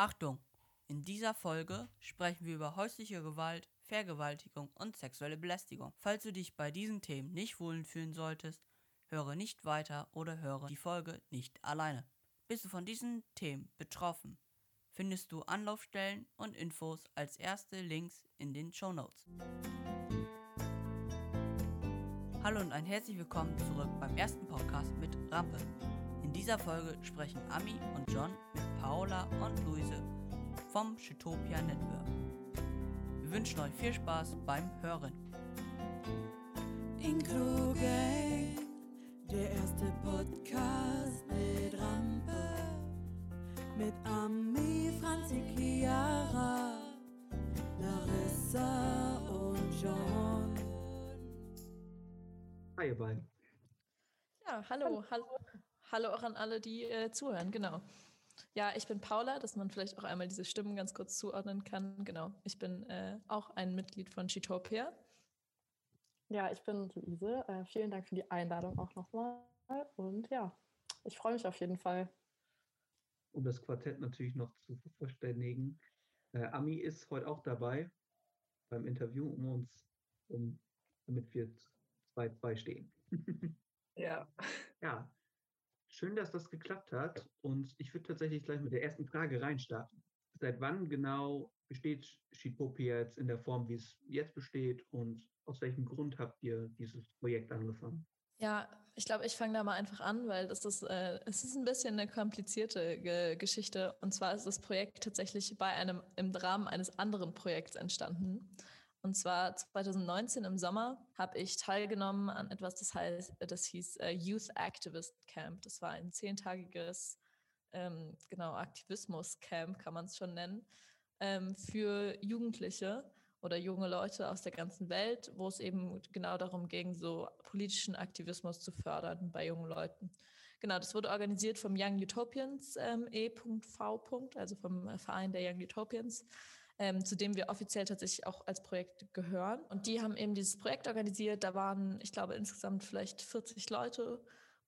Achtung! In dieser Folge sprechen wir über häusliche Gewalt, Vergewaltigung und sexuelle Belästigung. Falls du dich bei diesen Themen nicht wohlfühlen solltest, höre nicht weiter oder höre die Folge nicht alleine. Bist du von diesen Themen betroffen, findest du Anlaufstellen und Infos als erste Links in den Show Notes. Hallo und ein herzlich willkommen zurück beim ersten Podcast mit Rampe. In dieser Folge sprechen Ami und John mit Paola und Luise vom Chitopia Network. Wir wünschen euch viel Spaß beim Hören. Inclu Gang, der erste Podcast mit Rampe, mit Ami, Franzi, Chiara, Larissa und John. Hi, ihr beiden. Ja, hallo, hallo, hallo auch an alle, die äh, zuhören, genau. Ja, ich bin Paula, dass man vielleicht auch einmal diese Stimmen ganz kurz zuordnen kann. Genau, ich bin äh, auch ein Mitglied von Chitopia. Ja, ich bin Luise. Äh, vielen Dank für die Einladung auch nochmal. Und ja, ich freue mich auf jeden Fall. Um das Quartett natürlich noch zu verständigen. Äh, Ami ist heute auch dabei beim Interview, um uns, um, damit wir 2-2 stehen. Ja. Ja, schön, dass das geklappt hat. Und ich würde tatsächlich gleich mit der ersten Frage reinstarten. Seit wann genau besteht Shitopia jetzt in der Form, wie es jetzt besteht? Und aus welchem Grund habt ihr dieses Projekt angefangen? Ja, ich glaube, ich fange da mal einfach an, weil das ist, äh, es ist ein bisschen eine komplizierte Ge Geschichte. Und zwar ist das Projekt tatsächlich bei einem, im Rahmen eines anderen Projekts entstanden. Und zwar 2019 im Sommer habe ich teilgenommen an etwas, das heißt, das hieß äh, Youth Activist Camp. Das war ein zehntagiges ähm, genau Aktivismus-Camp, kann man es schon nennen, ähm, für Jugendliche oder junge Leute aus der ganzen Welt, wo es eben genau darum ging, so politischen Aktivismus zu fördern bei jungen Leuten. Genau, das wurde organisiert vom Young Utopians ähm, E.V. also vom Verein der Young Utopians ähm, zu dem wir offiziell tatsächlich auch als Projekt gehören. Und die haben eben dieses Projekt organisiert. Da waren, ich glaube, insgesamt vielleicht 40 Leute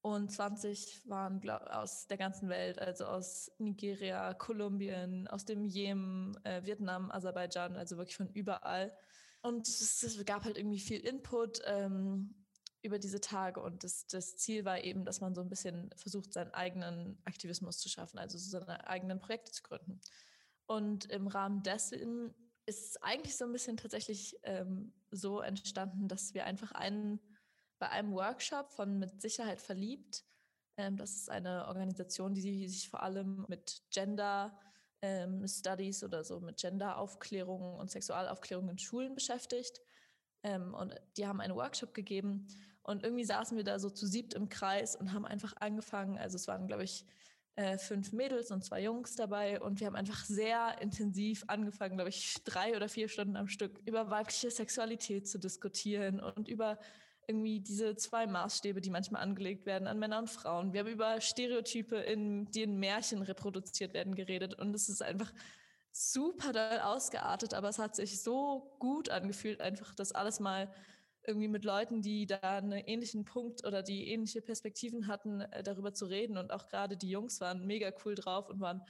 und 20 waren glaub, aus der ganzen Welt, also aus Nigeria, Kolumbien, aus dem Jemen, äh, Vietnam, Aserbaidschan, also wirklich von überall. Und es, es gab halt irgendwie viel Input ähm, über diese Tage und das, das Ziel war eben, dass man so ein bisschen versucht, seinen eigenen Aktivismus zu schaffen, also seine eigenen Projekte zu gründen. Und im Rahmen dessen ist es eigentlich so ein bisschen tatsächlich ähm, so entstanden, dass wir einfach einen bei einem Workshop von Mit Sicherheit verliebt, ähm, das ist eine Organisation, die sich vor allem mit Gender ähm, Studies oder so mit Gender-Aufklärung und Sexualaufklärung in Schulen beschäftigt. Ähm, und die haben einen Workshop gegeben und irgendwie saßen wir da so zu siebt im Kreis und haben einfach angefangen. Also es waren, glaube ich, äh, fünf Mädels und zwei Jungs dabei und wir haben einfach sehr intensiv angefangen, glaube ich, drei oder vier Stunden am Stück über weibliche Sexualität zu diskutieren und über irgendwie diese zwei Maßstäbe, die manchmal angelegt werden an Männer und Frauen. Wir haben über Stereotype, in, die in Märchen reproduziert werden, geredet und es ist einfach super doll ausgeartet, aber es hat sich so gut angefühlt, einfach das alles mal irgendwie mit Leuten, die da einen ähnlichen Punkt oder die ähnliche Perspektiven hatten, äh, darüber zu reden. Und auch gerade die Jungs waren mega cool drauf und waren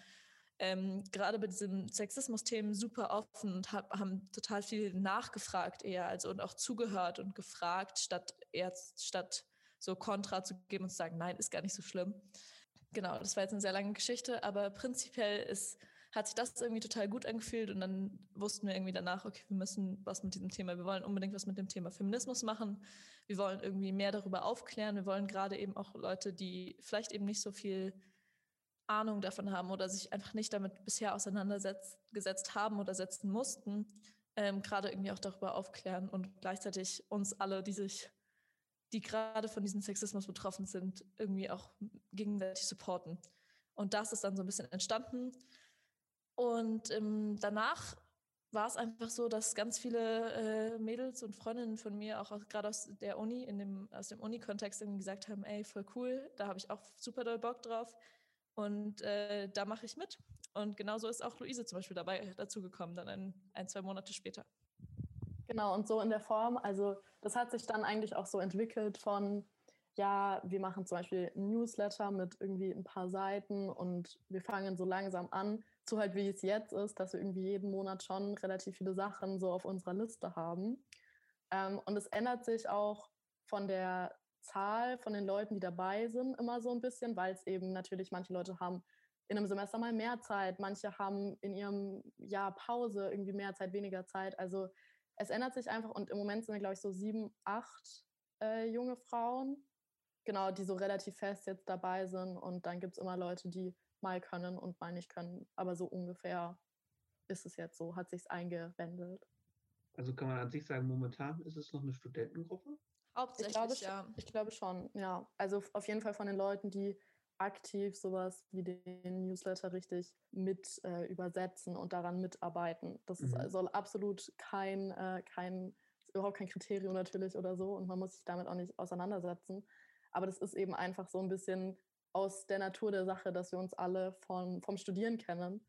ähm, gerade bei diesen Sexismus-Themen super offen und hab, haben total viel nachgefragt eher, also und auch zugehört und gefragt, statt eher statt so Kontra zu geben und zu sagen, nein, ist gar nicht so schlimm. Genau, das war jetzt eine sehr lange Geschichte, aber prinzipiell ist hat sich das irgendwie total gut angefühlt und dann wussten wir irgendwie danach, okay, wir müssen was mit diesem Thema, wir wollen unbedingt was mit dem Thema Feminismus machen, wir wollen irgendwie mehr darüber aufklären, wir wollen gerade eben auch Leute, die vielleicht eben nicht so viel Ahnung davon haben oder sich einfach nicht damit bisher auseinandergesetzt haben oder setzen mussten, ähm, gerade irgendwie auch darüber aufklären und gleichzeitig uns alle, die sich, die gerade von diesem Sexismus betroffen sind, irgendwie auch gegenseitig supporten. Und das ist dann so ein bisschen entstanden. Und ähm, danach war es einfach so, dass ganz viele äh, Mädels und Freundinnen von mir, auch gerade aus der Uni, in dem, aus dem Uni-Kontext, gesagt haben, ey, voll cool, da habe ich auch super doll Bock drauf. Und äh, da mache ich mit. Und genauso ist auch Luise zum Beispiel dabei dazugekommen, dann ein, ein, zwei Monate später. Genau, und so in der Form, also das hat sich dann eigentlich auch so entwickelt von, ja, wir machen zum Beispiel ein Newsletter mit irgendwie ein paar Seiten und wir fangen so langsam an, zu halt wie es jetzt ist, dass wir irgendwie jeden Monat schon relativ viele Sachen so auf unserer Liste haben. Ähm, und es ändert sich auch von der Zahl von den Leuten, die dabei sind, immer so ein bisschen, weil es eben natürlich manche Leute haben in einem Semester mal mehr Zeit, manche haben in ihrem Jahr Pause irgendwie mehr Zeit, weniger Zeit. Also es ändert sich einfach und im Moment sind wir, glaube ich, so sieben, acht äh, junge Frauen, genau, die so relativ fest jetzt dabei sind. Und dann gibt es immer Leute, die mal können und mal nicht können. Aber so ungefähr ist es jetzt so, hat sich eingewendelt. Also kann man an sich sagen, momentan ist es noch eine Studentengruppe? Hauptsächlich, ich glaube, ja. Ich glaube schon, ja. Also auf jeden Fall von den Leuten, die aktiv sowas wie den Newsletter richtig mit äh, übersetzen und daran mitarbeiten. Das mhm. ist, soll absolut kein, äh, kein, überhaupt kein Kriterium natürlich oder so und man muss sich damit auch nicht auseinandersetzen. Aber das ist eben einfach so ein bisschen aus der Natur der Sache, dass wir uns alle von, vom Studieren kennen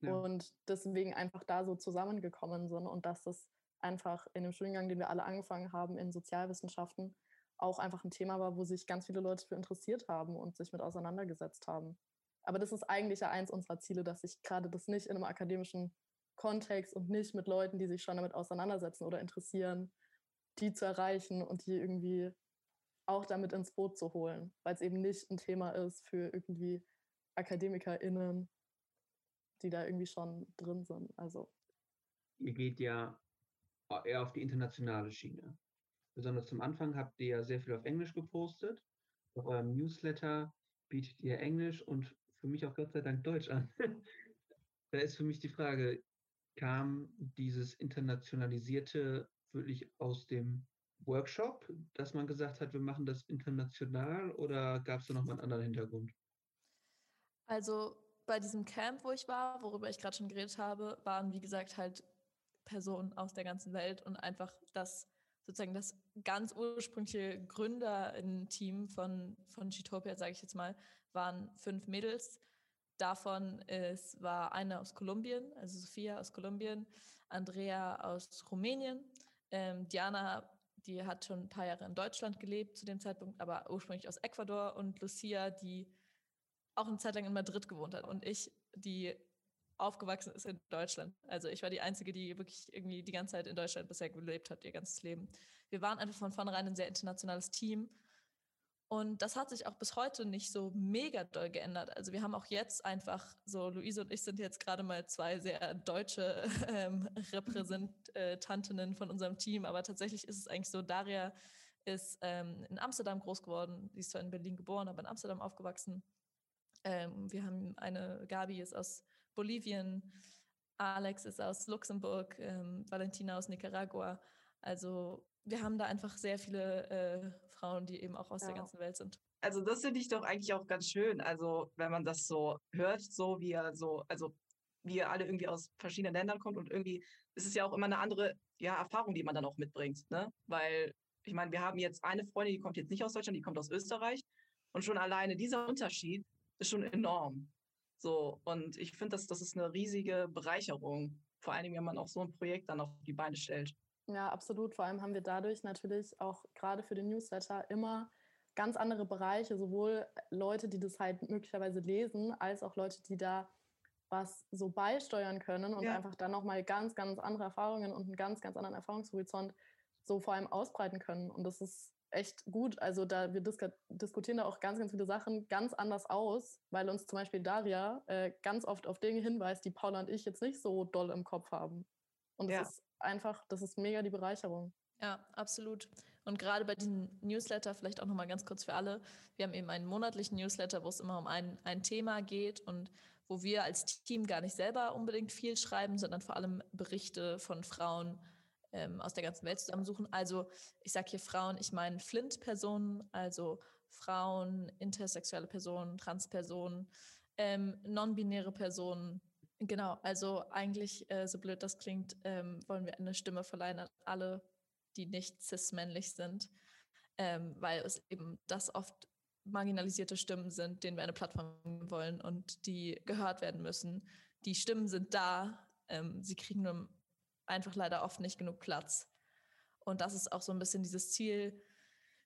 ja. und deswegen einfach da so zusammengekommen sind und dass das einfach in dem Studiengang, den wir alle angefangen haben, in Sozialwissenschaften, auch einfach ein Thema war, wo sich ganz viele Leute für interessiert haben und sich mit auseinandergesetzt haben. Aber das ist eigentlich ja eins unserer Ziele, dass sich gerade das nicht in einem akademischen Kontext und nicht mit Leuten, die sich schon damit auseinandersetzen oder interessieren, die zu erreichen und die irgendwie auch damit ins Boot zu holen, weil es eben nicht ein Thema ist für irgendwie AkademikerInnen, die da irgendwie schon drin sind. Also. Ihr geht ja eher auf die internationale Schiene. Besonders zum Anfang habt ihr ja sehr viel auf Englisch gepostet. Auf eurem Newsletter bietet ihr Englisch und für mich auch Gott sei Dank Deutsch an. da ist für mich die Frage, kam dieses Internationalisierte wirklich aus dem Workshop, dass man gesagt hat, wir machen das international oder gab es da noch mal einen anderen Hintergrund? Also bei diesem Camp, wo ich war, worüber ich gerade schon geredet habe, waren wie gesagt halt Personen aus der ganzen Welt und einfach das sozusagen das ganz ursprüngliche Gründer-Team von, von Chitopia, sage ich jetzt mal, waren fünf Mädels. Davon ist, war eine aus Kolumbien, also Sophia aus Kolumbien, Andrea aus Rumänien, ähm, Diana die hat schon ein paar Jahre in Deutschland gelebt zu dem Zeitpunkt, aber ursprünglich aus Ecuador und Lucia, die auch eine Zeit lang in Madrid gewohnt hat und ich, die aufgewachsen ist in Deutschland. Also ich war die Einzige, die wirklich irgendwie die ganze Zeit in Deutschland bisher gelebt hat, ihr ganzes Leben. Wir waren einfach von vornherein ein sehr internationales Team und das hat sich auch bis heute nicht so mega doll geändert. Also wir haben auch jetzt einfach so, Luise und ich sind jetzt gerade mal zwei sehr deutsche ähm, Repräsentantinnen von unserem Team, aber tatsächlich ist es eigentlich so, Daria ist ähm, in Amsterdam groß geworden. Sie ist zwar in Berlin geboren, aber in Amsterdam aufgewachsen. Ähm, wir haben eine, Gabi ist aus Bolivien, Alex ist aus Luxemburg, ähm, Valentina aus Nicaragua. Also wir haben da einfach sehr viele äh, Frauen, die eben auch aus ja. der ganzen Welt sind. Also das finde ich doch eigentlich auch ganz schön. Also wenn man das so hört, so wie er so, also wie ihr alle irgendwie aus verschiedenen Ländern kommt und irgendwie ist es ja auch immer eine andere ja, Erfahrung, die man dann auch mitbringt. Ne? Weil ich meine, wir haben jetzt eine Freundin, die kommt jetzt nicht aus Deutschland, die kommt aus Österreich. Und schon alleine dieser Unterschied ist schon enorm. So, und ich finde, das, das ist eine riesige Bereicherung. Vor allem, wenn man auch so ein Projekt dann auf die Beine stellt. Ja, absolut. Vor allem haben wir dadurch natürlich auch gerade für den Newsletter immer ganz andere Bereiche, sowohl Leute, die das halt möglicherweise lesen, als auch Leute, die da was so beisteuern können und ja. einfach dann nochmal ganz, ganz andere Erfahrungen und einen ganz, ganz anderen Erfahrungshorizont so vor allem ausbreiten können. Und das ist echt gut. Also da wir dis diskutieren da auch ganz, ganz viele Sachen ganz anders aus, weil uns zum Beispiel Daria äh, ganz oft auf Dinge hinweist, die Paula und ich jetzt nicht so doll im Kopf haben. Und das ja. ist einfach, das ist mega die Bereicherung. Ja, absolut. Und gerade bei diesem Newsletter, vielleicht auch nochmal ganz kurz für alle, wir haben eben einen monatlichen Newsletter, wo es immer um ein, ein Thema geht und wo wir als Team gar nicht selber unbedingt viel schreiben, sondern vor allem Berichte von Frauen ähm, aus der ganzen Welt zusammensuchen. Also ich sage hier Frauen, ich meine Flint-Personen, also Frauen, intersexuelle Personen, Transpersonen, ähm, non-binäre Personen, Genau, also eigentlich, äh, so blöd das klingt, ähm, wollen wir eine Stimme verleihen an alle, die nicht cis-männlich sind, ähm, weil es eben das oft marginalisierte Stimmen sind, denen wir eine Plattform wollen und die gehört werden müssen. Die Stimmen sind da, ähm, sie kriegen nur einfach leider oft nicht genug Platz. Und das ist auch so ein bisschen dieses Ziel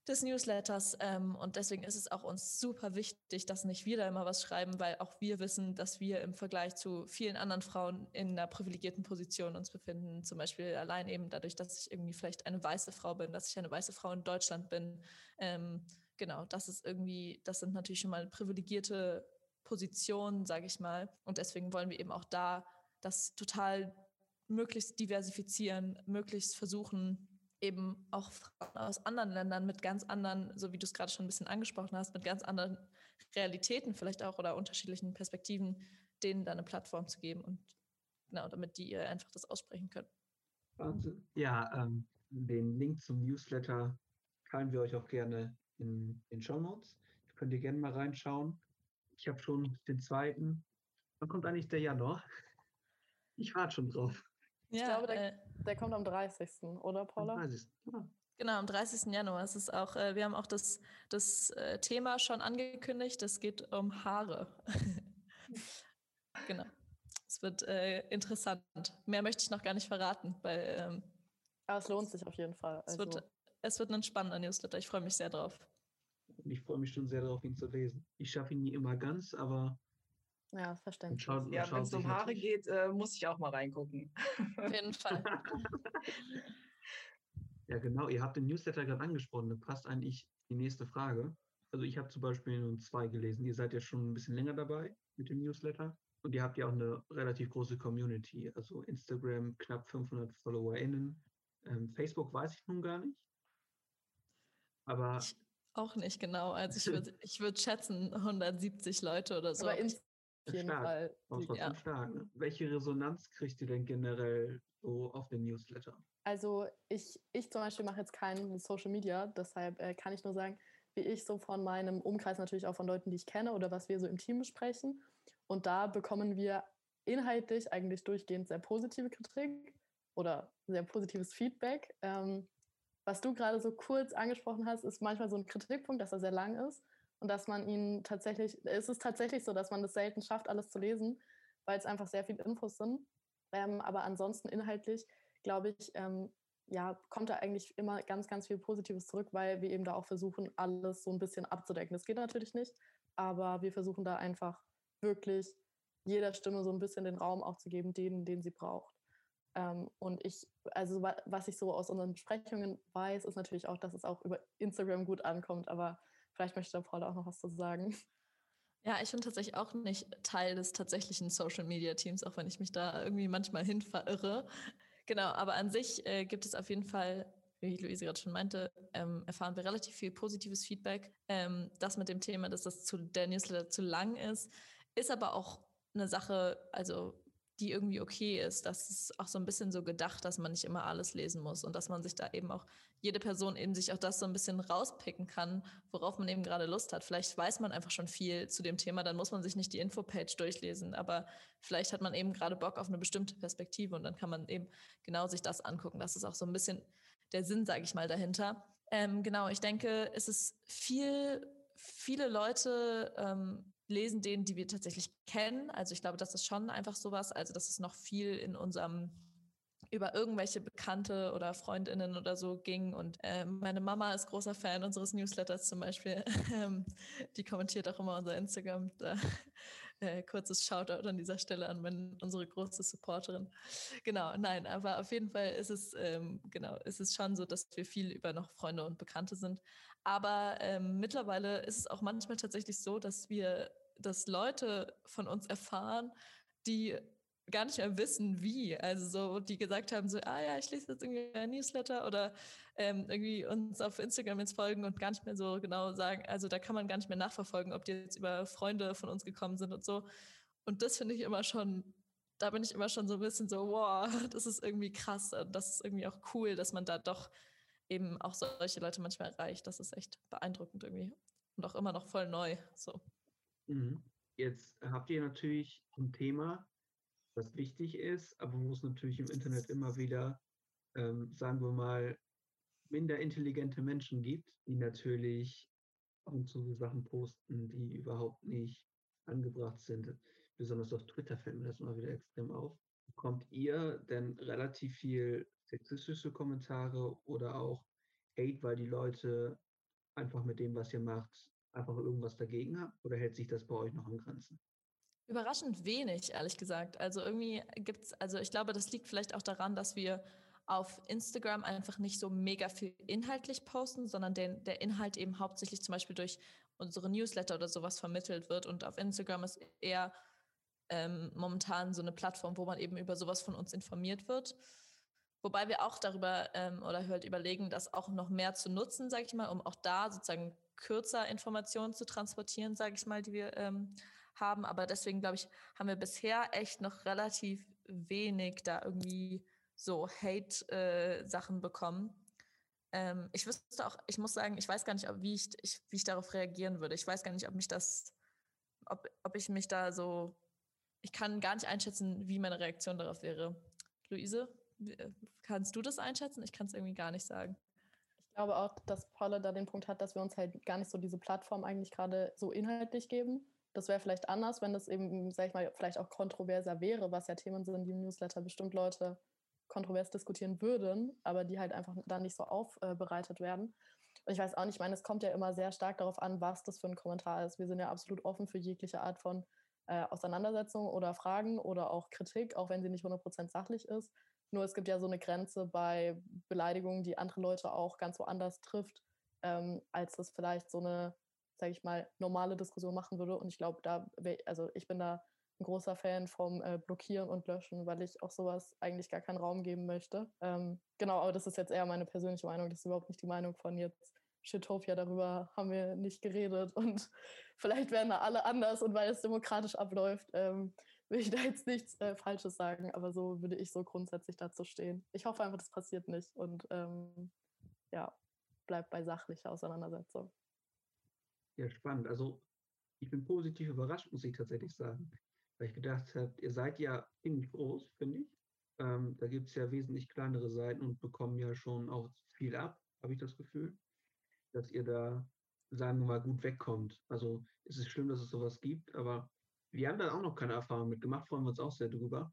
des Newsletters. Ähm, und deswegen ist es auch uns super wichtig, dass nicht wir da immer was schreiben, weil auch wir wissen, dass wir im Vergleich zu vielen anderen Frauen in einer privilegierten Position uns befinden. Zum Beispiel allein eben dadurch, dass ich irgendwie vielleicht eine weiße Frau bin, dass ich eine weiße Frau in Deutschland bin. Ähm, genau, das ist irgendwie, das sind natürlich schon mal privilegierte Positionen, sage ich mal. Und deswegen wollen wir eben auch da das total möglichst diversifizieren, möglichst versuchen, eben auch Frauen aus anderen Ländern mit ganz anderen, so wie du es gerade schon ein bisschen angesprochen hast, mit ganz anderen Realitäten vielleicht auch oder unterschiedlichen Perspektiven, denen da eine Plattform zu geben und genau, damit die ihr einfach das aussprechen können. Wahnsinn. Ja, ähm, den Link zum Newsletter teilen wir euch auch gerne in den Show Notes. Könnt ihr gerne mal reinschauen. Ich habe schon den zweiten. Wann kommt eigentlich der Januar? Ich warte schon drauf. Ich glaube, der, äh, der, kommt am 30. oder Paula? Am 30. Ja. Genau, am 30. Januar. Es ist auch, äh, wir haben auch das, das äh, Thema schon angekündigt. Es geht um Haare. genau. Es wird äh, interessant. Mehr möchte ich noch gar nicht verraten, weil. Ähm, Aber es lohnt sich auf jeden Fall. Also. Es, wird, also es wird ein spannender Newsletter. Ich freue mich sehr drauf. Ich freue mich schon sehr darauf, ihn zu lesen. Ich schaffe ihn nie immer ganz, aber ja, verständlich. Schaut, ja, wenn es um Haare geht, äh, muss ich auch mal reingucken. Auf jeden Fall. ja, genau. Ihr habt den Newsletter gerade angesprochen. Da passt eigentlich die nächste Frage. Also ich habe zum Beispiel nur zwei gelesen. Ihr seid ja schon ein bisschen länger dabei mit dem Newsletter. Und ihr habt ja auch eine relativ große Community. Also Instagram knapp 500 FollowerInnen. Ähm, Facebook weiß ich nun gar nicht. Aber ich auch nicht genau. Also ich würde ich würd schätzen 170 Leute oder so. Aber jeden stark. Fall. Auch ja. stark. Ne? Welche Resonanz kriegt ihr denn generell so auf den Newsletter? Also ich, ich zum Beispiel mache jetzt kein Social Media, deshalb äh, kann ich nur sagen, wie ich so von meinem Umkreis natürlich auch von Leuten, die ich kenne oder was wir so im Team besprechen. Und da bekommen wir inhaltlich eigentlich durchgehend sehr positive Kritik oder sehr positives Feedback. Ähm, was du gerade so kurz angesprochen hast, ist manchmal so ein Kritikpunkt, dass er sehr lang ist und dass man ihn tatsächlich, es ist tatsächlich so, dass man es selten schafft, alles zu lesen, weil es einfach sehr viele Infos sind. Ähm, aber ansonsten inhaltlich, glaube ich, ähm, ja, kommt da eigentlich immer ganz, ganz viel Positives zurück, weil wir eben da auch versuchen, alles so ein bisschen abzudecken. Das geht natürlich nicht, aber wir versuchen da einfach wirklich jeder Stimme so ein bisschen den Raum auch zu geben, den, den sie braucht. Ähm, und ich, also was ich so aus unseren Besprechungen weiß, ist natürlich auch, dass es auch über Instagram gut ankommt, aber Vielleicht möchte Paul auch noch was zu sagen. Ja, ich bin tatsächlich auch nicht Teil des tatsächlichen Social Media Teams, auch wenn ich mich da irgendwie manchmal hin verirre. Genau, aber an sich äh, gibt es auf jeden Fall, wie Luise gerade schon meinte, ähm, erfahren wir relativ viel positives Feedback. Ähm, das mit dem Thema, dass das zu, der Newsletter zu lang ist, ist aber auch eine Sache, also die irgendwie okay ist. Das ist auch so ein bisschen so gedacht, dass man nicht immer alles lesen muss und dass man sich da eben auch, jede Person eben sich auch das so ein bisschen rauspicken kann, worauf man eben gerade Lust hat. Vielleicht weiß man einfach schon viel zu dem Thema, dann muss man sich nicht die Infopage durchlesen, aber vielleicht hat man eben gerade Bock auf eine bestimmte Perspektive und dann kann man eben genau sich das angucken. Das ist auch so ein bisschen der Sinn, sage ich mal, dahinter. Ähm, genau, ich denke, es ist viel, viele Leute ähm, lesen den, die wir tatsächlich kennen. Also ich glaube, das ist schon einfach sowas. Also das ist noch viel in unserem über irgendwelche Bekannte oder Freundinnen oder so ging. Und äh, meine Mama ist großer Fan unseres Newsletters zum Beispiel. Ähm, die kommentiert auch immer unser Instagram. Da, äh, kurzes Shoutout an dieser Stelle an meine, unsere große Supporterin. Genau, nein, aber auf jeden Fall ist es, ähm, genau, ist es schon so, dass wir viel über noch Freunde und Bekannte sind. Aber ähm, mittlerweile ist es auch manchmal tatsächlich so, dass wir, dass Leute von uns erfahren, die gar nicht mehr wissen, wie. Also so, die gesagt haben, so, ah ja, ich lese jetzt irgendwie ein Newsletter oder ähm, irgendwie uns auf Instagram jetzt folgen und gar nicht mehr so genau sagen, also da kann man gar nicht mehr nachverfolgen, ob die jetzt über Freunde von uns gekommen sind und so. Und das finde ich immer schon, da bin ich immer schon so ein bisschen so, wow, das ist irgendwie krass. Das ist irgendwie auch cool, dass man da doch eben auch solche Leute manchmal erreicht. Das ist echt beeindruckend irgendwie. Und auch immer noch voll neu. So. Mhm. Jetzt habt ihr natürlich ein Thema, das wichtig ist, aber wo es natürlich im Internet immer wieder, ähm, sagen wir mal, minder intelligente Menschen gibt, die natürlich ab und zu Sachen posten, die überhaupt nicht angebracht sind. Besonders auf Twitter fällt mir das immer wieder extrem auf. Bekommt ihr denn relativ viel sexistische Kommentare oder auch Hate, weil die Leute einfach mit dem, was ihr macht, einfach irgendwas dagegen habt? Oder hält sich das bei euch noch in Grenzen? Überraschend wenig, ehrlich gesagt. Also irgendwie gibt es, also ich glaube, das liegt vielleicht auch daran, dass wir auf Instagram einfach nicht so mega viel inhaltlich posten, sondern den, der Inhalt eben hauptsächlich zum Beispiel durch unsere Newsletter oder sowas vermittelt wird. Und auf Instagram ist eher ähm, momentan so eine Plattform, wo man eben über sowas von uns informiert wird. Wobei wir auch darüber ähm, oder halt überlegen, das auch noch mehr zu nutzen, sage ich mal, um auch da sozusagen kürzer Informationen zu transportieren, sage ich mal, die wir ähm, haben. Aber deswegen, glaube ich, haben wir bisher echt noch relativ wenig da irgendwie so Hate-Sachen äh, bekommen. Ähm, ich wüsste auch, ich muss sagen, ich weiß gar nicht, wie ich, ich, wie ich darauf reagieren würde. Ich weiß gar nicht, ob mich das, ob, ob ich mich da so, ich kann gar nicht einschätzen, wie meine Reaktion darauf wäre. Luise? Äh, kannst du das einschätzen? Ich kann es irgendwie gar nicht sagen. Ich glaube auch, dass Paula da den Punkt hat, dass wir uns halt gar nicht so diese Plattform eigentlich gerade so inhaltlich geben. Das wäre vielleicht anders, wenn das eben, sag ich mal, vielleicht auch kontroverser wäre, was ja Themen sind, die im Newsletter bestimmt Leute kontrovers diskutieren würden, aber die halt einfach da nicht so aufbereitet werden. Und ich weiß auch nicht, ich meine, es kommt ja immer sehr stark darauf an, was das für ein Kommentar ist. Wir sind ja absolut offen für jegliche Art von äh, Auseinandersetzung oder Fragen oder auch Kritik, auch wenn sie nicht 100% sachlich ist. Nur es gibt ja so eine Grenze bei Beleidigungen, die andere Leute auch ganz woanders trifft, ähm, als das vielleicht so eine, sage ich mal, normale Diskussion machen würde. Und ich glaube, da, also ich bin da ein großer Fan vom äh, Blockieren und Löschen, weil ich auch sowas eigentlich gar keinen Raum geben möchte. Ähm, genau, aber das ist jetzt eher meine persönliche Meinung. Das ist überhaupt nicht die Meinung von jetzt Shitopia. Darüber haben wir nicht geredet und vielleicht werden da alle anders und weil es demokratisch abläuft, ähm, will ich da jetzt nichts äh, Falsches sagen, aber so würde ich so grundsätzlich dazu stehen. Ich hoffe einfach, das passiert nicht und ähm, ja, bleibt bei sachlicher Auseinandersetzung. Ja, spannend. Also ich bin positiv überrascht, muss ich tatsächlich sagen, weil ich gedacht habe, ihr seid ja ziemlich groß, finde ich. Ähm, da gibt es ja wesentlich kleinere Seiten und bekommen ja schon auch viel ab, habe ich das Gefühl, dass ihr da, sagen wir mal, gut wegkommt. Also es ist schlimm, dass es sowas gibt, aber wir haben da auch noch keine Erfahrung mitgemacht, freuen wir uns auch sehr drüber.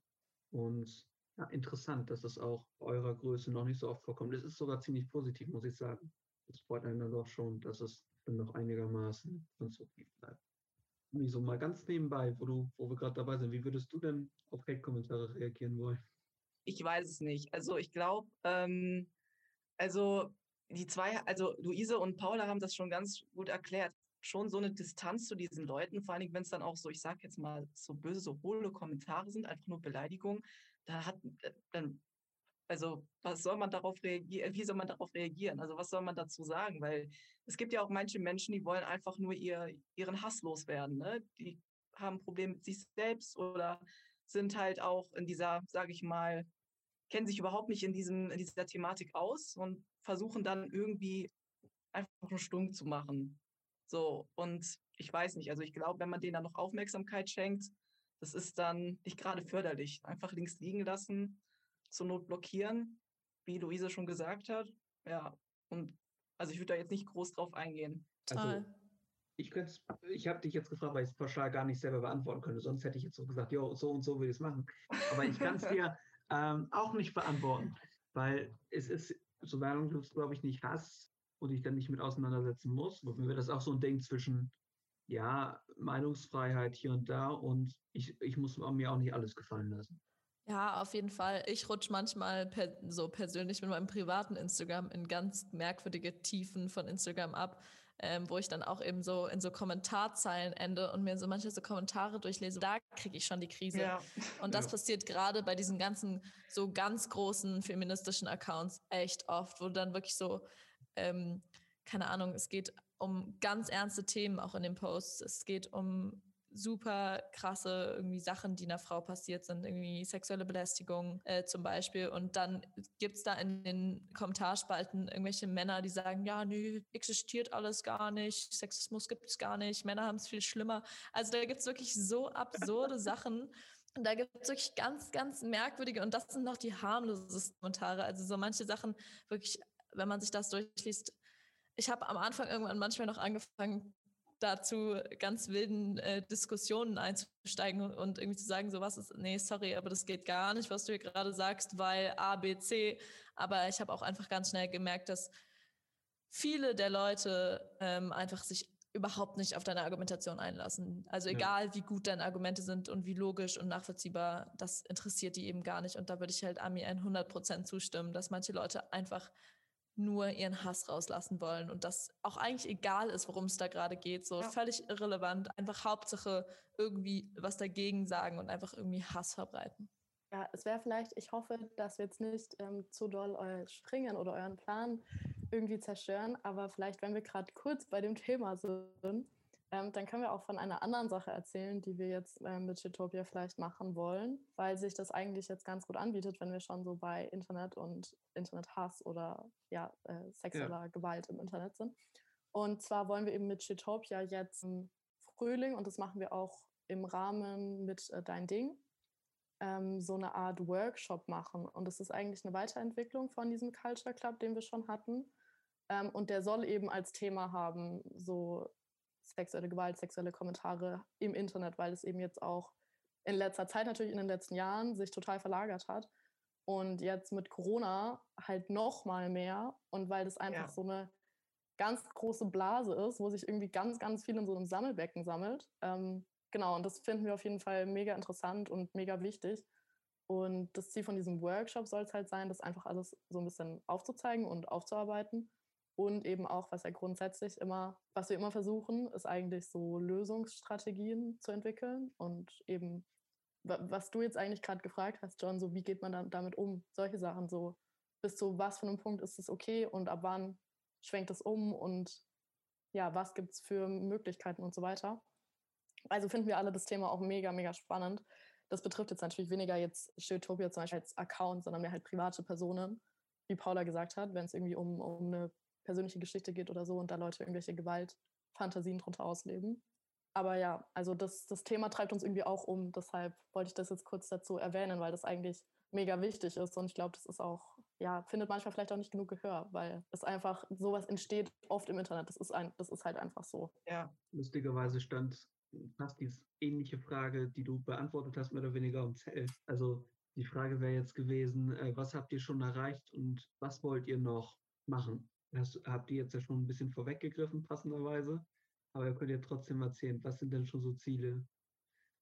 Und ja, interessant, dass das auch eurer Größe noch nicht so oft vorkommt. Es ist sogar ziemlich positiv, muss ich sagen. Es freut einen dann doch schon, dass es dann noch einigermaßen konstruktiv bleibt. Wie so mal ganz nebenbei, wo du, wo wir gerade dabei sind, wie würdest du denn auf Hate-Kommentare reagieren wollen? Ich weiß es nicht. Also ich glaube, ähm, also die zwei, also Luise und Paula haben das schon ganz gut erklärt schon so eine Distanz zu diesen Leuten, vor allem wenn es dann auch so, ich sage jetzt mal, so böse, so hohle Kommentare sind, einfach nur Beleidigungen, da hat äh, dann, also was soll man darauf reagieren, wie soll man darauf reagieren? Also was soll man dazu sagen? Weil es gibt ja auch manche Menschen, die wollen einfach nur ihr, ihren Hass loswerden. Ne? Die haben Probleme mit sich selbst oder sind halt auch in dieser, sage ich mal, kennen sich überhaupt nicht in, diesem, in dieser Thematik aus und versuchen dann irgendwie einfach nur stumm zu machen. So, und ich weiß nicht, also ich glaube, wenn man denen dann noch Aufmerksamkeit schenkt, das ist dann nicht gerade förderlich. Einfach links liegen lassen, zur Not blockieren, wie Luise schon gesagt hat. Ja, und also ich würde da jetzt nicht groß drauf eingehen. Also, ich ich habe dich jetzt gefragt, weil ich es pauschal gar nicht selber beantworten könnte. Sonst hätte ich jetzt so gesagt, jo, so und so will ich es machen. Aber ich kann es dir ähm, auch nicht beantworten, weil es ist, solange du es, glaube ich, nicht hast, und ich dann nicht mit auseinandersetzen muss. Und mir wird das auch so ein Ding zwischen, ja, Meinungsfreiheit hier und da und ich, ich muss mir auch nicht alles gefallen lassen. Ja, auf jeden Fall. Ich rutsche manchmal per, so persönlich mit meinem privaten Instagram in ganz merkwürdige Tiefen von Instagram ab, ähm, wo ich dann auch eben so in so Kommentarzeilen ende und mir so manche so Kommentare durchlese. Da kriege ich schon die Krise. Ja. Und das ja. passiert gerade bei diesen ganzen so ganz großen feministischen Accounts echt oft, wo dann wirklich so ähm, keine Ahnung, es geht um ganz ernste Themen auch in den Posts. Es geht um super krasse irgendwie Sachen, die einer Frau passiert sind, irgendwie sexuelle Belästigung äh, zum Beispiel. Und dann gibt es da in den Kommentarspalten irgendwelche Männer, die sagen, ja, nö, existiert alles gar nicht, Sexismus gibt es gar nicht, Männer haben es viel schlimmer. Also da gibt es wirklich so absurde Sachen. Und da gibt es wirklich ganz, ganz merkwürdige, und das sind noch die harmlosesten Kommentare. Also so manche Sachen wirklich wenn man sich das durchliest. Ich habe am Anfang irgendwann manchmal noch angefangen, dazu ganz wilden äh, Diskussionen einzusteigen und irgendwie zu sagen, so was ist, nee, sorry, aber das geht gar nicht, was du hier gerade sagst, weil A, B, C. Aber ich habe auch einfach ganz schnell gemerkt, dass viele der Leute ähm, einfach sich überhaupt nicht auf deine Argumentation einlassen. Also Ja. egal, wie gut deine Argumente sind und wie logisch und nachvollziehbar, das interessiert die eben gar nicht. Und da würde ich halt Ami 100% zustimmen, dass manche Leute einfach nur ihren Hass rauslassen wollen und das auch eigentlich egal ist, worum es da gerade geht. So Ja. völlig irrelevant. Einfach Hauptsache irgendwie was dagegen sagen und einfach irgendwie Hass verbreiten. Ja, es wäre vielleicht, ich hoffe, dass wir jetzt nicht ähm, zu doll euer Springen oder euren Plan irgendwie zerstören, aber vielleicht, wenn wir gerade kurz bei dem Thema sind, ähm, dann können wir auch von einer anderen Sache erzählen, die wir jetzt ähm, mit Chitopia vielleicht machen wollen, weil sich das eigentlich jetzt ganz gut anbietet, wenn wir schon so bei Internet und Internethass oder ja, äh, sexueller Gewalt im Internet sind. Und zwar wollen wir eben mit Chitopia jetzt im Frühling, und das machen wir auch im Rahmen mit äh, Dein Ding, ähm, so eine Art Workshop machen. Und das ist eigentlich eine Weiterentwicklung von diesem Culture Club, den wir schon hatten. Ähm, und der soll eben als Thema haben, so sexuelle Gewalt, sexuelle Kommentare im Internet, weil es eben jetzt auch in letzter Zeit, natürlich in den letzten Jahren, sich total verlagert hat. Und jetzt mit Corona halt noch mal mehr. Und weil das einfach Ja. so eine ganz große Blase ist, wo sich irgendwie ganz, ganz viel in so einem Sammelbecken sammelt. Ähm, genau, und das finden wir auf jeden Fall mega interessant und mega wichtig. Und das Ziel von diesem Workshop soll es halt sein, das einfach alles so ein bisschen aufzuzeigen und aufzuarbeiten. Und eben auch, was ja grundsätzlich immer, was wir immer versuchen, ist eigentlich so Lösungsstrategien zu entwickeln und eben, wa- was du jetzt eigentlich gerade gefragt hast, John, so wie geht man dann damit um? Solche Sachen so, bis zu was für einem Punkt ist es okay und ab wann schwenkt es um und ja, was gibt es für Möglichkeiten und so weiter. Also finden wir alle das Thema auch mega, mega spannend. Das betrifft jetzt natürlich weniger jetzt Shieldtopia zum Beispiel als Account, sondern mehr halt private Personen, wie Paula gesagt hat, wenn es irgendwie um, um eine persönliche Geschichte geht oder so und da Leute irgendwelche Gewaltfantasien drunter ausleben. Aber ja, also das, das Thema treibt uns irgendwie auch um. Deshalb wollte ich das jetzt kurz dazu erwähnen, weil das eigentlich mega wichtig ist. Und ich glaube, das ist auch, ja, findet manchmal vielleicht auch nicht genug Gehör, weil es einfach, sowas entsteht oft im Internet. Das ist, ein, das ist halt einfach so. Ja, Lustigerweise stand fast die ähnliche Frage, die du beantwortet hast, mehr oder weniger im Zelt. Also die Frage wäre jetzt gewesen, äh, was habt ihr schon erreicht und was wollt ihr noch machen? Das habt ihr jetzt ja schon ein bisschen vorweggegriffen, passenderweise. Aber ihr könnt ja trotzdem erzählen, was sind denn schon so Ziele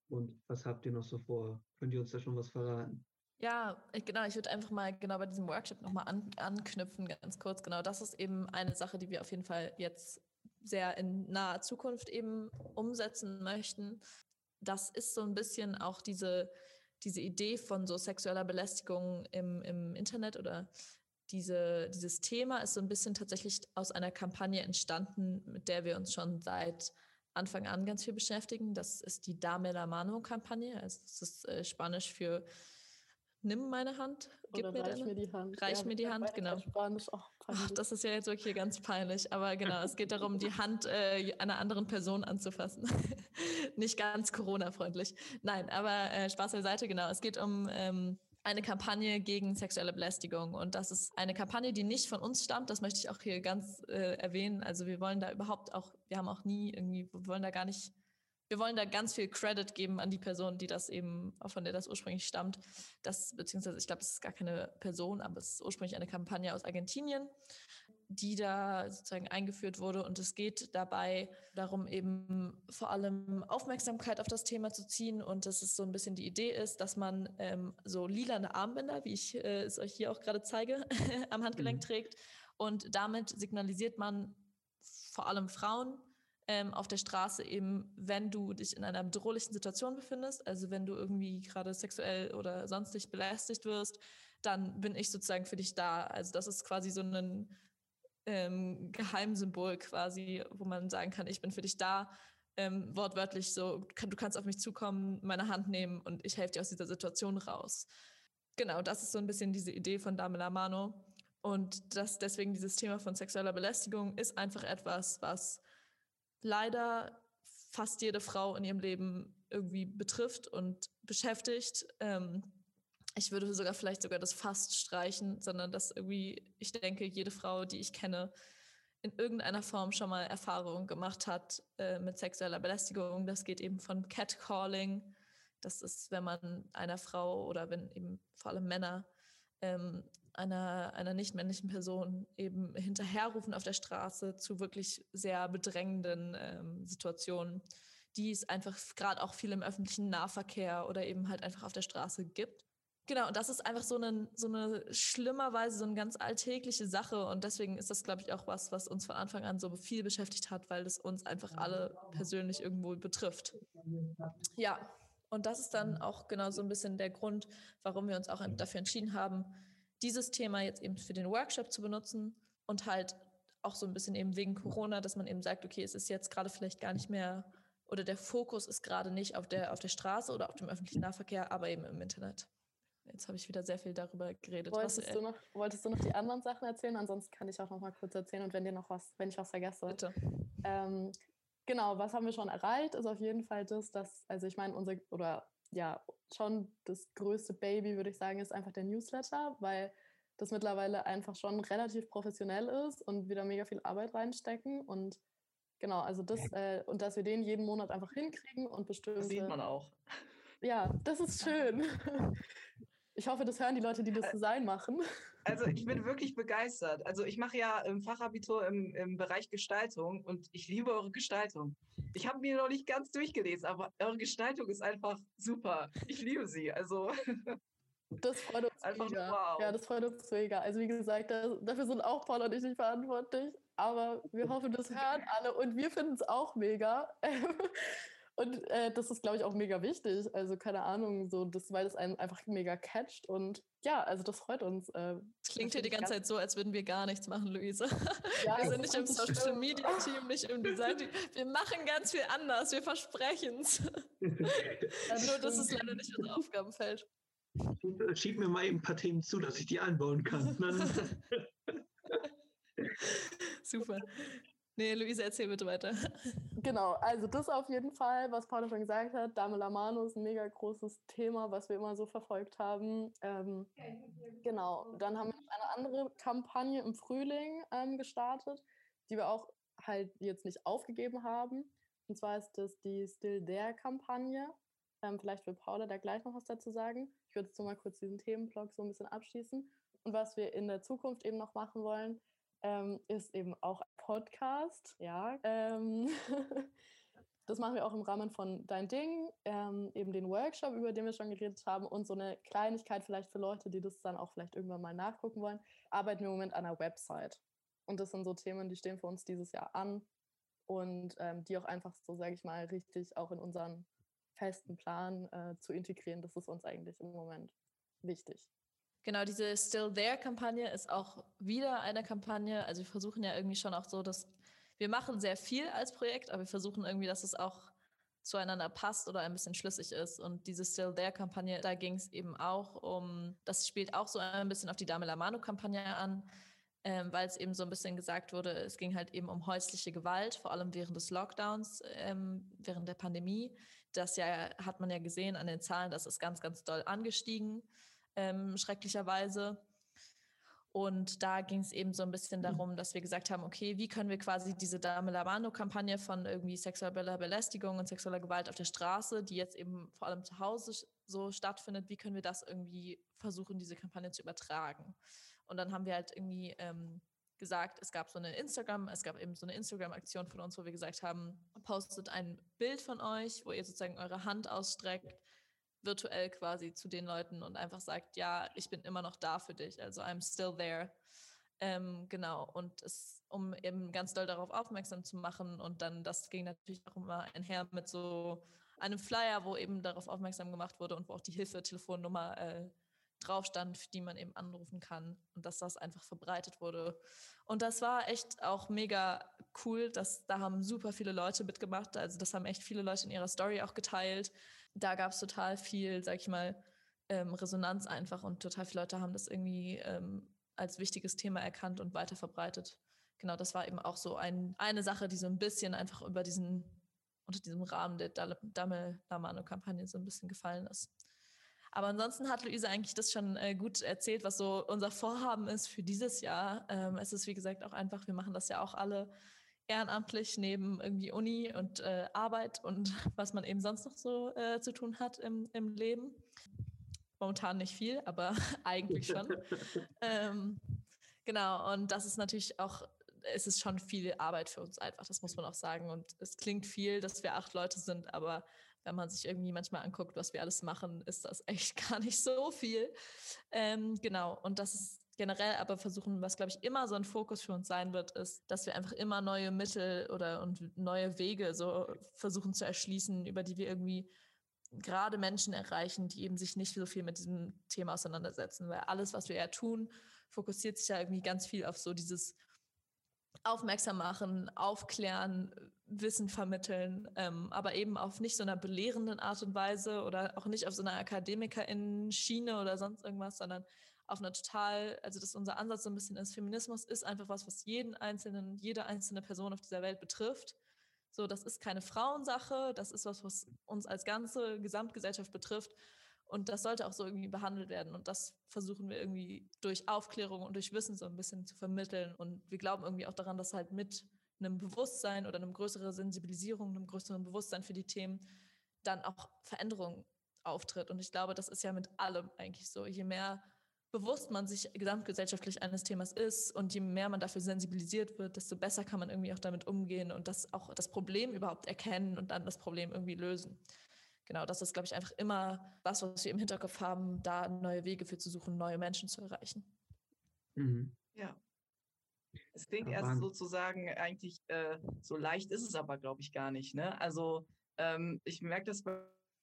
und was habt ihr noch so vor? Könnt ihr uns da schon was verraten? Ja, ich, genau, ich würde einfach mal genau bei diesem Workshop nochmal an, anknüpfen, ganz kurz. Genau, das ist eben eine Sache, die wir auf jeden Fall jetzt sehr in naher Zukunft eben umsetzen möchten. Das ist so ein bisschen auch diese, diese Idee von so sexueller Belästigung im, im Internet oder diese, dieses Thema ist so ein bisschen tatsächlich aus einer Kampagne entstanden, mit der wir uns schon seit Anfang an ganz viel beschäftigen. Das ist die Dame la Mano-Kampagne. Also das ist äh, Spanisch für Nimm meine Hand, gib Oder mir reich deine. mir die Hand. Reich mir die Hand, genau. Spanisch auch Ach, das ist ja jetzt wirklich ganz peinlich. Aber genau, es geht darum, die Hand äh, einer anderen Person anzufassen. Nicht ganz Corona-freundlich. Nein, aber äh, Spaß beiseite, genau. Es geht um ähm, eine Kampagne gegen sexuelle Belästigung. Und das ist eine Kampagne, die nicht von uns stammt. Das möchte ich auch hier ganz äh, erwähnen. Also wir wollen da überhaupt auch, wir haben auch nie irgendwie, wir wollen da gar nicht wir wollen da ganz viel Credit geben an die Person, die das eben, von der das ursprünglich stammt. Das, beziehungsweise, ich glaube, es ist gar keine Person, aber es ist ursprünglich eine Kampagne aus Argentinien, die da sozusagen eingeführt wurde. Und es geht dabei darum, eben vor allem Aufmerksamkeit auf das Thema zu ziehen. Und dass es so ein bisschen die Idee ist, dass man ähm, so lilane Armbänder, wie ich äh, es euch hier auch gerade zeige, am Handgelenk Mhm. trägt. Und damit signalisiert man vor allem Frauen, ähm, auf der Straße eben, wenn du dich in einer bedrohlichen Situation befindest, also wenn du irgendwie gerade sexuell oder sonstig belästigt wirst, dann bin ich sozusagen für dich da. Also das ist quasi so ein ähm, Geheimsymbol quasi, wo man sagen kann, ich bin für dich da. Ähm, wortwörtlich so, kann, du kannst auf mich zukommen, meine Hand nehmen und ich helfe dir aus dieser Situation raus. Genau, das ist so ein bisschen diese Idee von Dame la Mano. Und das, deswegen dieses Thema von sexueller Belästigung ist einfach etwas, was leider fast jede Frau in ihrem Leben irgendwie betrifft und beschäftigt. Ähm, ich würde sogar vielleicht sogar das fast streichen, sondern dass irgendwie, ich denke, jede Frau, die ich kenne, in irgendeiner Form schon mal Erfahrung gemacht hat äh, mit sexueller Belästigung. Das geht eben von Catcalling. Das ist, wenn man einer Frau oder wenn eben vor allem Männer ähm, einer, einer nicht männlichen Person eben hinterherrufen auf der Straße zu wirklich sehr bedrängenden ähm, Situationen, die es einfach gerade auch viel im öffentlichen Nahverkehr oder eben halt einfach auf der Straße gibt. Genau, und das ist einfach so eine, so eine schlimmerweise so eine ganz alltägliche Sache. Und deswegen ist das, glaube ich, auch was, was uns von Anfang an so viel beschäftigt hat, weil es uns einfach alle persönlich irgendwo betrifft. Ja, und das ist dann auch genau so ein bisschen der Grund, warum wir uns auch dafür entschieden haben, dieses Thema jetzt eben für den Workshop zu benutzen und halt auch so ein bisschen eben wegen Corona, dass man eben sagt, okay, es ist jetzt gerade vielleicht gar nicht mehr oder der Fokus ist gerade nicht auf der, auf der Straße oder auf dem öffentlichen Nahverkehr, aber eben im Internet. Jetzt habe ich wieder sehr viel darüber geredet. Wolltest, was, äh, du, noch, wolltest du noch die anderen Sachen erzählen? Ansonsten kann ich auch noch mal kurz erzählen und wenn dir noch was, wenn ich was vergesse. Bitte. Ähm, genau, was haben wir schon erreicht? Ist auf jeden Fall das, dass, also ich meine, unser, oder ja, schon das größte Baby, würde ich sagen, ist einfach der Newsletter, weil das mittlerweile einfach schon relativ professionell ist und wieder mega viel Arbeit reinstecken und genau, also das, äh, und dass wir den jeden Monat einfach hinkriegen und bestimmt. Das sieht man auch. Ja, das ist schön. Ich hoffe, das hören die Leute, die das Design machen. Also ich bin wirklich begeistert. Also ich mache ja im Fachabitur im, im Bereich Gestaltung und ich liebe eure Gestaltung. Ich habe mir noch nicht ganz durchgelesen, aber eure Gestaltung ist einfach super. Ich liebe sie. Also das freut uns einfach mega. Wow. Ja, das freut uns mega. Also wie gesagt, dafür sind auch Paul und ich nicht verantwortlich. Aber wir hoffen, das hören alle und wir finden es auch mega. Und äh, das ist, glaube ich, auch mega wichtig. Also keine Ahnung, so das, weil es einen einfach mega catcht. Und ja, also das freut uns. Äh, das klingt hier die ganze Zeit so, als würden wir gar nichts machen, Luise. Ja, wir sind nicht im Social Media Team, nicht im Design Team. Wir machen ganz viel anders, wir versprechen es. Nur das ist leider nicht unser Aufgabenfeld. Schieb mir mal eben ein paar Themen zu, dass ich die einbauen kann. Super. Nee, Luise, erzähl bitte weiter. Genau, also das auf jeden Fall, was Paula schon gesagt hat. Dame Lamano ist ein mega großes Thema, was wir immer so verfolgt haben. Ähm, genau, dann haben wir noch eine andere Kampagne im Frühling ähm, gestartet, die wir auch halt jetzt nicht aufgegeben haben. Und zwar ist das die Still There-Kampagne. Ähm, vielleicht will Paula da gleich noch was dazu sagen. Ich würde jetzt so mal kurz diesen Themenblock so ein bisschen abschließen. Und was wir in der Zukunft eben noch machen wollen, ähm, ist eben auch Podcast. Ja, ähm, das machen wir auch im Rahmen von Dein Ding, ähm, eben den Workshop, über den wir schon geredet haben und so eine Kleinigkeit vielleicht für Leute, die das dann auch vielleicht irgendwann mal nachgucken wollen, arbeiten wir im Moment an einer Website. Und das sind so Themen, die stehen für uns dieses Jahr an und ähm, die auch einfach so, sage ich mal, richtig auch in unseren festen Plan äh, zu integrieren. Das ist uns eigentlich im Moment wichtig. Genau, diese Still There-Kampagne ist auch wieder eine Kampagne. Also wir versuchen ja irgendwie schon auch so, dass wir machen sehr viel als Projekt, aber wir versuchen irgendwie, dass es auch zueinander passt oder ein bisschen schlüssig ist. Und diese Still There-Kampagne, da ging es eben auch um, das spielt auch so ein bisschen auf die Dame Lamano-Kampagne an, ähm, weil es eben so ein bisschen gesagt wurde, es ging halt eben um häusliche Gewalt, vor allem während des Lockdowns, ähm, während der Pandemie. Das ja hat man ja gesehen an den Zahlen, das ist ganz, ganz doll angestiegen ähm, schrecklicherweise. Und da ging es eben so ein bisschen mhm. darum, dass wir gesagt haben, okay, wie können wir quasi diese Dame Lamano-Kampagne von irgendwie sexueller Belästigung und sexueller Gewalt auf der Straße, die jetzt eben vor allem zu Hause so stattfindet, wie können wir das irgendwie versuchen, diese Kampagne zu übertragen? Und dann haben wir halt irgendwie ähm, gesagt, es gab so eine Instagram, es gab eben so eine Instagram-Aktion von uns, wo wir gesagt haben, postet ein Bild von euch, wo ihr sozusagen eure Hand ausstreckt virtuell quasi zu den Leuten und einfach sagt, ja, ich bin immer noch da für dich, also I'm still there. Ähm, genau, und es, um eben ganz doll darauf aufmerksam zu machen und dann, das ging natürlich auch immer einher mit so einem Flyer, wo eben darauf aufmerksam gemacht wurde und wo auch die Hilfetelefonnummer äh, drauf stand, die man eben anrufen kann und dass das einfach verbreitet wurde. Und das war echt auch mega cool, dass da haben super viele Leute mitgemacht, also das haben echt viele Leute in ihrer Story auch geteilt da gab es total viel, sag ich mal, ähm, Resonanz einfach und total viele Leute haben das irgendwie ähm, als wichtiges Thema erkannt und weiter verbreitet. Genau, das war eben auch so ein, eine Sache, die so ein bisschen einfach über diesen, unter diesem Rahmen der Dame Lamano-Kampagne so ein bisschen gefallen ist. Aber ansonsten hat Luise eigentlich das schon äh, gut erzählt, was so unser Vorhaben ist für dieses Jahr. Ähm, es ist, wie gesagt, auch einfach, wir machen das ja auch alle ehrenamtlich neben irgendwie Uni und äh, Arbeit und was man eben sonst noch so äh, zu tun hat im, im Leben. Momentan nicht viel, aber eigentlich schon. ähm, genau, und das ist natürlich auch, es ist schon viel Arbeit für uns einfach, das muss man auch sagen. Und es klingt viel, dass wir acht Leute sind, aber wenn man sich irgendwie manchmal anguckt, was wir alles machen, ist das echt gar nicht so viel. Ähm, genau, und das ist generell aber versuchen, was glaube ich immer so ein Fokus für uns sein wird, ist, dass wir einfach immer neue Mittel oder und neue Wege so versuchen zu erschließen, über die wir irgendwie gerade Menschen erreichen, die eben sich nicht so viel mit diesem Thema auseinandersetzen, weil alles, was wir ja tun, fokussiert sich ja irgendwie ganz viel auf so dieses Aufmerksam machen, aufklären, Wissen vermitteln, ähm, aber eben auf nicht so einer belehrenden Art und Weise oder auch nicht auf so einer Akademikerin-Schiene oder sonst irgendwas, sondern auf einer total, also dass unser Ansatz so ein bisschen ist, Feminismus ist einfach was, was jeden einzelnen, jede einzelne Person auf dieser Welt betrifft. So, das ist keine Frauensache, das ist was, was uns als ganze Gesamtgesellschaft betrifft. Und das sollte auch so irgendwie behandelt werden. Und das versuchen wir irgendwie durch Aufklärung und durch Wissen so ein bisschen zu vermitteln. Und wir glauben irgendwie auch daran, dass halt mit einem Bewusstsein oder einem größeren Sensibilisierung, einem größeren Bewusstsein für die Themen dann auch Veränderung auftritt. Und ich glaube, das ist ja mit allem eigentlich so. Je mehr bewusst man sich gesamtgesellschaftlich eines Themas ist und je mehr man dafür sensibilisiert wird, desto besser kann man irgendwie auch damit umgehen und das auch das Problem überhaupt erkennen und dann das Problem irgendwie lösen. Genau, das ist, glaube ich, einfach immer was, was wir im Hinterkopf haben, da neue Wege für zu suchen, neue Menschen zu erreichen. Mhm. Ja. Es klingt ja, erst sozusagen eigentlich, äh, so leicht ist es aber, glaube ich, gar nicht. Ne? Also ähm, ich merke das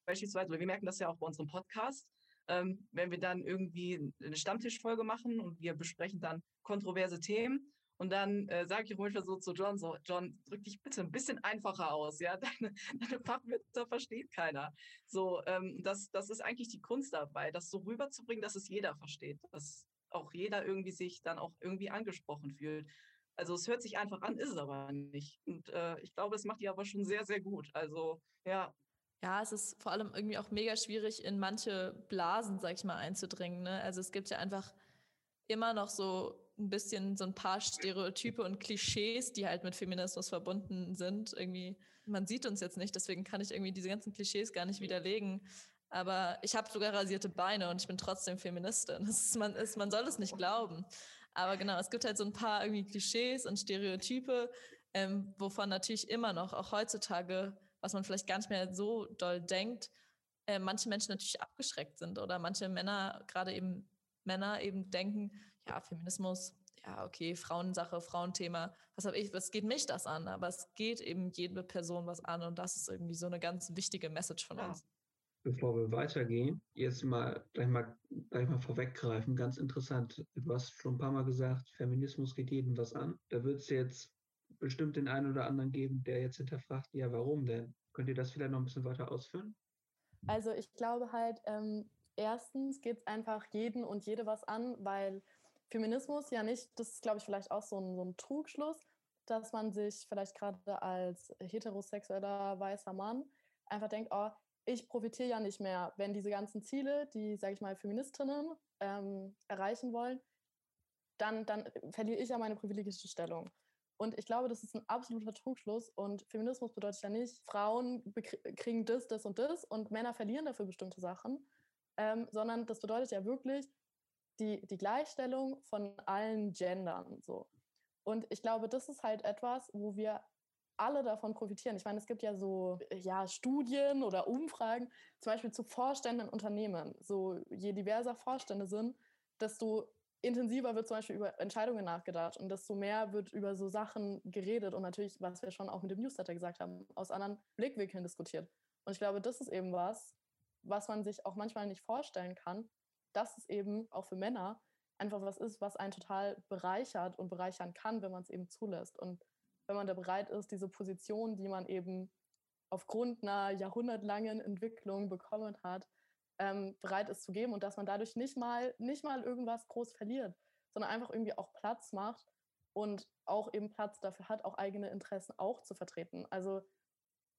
beispielsweise, oder wir merken das ja auch bei unserem Podcast, ähm, wenn wir dann irgendwie eine Stammtischfolge machen und wir besprechen dann kontroverse Themen. Und dann äh, sage ich manchmal so zu John, so, John, drück dich bitte ein bisschen einfacher aus, ja, deine, deine Fachwörter versteht keiner. So, ähm, das, das ist eigentlich die Kunst dabei, das so rüberzubringen, dass es jeder versteht, dass auch jeder irgendwie sich dann auch irgendwie angesprochen fühlt. Also es hört sich einfach an, ist es aber nicht. Und äh, ich glaube, es macht ihr aber schon sehr, sehr gut. Also ja, ja, es ist vor allem irgendwie auch mega schwierig, in manche Blasen, sag ich mal, einzudringen. Ne? Also es gibt ja einfach immer noch so ein bisschen so ein paar Stereotype und Klischees, die halt mit Feminismus verbunden sind. Irgendwie, man sieht uns jetzt nicht, deswegen kann ich irgendwie diese ganzen Klischees gar nicht widerlegen. Aber ich habe sogar rasierte Beine und ich bin trotzdem Feministin. Ist, man, ist, man soll es nicht glauben. Aber genau, es gibt halt so ein paar irgendwie Klischees und Stereotype, ähm, wovon natürlich immer noch, auch heutzutage, was man vielleicht gar nicht mehr so doll denkt, äh, manche Menschen natürlich abgeschreckt sind oder manche Männer, gerade eben Männer eben denken, ja, Feminismus, ja, okay, Frauensache, Frauenthema, was habe ich, was geht mich das an? Aber es geht eben jede Person was an und das ist irgendwie so eine ganz wichtige Message von uns. Bevor wir weitergehen, jetzt mal gleich mal gleich mal vorweggreifen, ganz interessant. Du hast schon ein paar Mal gesagt, Feminismus geht jedem was an. Da wird es jetzt bestimmt den einen oder anderen geben, der jetzt hinterfragt, ja, warum denn? Könnt ihr das vielleicht noch ein bisschen weiter ausführen? Also ich glaube halt, ähm, erstens geht es einfach jeden und jede was an, weil Feminismus ja nicht, das ist glaube ich vielleicht auch so ein, so ein Trugschluss, dass man sich vielleicht gerade als heterosexueller weißer Mann einfach denkt, oh, ich profitiere ja nicht mehr, wenn diese ganzen Ziele, die, sage ich mal, Feministinnen ähm, erreichen wollen, dann, dann verliere ich ja meine privilegierte Stellung. Und ich glaube, das ist ein absoluter Trugschluss. Und Feminismus bedeutet ja nicht, Frauen kriegen das, das und das und Männer verlieren dafür bestimmte Sachen, ähm, sondern das bedeutet ja wirklich die, die Gleichstellung von allen Gendern. So. Und ich glaube, das ist halt etwas, wo wir alle davon profitieren. Ich meine, es gibt ja so ja, Studien oder Umfragen, zum Beispiel zu Vorständen in Unternehmen. So je diverser Vorstände sind, desto intensiver wird zum Beispiel über Entscheidungen nachgedacht und desto mehr wird über so Sachen geredet und natürlich, was wir schon auch mit dem Newsletter gesagt haben, aus anderen Blickwinkeln diskutiert. Und ich glaube, das ist eben was, was man sich auch manchmal nicht vorstellen kann, dass es eben auch für Männer einfach was ist, was einen total bereichert und bereichern kann, wenn man es eben zulässt. Und wenn man da bereit ist, diese Position, die man eben aufgrund einer jahrhundertlangen Entwicklung bekommen hat, ähm, bereit ist zu geben und dass man dadurch nicht mal, nicht mal irgendwas groß verliert, sondern einfach irgendwie auch Platz macht und auch eben Platz dafür hat, auch eigene Interessen auch zu vertreten. Also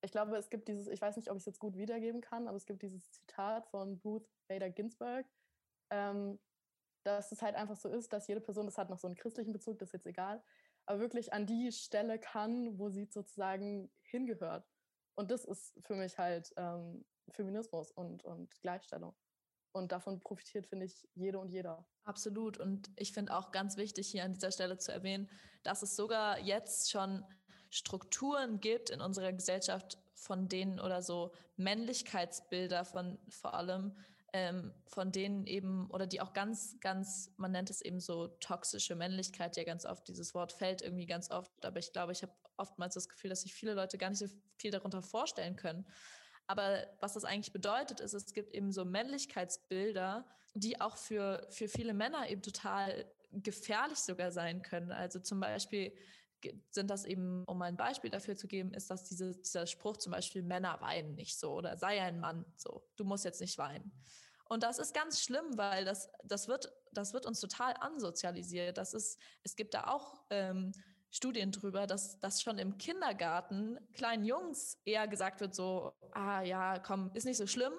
ich glaube, es gibt dieses, ich weiß nicht, ob ich es jetzt gut wiedergeben kann, aber es gibt dieses Zitat von Ruth Bader Ginsburg, ähm, dass es halt einfach so ist, dass jede Person, das hat noch so einen christlichen Bezug, das ist jetzt egal, aber wirklich an die Stelle kann, wo sie sozusagen hingehört. Und das ist für mich halt ähm, Feminismus und, und Gleichstellung. Und davon profitiert, finde ich, jede und jeder. Absolut. Und ich finde auch ganz wichtig, hier an dieser Stelle zu erwähnen, dass es sogar jetzt schon Strukturen gibt in unserer Gesellschaft, von denen oder so Männlichkeitsbilder von vor allem, ähm, von denen eben, oder die auch ganz, ganz, man nennt es eben so toxische Männlichkeit, ja ganz oft, dieses Wort fällt irgendwie ganz oft, aber ich glaube, ich habe oftmals das Gefühl, dass sich viele Leute gar nicht so viel darunter vorstellen können. Aber was das eigentlich bedeutet, ist, es gibt eben so Männlichkeitsbilder, die auch für, für viele Männer eben total gefährlich sogar sein können. Also zum Beispiel sind das eben, um ein Beispiel dafür zu geben, ist das diese, dieser Spruch zum Beispiel, Männer weinen nicht so oder sei ein Mann so, du musst jetzt nicht weinen. Und das ist ganz schlimm, weil das, das, wird, das wird uns total ansozialisiert. Das ist, es gibt da auch ähm, Studien drüber, dass, dass schon im Kindergarten kleinen Jungs eher gesagt wird, so, ah ja, komm, ist nicht so schlimm.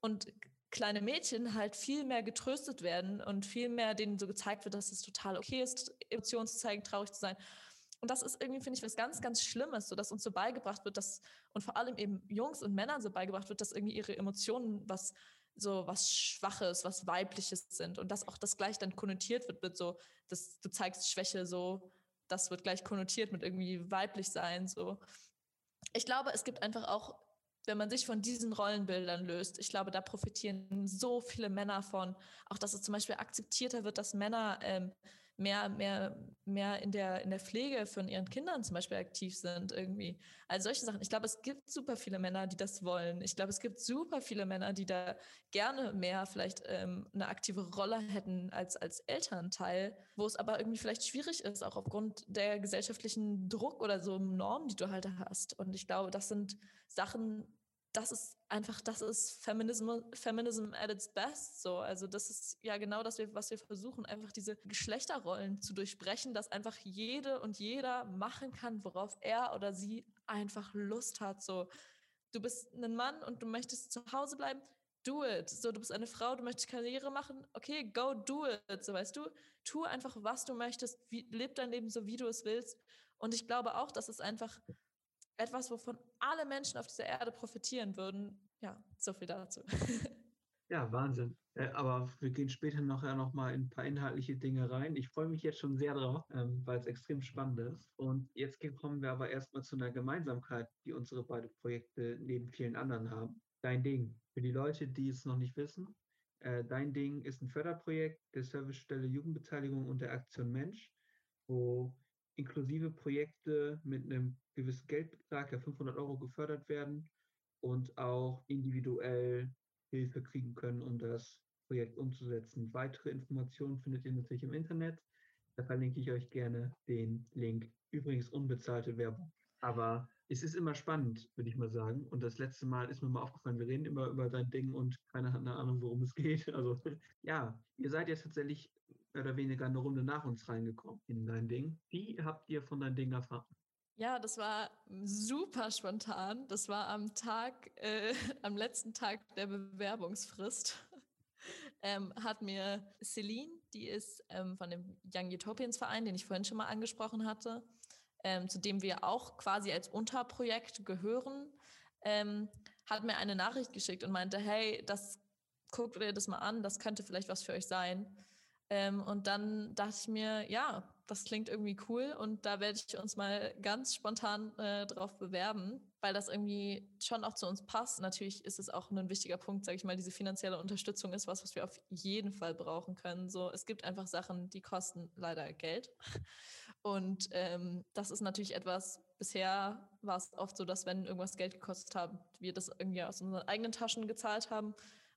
Und kleine Mädchen halt viel mehr getröstet werden und viel mehr denen so gezeigt wird, dass es total okay ist, Emotionen zu zeigen, traurig zu sein. Und das ist irgendwie, finde ich, was ganz, ganz Schlimmes, so dass uns so beigebracht wird, dass, und vor allem eben Jungs und Männern so beigebracht wird, dass irgendwie ihre Emotionen was, so was Schwaches, was Weibliches sind. Und dass auch das gleich dann konnotiert wird mit so, dass du zeigst Schwäche so, das wird gleich konnotiert mit irgendwie weiblich sein, so. Ich glaube, es gibt einfach auch wenn man sich von diesen Rollenbildern löst, ich glaube, da profitieren so viele Männer von. Auch dass es zum Beispiel akzeptierter wird, dass Männer ähm, mehr, mehr, mehr in der, in der Pflege von ihren Kindern zum Beispiel aktiv sind irgendwie. Also solche Sachen. Ich glaube, es gibt super viele Männer, die das wollen. Ich glaube, es gibt super viele Männer, die da gerne mehr vielleicht ähm, eine aktive Rolle hätten als, als Elternteil, wo es aber irgendwie vielleicht schwierig ist, auch aufgrund der gesellschaftlichen Druck oder so Normen, die du halt hast. Und ich glaube, das sind Sachen, das ist einfach, das ist Feminism, Feminism at its best. So, also das ist ja genau das, was wir versuchen, einfach diese Geschlechterrollen zu durchbrechen, dass einfach jede und jeder machen kann, worauf er oder sie einfach Lust hat. So, du bist ein Mann und du möchtest zu Hause bleiben, do it. So, du bist eine Frau, du möchtest Karriere machen, okay, go do it. So, weißt du, tu einfach, was du möchtest, wie, leb dein Leben so, wie du es willst. Und ich glaube auch, dass es einfach etwas, wovon alle Menschen auf dieser Erde profitieren würden. Ja, so viel dazu. Ja, Wahnsinn. Äh, aber wir gehen später noch mal in ein paar inhaltliche Dinge rein. Ich freue mich jetzt schon sehr drauf, ähm, weil es extrem spannend ist. Und jetzt kommen wir aber erstmal zu einer Gemeinsamkeit, die unsere beiden Projekte neben vielen anderen haben. Dein Ding. Für die Leute, die es noch nicht wissen, äh, Dein Ding ist ein Förderprojekt der Servicestelle Jugendbeteiligung und der Aktion Mensch, wo inklusive Projekte mit einem gewissen Geldbetrag, ja 500 Euro gefördert werden und auch individuell Hilfe kriegen können, um das Projekt umzusetzen. Weitere Informationen findet ihr natürlich im Internet. Da verlinke ich euch gerne den Link. Übrigens unbezahlte Werbung. Aber es ist immer spannend, würde ich mal sagen. Und das letzte Mal ist mir mal aufgefallen, wir reden immer über dein Ding und keiner hat eine Ahnung, worum es geht. Also ja, ihr seid jetzt tatsächlich mehr oder weniger eine Runde nach uns reingekommen in dein Ding. Wie habt ihr von dein Ding erfahren? Ja, das war super spontan. Das war am Tag, äh, am letzten Tag der Bewerbungsfrist. ähm, hat mir Celine, die ist ähm, von dem Young Utopians Verein, den ich vorhin schon mal angesprochen hatte, ähm, zu dem wir auch quasi als Unterprojekt gehören, ähm, hat mir eine Nachricht geschickt und meinte, hey, das guckt ihr das mal an, das könnte vielleicht was für euch sein. Ähm, und dann dachte ich mir, ja, das klingt irgendwie cool und da werde ich uns mal ganz spontan äh, drauf bewerben, weil das irgendwie schon auch zu uns passt. Natürlich ist es auch ein wichtiger Punkt, sage ich mal, diese finanzielle Unterstützung ist was, was wir auf jeden Fall brauchen können. So, es gibt einfach Sachen, die kosten leider Geld und ähm, das ist natürlich etwas. Bisher war es oft so, dass wenn irgendwas Geld gekostet hat, wir das irgendwie aus unseren eigenen Taschen gezahlt haben.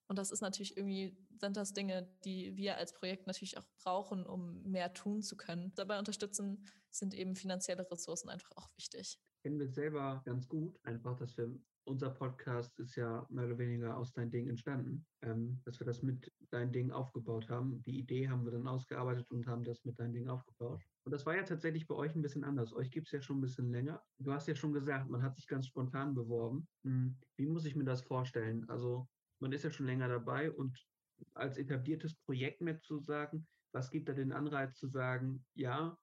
Und das ist natürlich irgendwie, sind das Dinge, die wir als Projekt natürlich auch brauchen, um mehr tun zu können. Dabei unterstützen sind eben finanzielle Ressourcen einfach auch wichtig. Kennen wir selber ganz gut, einfach, dass wir, unser Podcast ist ja mehr oder weniger aus dein Ding entstanden, ähm, dass wir das mit dein Ding aufgebaut haben. Die Idee haben wir dann ausgearbeitet und haben das mit dein Ding aufgebaut. Und das war ja tatsächlich bei euch ein bisschen anders. Euch gibt es ja schon ein bisschen länger. Du hast ja schon gesagt, man hat sich ganz spontan beworben. Hm, wie muss ich mir das vorstellen? Also man ist ja schon länger dabei und als etabliertes Projekt mit zu sagen, was gibt da den Anreiz zu sagen, ja,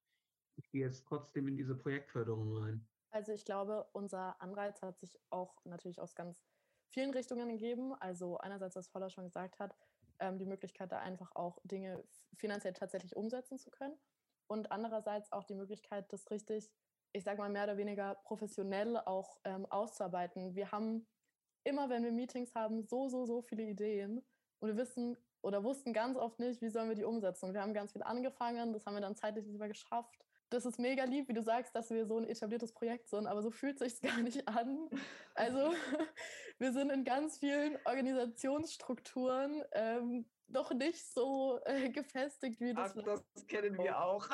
ich gehe jetzt trotzdem in diese Projektförderung rein? Also ich glaube, unser Anreiz hat sich auch natürlich aus ganz vielen Richtungen gegeben. Also einerseits, was Voller schon gesagt hat, ähm, die Möglichkeit, da einfach auch Dinge finanziell tatsächlich umsetzen zu können. Und andererseits auch die Möglichkeit, das richtig, ich sage mal, mehr oder weniger professionell auch ähm, auszuarbeiten. Wir haben immer, wenn wir Meetings haben, so, so, so viele Ideen. Und wir wissen oder wussten ganz oft nicht, wie sollen wir die umsetzen. Und wir haben ganz viel angefangen, das haben wir dann zeitlich nicht mehr geschafft. Das ist mega lieb, wie du sagst, dass wir so ein etabliertes Projekt sind, aber so fühlt sich gar nicht an. Also wir sind in ganz vielen Organisationsstrukturen ähm, doch nicht so äh, gefestigt, wie das. Ach, das kennen wir auch.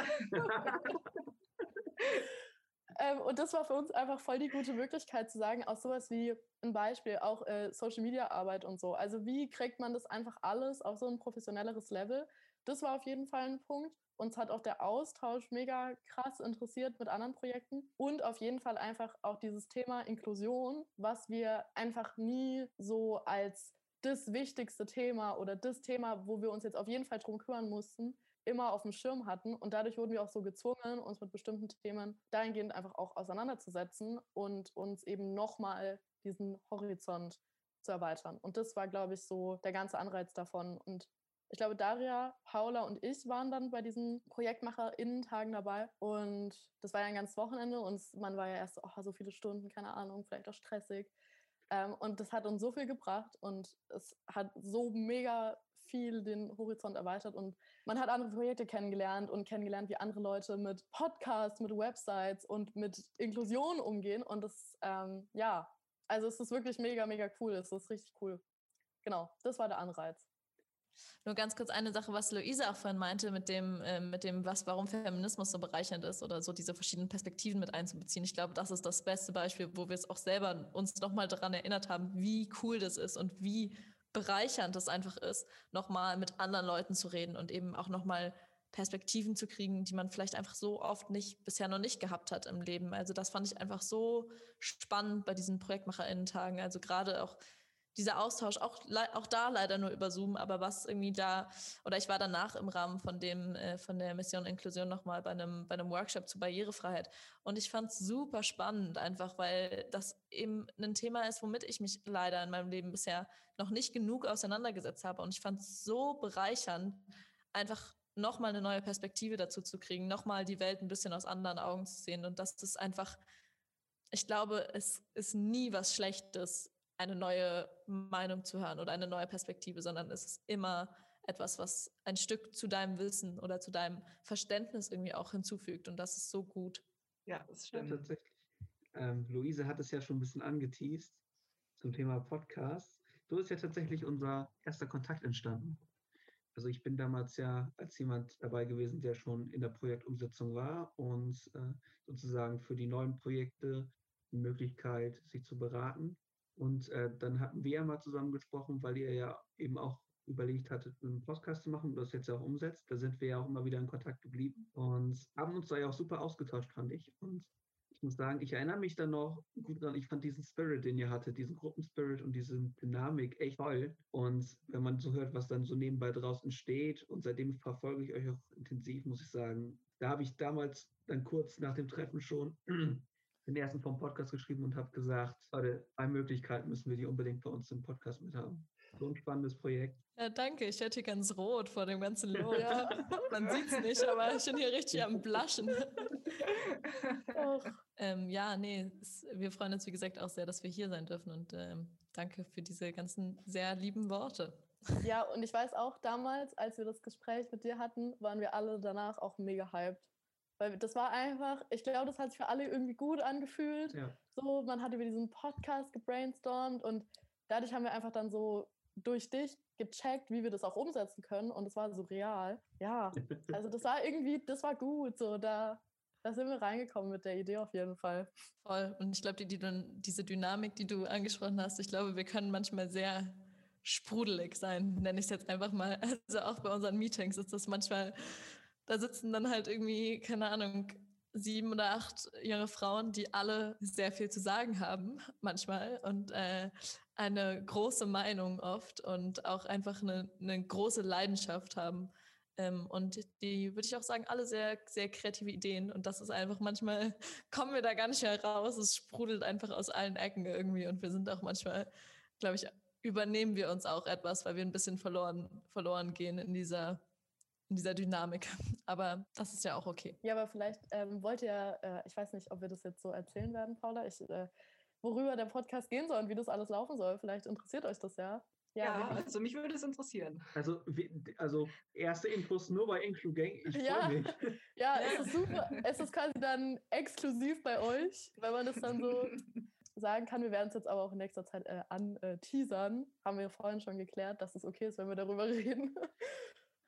Ähm, und das war für uns einfach voll die gute Möglichkeit zu sagen, auch sowas wie ein Beispiel, auch äh, Social Media Arbeit und so. Also wie kriegt man das einfach alles auf so ein professionelleres Level? Das war auf jeden Fall ein Punkt. Uns hat auch der Austausch mega krass interessiert mit anderen Projekten und auf jeden Fall einfach auch dieses Thema Inklusion, was wir einfach nie so als das wichtigste Thema oder das Thema, wo wir uns jetzt auf jeden Fall drum kümmern mussten, immer auf dem Schirm hatten. Und dadurch wurden wir auch so gezwungen, uns mit bestimmten Themen dahingehend einfach auch auseinanderzusetzen und uns eben nochmal diesen Horizont zu erweitern. Und das war, glaube ich, so der ganze Anreiz davon. Und ich glaube, Daria, Paula und ich waren dann bei diesen ProjektmacherInnen-Tagen dabei. Und das war ja ein ganzes Wochenende und man war ja erst oh, so viele Stunden, keine Ahnung, vielleicht auch stressig. Ähm, und das hat uns so viel gebracht und es hat so mega viel den Horizont erweitert und man hat andere Projekte kennengelernt und kennengelernt, wie andere Leute mit Podcasts, mit Websites und mit Inklusion umgehen. Und das, ähm, ja, also es ist wirklich mega, mega cool. Es ist richtig cool. Genau, das war der Anreiz. Nur ganz kurz eine Sache, was Luisa auch vorhin meinte, mit dem, äh, mit dem, was, warum Feminismus so bereichernd ist oder so diese verschiedenen Perspektiven mit einzubeziehen. Ich glaube, das ist das beste Beispiel, wo wir es auch selber uns nochmal daran erinnert haben, wie cool das ist und wie bereichernd es einfach ist, nochmal mit anderen Leuten zu reden und eben auch nochmal Perspektiven zu kriegen, die man vielleicht einfach so oft nicht, bisher noch nicht gehabt hat im Leben. Also das fand ich einfach so spannend bei diesen ProjektmacherInnen-Tagen. Also gerade auch dieser Austausch, auch, auch da leider nur über Zoom, aber was irgendwie da, oder ich war danach im Rahmen von dem, äh, von der Mission Inklusion nochmal bei einem, bei einem Workshop zur Barrierefreiheit. Und ich fand es super spannend, einfach weil das eben ein Thema ist, womit ich mich leider in meinem Leben bisher noch nicht genug auseinandergesetzt habe. Und ich fand es so bereichernd, einfach nochmal eine neue Perspektive dazu zu kriegen, nochmal die Welt ein bisschen aus anderen Augen zu sehen. Und das ist einfach, ich glaube, es ist nie was Schlechtes, eine neue Meinung zu hören oder eine neue Perspektive, sondern es ist immer etwas, was ein Stück zu deinem Wissen oder zu deinem Verständnis irgendwie auch hinzufügt. Und das ist so gut. Ja, das stimmt. Ja, tatsächlich. Ähm, Luise hat es ja schon ein bisschen angeteased zum Thema Podcast. So ist ja tatsächlich unser erster Kontakt entstanden. Also ich bin damals ja als jemand dabei gewesen, der schon in der Projektumsetzung war und äh, sozusagen für die neuen Projekte die Möglichkeit, sich zu beraten. Und äh, dann hatten wir ja mal zusammen gesprochen, weil ihr ja eben auch überlegt hattet, einen Podcast zu machen und das jetzt auch umsetzt. Da sind wir ja auch immer wieder in Kontakt geblieben und haben uns da ja auch super ausgetauscht, fand ich. Und ich muss sagen, ich erinnere mich dann noch gut dran, ich fand diesen Spirit, den ihr hattet, diesen Gruppenspirit und diese Dynamik echt toll. Und wenn man so hört, was dann so nebenbei draußen steht und seitdem verfolge ich euch auch intensiv, muss ich sagen, da habe ich damals dann kurz nach dem Treffen schon den ersten vom Podcast geschrieben und habe gesagt, Leute, zwei Möglichkeiten müssen wir die unbedingt bei uns im Podcast mit haben. So ein spannendes Projekt. Ja, danke. Ich hier ganz rot vor dem ganzen Lob. Ja. Man sieht es nicht, aber ich bin hier richtig am Blaschen. ähm, ja, nee, es, wir freuen uns, wie gesagt, auch sehr, dass wir hier sein dürfen und ähm, danke für diese ganzen sehr lieben Worte. Ja, und ich weiß auch damals, als wir das Gespräch mit dir hatten, waren wir alle danach auch mega hyped. Weil das war einfach, ich glaube, das hat sich für alle irgendwie gut angefühlt. Ja. So, man hat über diesen Podcast gebrainstormt und dadurch haben wir einfach dann so durch dich gecheckt, wie wir das auch umsetzen können und es war so real. Ja, also das war irgendwie, das war gut. So, da, da sind wir reingekommen mit der Idee auf jeden Fall. Voll. Und ich glaube, die, die, diese Dynamik, die du angesprochen hast, ich glaube, wir können manchmal sehr sprudelig sein, nenne ich es jetzt einfach mal. Also auch bei unseren Meetings ist das manchmal da sitzen dann halt irgendwie, keine Ahnung, sieben oder acht junge Frauen, die alle sehr viel zu sagen haben, manchmal, und äh, eine große Meinung oft und auch einfach eine, eine große Leidenschaft haben. Ähm, und die, würde ich auch sagen, alle sehr, sehr kreative Ideen. Und das ist einfach manchmal, kommen wir da gar nicht mehr raus. Es sprudelt einfach aus allen Ecken irgendwie. Und wir sind auch manchmal, glaube ich, übernehmen wir uns auch etwas, weil wir ein bisschen verloren, verloren gehen in dieser, in dieser Dynamik. Aber das ist ja auch okay. Ja, aber vielleicht ähm, wollt ihr, äh, ich weiß nicht, ob wir das jetzt so erzählen werden, Paula, ich, äh, worüber der Podcast gehen soll und wie das alles laufen soll. Vielleicht interessiert euch das ja. Ja, also mich würde es interessieren. Also, also erste Infos nur bei Inclu Gang. Ich freue Ja. mich. Ja, es ist super. Es ist quasi dann exklusiv bei euch, wenn man das dann so sagen kann. Wir werden es jetzt aber auch in nächster Zeit äh, anteasern. Haben wir vorhin schon geklärt, dass es okay ist, wenn wir darüber reden.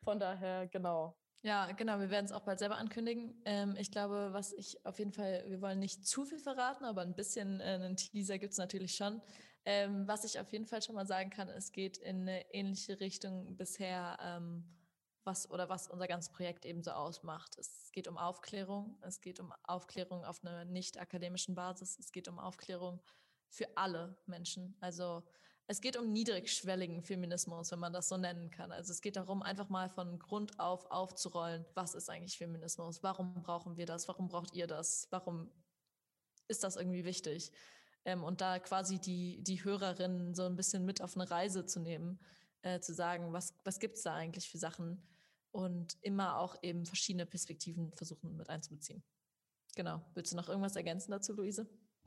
Von daher, genau. Ja, genau, wir werden es auch bald selber ankündigen. Ähm, ich glaube, was ich auf jeden Fall, wir wollen nicht zu viel verraten, aber ein bisschen äh, einen Teaser gibt es natürlich schon. Ähm, was ich auf jeden Fall schon mal sagen kann, es geht in eine ähnliche Richtung bisher, ähm, was oder was unser ganzes Projekt eben so ausmacht. Es geht um Aufklärung, es geht um Aufklärung auf einer nicht akademischen Basis, es geht um Aufklärung für alle Menschen. Also es geht um niedrigschwelligen Feminismus, wenn man das so nennen kann. Also es geht darum, einfach mal von Grund auf aufzurollen, was ist eigentlich Feminismus? Warum brauchen wir das? Warum braucht ihr das? Warum ist das irgendwie wichtig? Ähm, und da quasi die, die Hörerinnen so ein bisschen mit auf eine Reise zu nehmen, äh, zu sagen, was, was gibt es da eigentlich für Sachen? Und immer auch eben verschiedene Perspektiven versuchen mit einzubeziehen. Genau. Willst du noch irgendwas ergänzen dazu, Luise?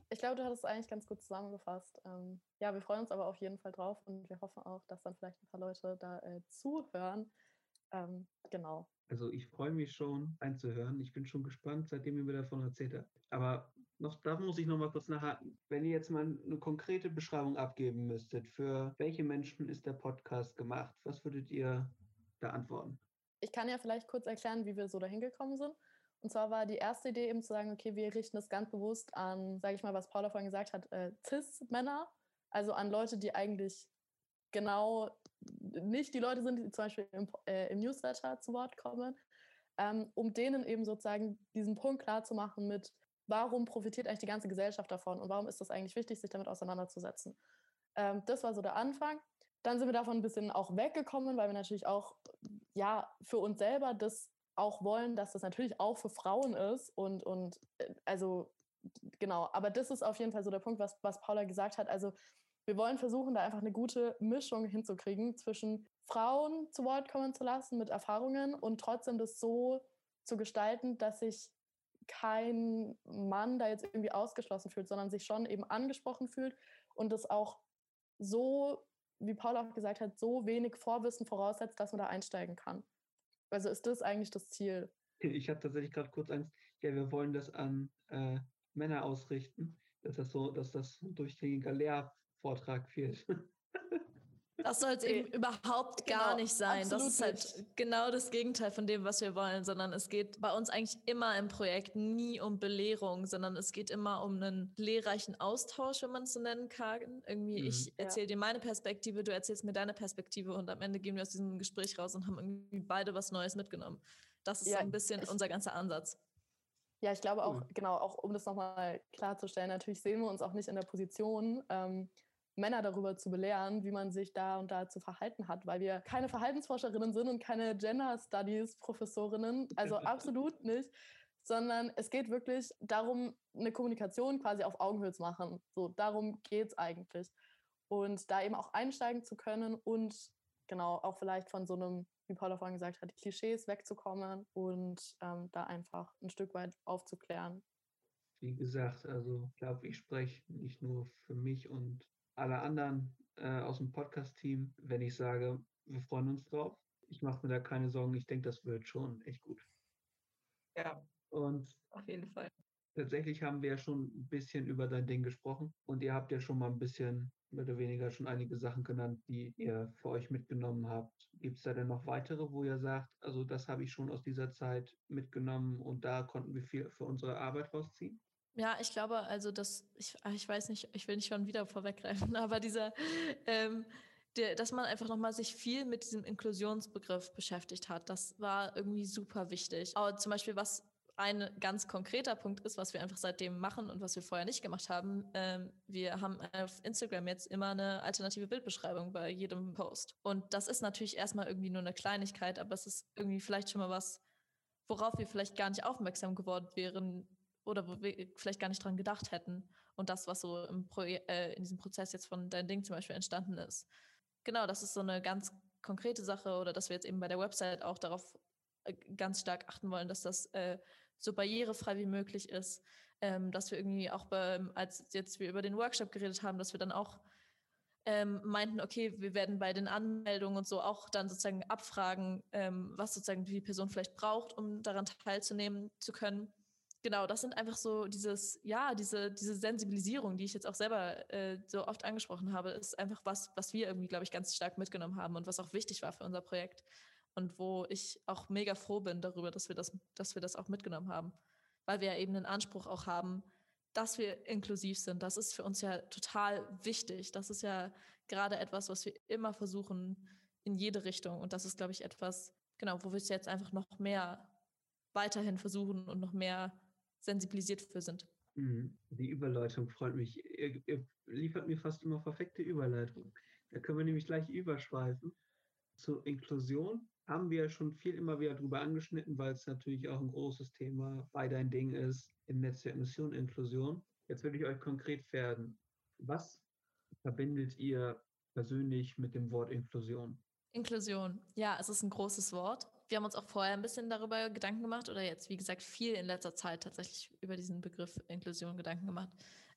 Ich glaube, du hattest es eigentlich ganz gut zusammengefasst. Ähm, ja, wir freuen uns aber auf jeden Fall drauf und wir hoffen auch, dass dann vielleicht ein paar Leute da äh, zuhören. Ähm, genau. Also ich freue mich schon einzuhören. Ich bin schon gespannt, seitdem ihr mir davon erzählt habt. Aber noch, da muss ich noch mal kurz nachhaken. Wenn ihr jetzt mal eine konkrete Beschreibung abgeben müsstet, für welche Menschen ist der Podcast gemacht? Was würdet ihr da antworten? Ich kann ja vielleicht kurz erklären, wie wir so dahin gekommen sind. Und zwar war die erste Idee eben zu sagen, okay, wir richten das ganz bewusst an, sage ich mal, was Paula vorhin gesagt hat, äh, Cis-Männer, also an Leute, die eigentlich genau nicht die Leute sind, die zum Beispiel im, äh, im Newsletter zu Wort kommen, ähm, um denen eben sozusagen diesen Punkt klarzumachen mit, warum profitiert eigentlich die ganze Gesellschaft davon und warum ist das eigentlich wichtig, sich damit auseinanderzusetzen. Ähm, das war so der Anfang. Dann sind wir davon ein bisschen auch weggekommen, weil wir natürlich auch ja für uns selber das auch wollen, dass das natürlich auch für Frauen ist und, und äh, also genau, aber das ist auf jeden Fall so der Punkt, was, was Paula gesagt hat. Also wir wollen versuchen, da einfach eine gute Mischung hinzukriegen zwischen Frauen zu Wort kommen zu lassen mit Erfahrungen und trotzdem das so zu gestalten, dass sich kein Mann da jetzt irgendwie ausgeschlossen fühlt, sondern sich schon eben angesprochen fühlt und das auch so, wie Paula auch gesagt hat, so wenig Vorwissen voraussetzt, dass man da einsteigen kann. Also ist das eigentlich das Ziel? Ich hatte tatsächlich gerade kurz Angst, ja, wir wollen das an äh, Männer ausrichten, dass das so, dass das ein durchgängiger Lehrvortrag wird. Das soll es eben überhaupt gar Genau, nicht sein. Das ist halt genau das Gegenteil von dem, was wir wollen, sondern es geht bei uns eigentlich immer im Projekt nie um Belehrung, sondern es geht immer um einen lehrreichen Austausch, wenn man es so nennen kann. Irgendwie, Mhm. ich Ja. erzähle dir meine Perspektive, du erzählst mir deine Perspektive und am Ende gehen wir aus diesem Gespräch raus und haben irgendwie beide was Neues mitgenommen. Das ist Ja, so ein bisschen ich- unser ganzer Ansatz. Ja, ich glaube auch, Cool. genau, auch um das nochmal klarzustellen, natürlich sehen wir uns auch nicht in der Position, ähm, Männer darüber zu belehren, wie man sich da und da zu verhalten hat, weil wir keine Verhaltensforscherinnen sind und keine Gender Studies Professorinnen, also absolut nicht, sondern es geht wirklich darum, eine Kommunikation quasi auf Augenhöhe zu machen. So, darum geht es eigentlich. Und da eben auch einsteigen zu können und genau auch vielleicht von so einem, wie Paula vorhin gesagt hat, Klischees wegzukommen und ähm, da einfach ein Stück weit aufzuklären. Wie gesagt, also ich glaube, ich spreche nicht nur für mich und alle anderen äh, aus dem Podcast-Team, wenn ich sage, wir freuen uns drauf. Ich mache mir da keine Sorgen. Ich denke, das wird schon echt gut. Ja, Und auf jeden Fall. tatsächlich haben wir ja schon ein bisschen über dein Ding gesprochen und ihr habt ja schon mal ein bisschen mehr oder weniger schon einige Sachen genannt, die ihr für euch mitgenommen habt. Gibt es da denn noch weitere, wo ihr sagt, also das habe ich schon aus dieser Zeit mitgenommen und da konnten wir viel für unsere Arbeit rausziehen? Ja, ich glaube, also das, ich, ah, ich weiß nicht, ich will nicht schon wieder vorweggreifen, aber dieser, ähm, der, dass man einfach nochmal sich viel mit diesem Inklusionsbegriff beschäftigt hat, das war irgendwie super wichtig. Aber zum Beispiel, was ein ganz konkreter Punkt ist, was wir einfach seitdem machen und was wir vorher nicht gemacht haben, ähm, wir haben auf Instagram jetzt immer eine alternative Bildbeschreibung bei jedem Post. Und das ist natürlich erstmal irgendwie nur eine Kleinigkeit, aber es ist irgendwie vielleicht schon mal was, worauf wir vielleicht gar nicht aufmerksam geworden wären, oder wo wir vielleicht gar nicht dran gedacht hätten. Und das, was so äh, in diesem Prozess jetzt von dein Ding zum Beispiel entstanden ist. Genau, das ist so eine ganz konkrete Sache oder dass wir jetzt eben bei der Website auch darauf äh, ganz stark achten wollen, dass das äh, so barrierefrei wie möglich ist, ähm, dass wir irgendwie auch bei, als jetzt wir über den Workshop geredet haben, dass wir dann auch ähm, meinten, okay, wir werden bei den Anmeldungen und so auch dann sozusagen abfragen, ähm, was sozusagen die Person vielleicht braucht, um daran teilzunehmen zu können. Genau, das sind einfach so dieses, ja, diese, diese Sensibilisierung, die ich jetzt auch selber äh, so oft angesprochen habe, ist einfach was, was wir irgendwie, glaube ich, ganz stark mitgenommen haben und was auch wichtig war für unser Projekt. Und wo ich auch mega froh bin darüber, dass wir das, dass wir das auch mitgenommen haben. Weil wir ja eben einen Anspruch auch haben, dass wir inklusiv sind. Das ist für uns ja total wichtig. Das ist ja gerade etwas, was wir immer versuchen in jede Richtung. Und das ist, glaube ich, etwas, genau, wo wir es jetzt einfach noch mehr weiterhin versuchen und noch mehr sensibilisiert für sind. Mhm. Die Überleitung freut mich. Ihr, ihr liefert mir fast immer perfekte Überleitung. Da können wir nämlich gleich überschweifen. Zur Inklusion haben wir schon viel immer wieder drüber angeschnitten, weil es natürlich auch ein großes Thema bei dein Ding ist im Netz der Mission Inklusion. Jetzt würde ich euch konkret werden. Was verbindet ihr persönlich mit dem Wort Inklusion? Inklusion, ja, es ist ein großes Wort. Wir haben uns auch vorher ein bisschen darüber Gedanken gemacht oder jetzt, wie gesagt, viel in letzter Zeit tatsächlich über diesen Begriff Inklusion Gedanken gemacht.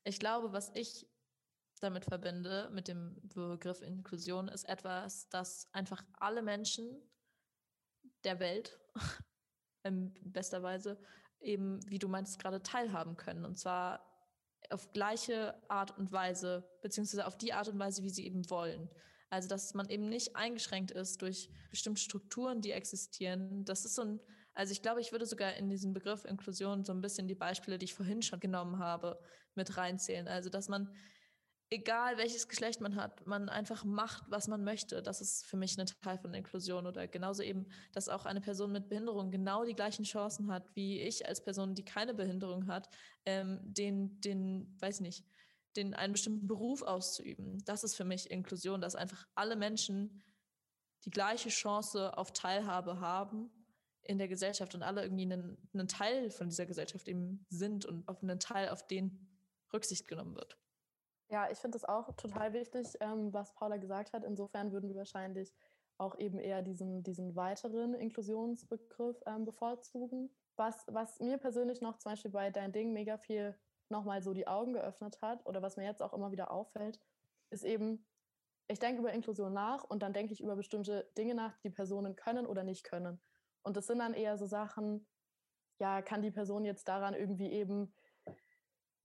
Ich glaube, was ich damit verbinde, mit dem Begriff Inklusion, ist etwas, das einfach alle Menschen der Welt in bester Weise eben, wie du meinst, gerade teilhaben können. Und zwar auf gleiche Art und Weise, beziehungsweise auf die Art und Weise, wie sie eben wollen. Also, dass man eben nicht eingeschränkt ist durch bestimmte Strukturen, die existieren. Das ist so ein, also ich glaube, ich würde sogar in diesen Begriff Inklusion so ein bisschen die Beispiele, die ich vorhin schon genommen habe, mit reinzählen. Also, dass man egal welches Geschlecht man hat, man einfach macht, was man möchte. Das ist für mich ein Teil von Inklusion oder genauso eben, dass auch eine Person mit Behinderung genau die gleichen Chancen hat, wie ich als Person, die keine Behinderung hat, ähm, den, den, weiß nicht, den einen bestimmten Beruf auszuüben. Das ist für mich Inklusion, dass einfach alle Menschen die gleiche Chance auf Teilhabe haben in der Gesellschaft und alle irgendwie einen, einen Teil von dieser Gesellschaft eben sind und auf einen Teil, auf den Rücksicht genommen wird. Ja, ich finde es auch total wichtig, ähm, was Paula gesagt hat. Insofern würden wir wahrscheinlich auch eben eher diesen, diesen weiteren Inklusionsbegriff ähm, bevorzugen. Was, was mir persönlich noch zum Beispiel bei Dein Ding mega viel nochmal so die Augen geöffnet hat oder was mir jetzt auch immer wieder auffällt, ist eben, ich denke über Inklusion nach und dann denke ich über bestimmte Dinge nach, die Personen können oder nicht können. Und das sind dann eher so Sachen, ja, kann die Person jetzt daran irgendwie eben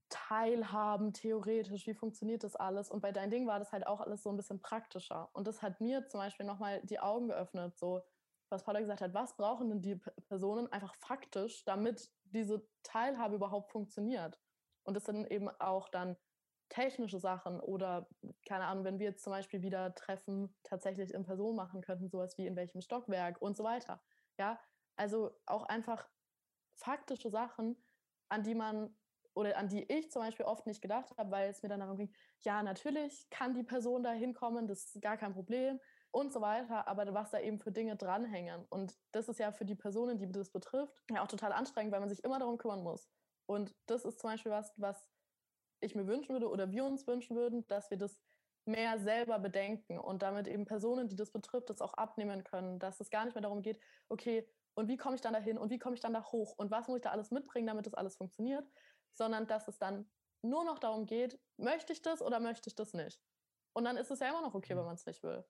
teilhaben, theoretisch, wie funktioniert das alles? Und bei Dein Ding war das halt auch alles so ein bisschen praktischer. Und das hat mir zum Beispiel nochmal die Augen geöffnet, so was Paula gesagt hat, was brauchen denn die Personen einfach faktisch, damit diese Teilhabe überhaupt funktioniert? Und das sind eben auch dann technische Sachen oder, keine Ahnung, wenn wir jetzt zum Beispiel wieder Treffen tatsächlich in Person machen könnten, sowas wie in welchem Stockwerk und so weiter. Ja, also auch einfach faktische Sachen, an die man oder an die ich zum Beispiel oft nicht gedacht habe, weil es mir dann darum ging, ja, natürlich kann die Person da hinkommen, das ist gar kein Problem und so weiter, aber was da eben für Dinge dranhängen. Und das ist ja für die Personen, die das betrifft, ja auch total anstrengend, weil man sich immer darum kümmern muss. Und das ist zum Beispiel was, was ich mir wünschen würde oder wir uns wünschen würden, dass wir das mehr selber bedenken und damit eben Personen, die das betrifft, das auch abnehmen können, dass es gar nicht mehr darum geht, okay, und wie komme ich dann dahin und wie komme ich dann da hoch und was muss ich da alles mitbringen, damit das alles funktioniert, sondern dass es dann nur noch darum geht, möchte ich das oder möchte ich das nicht? Und dann ist es ja immer noch okay, wenn mhm. man es nicht will.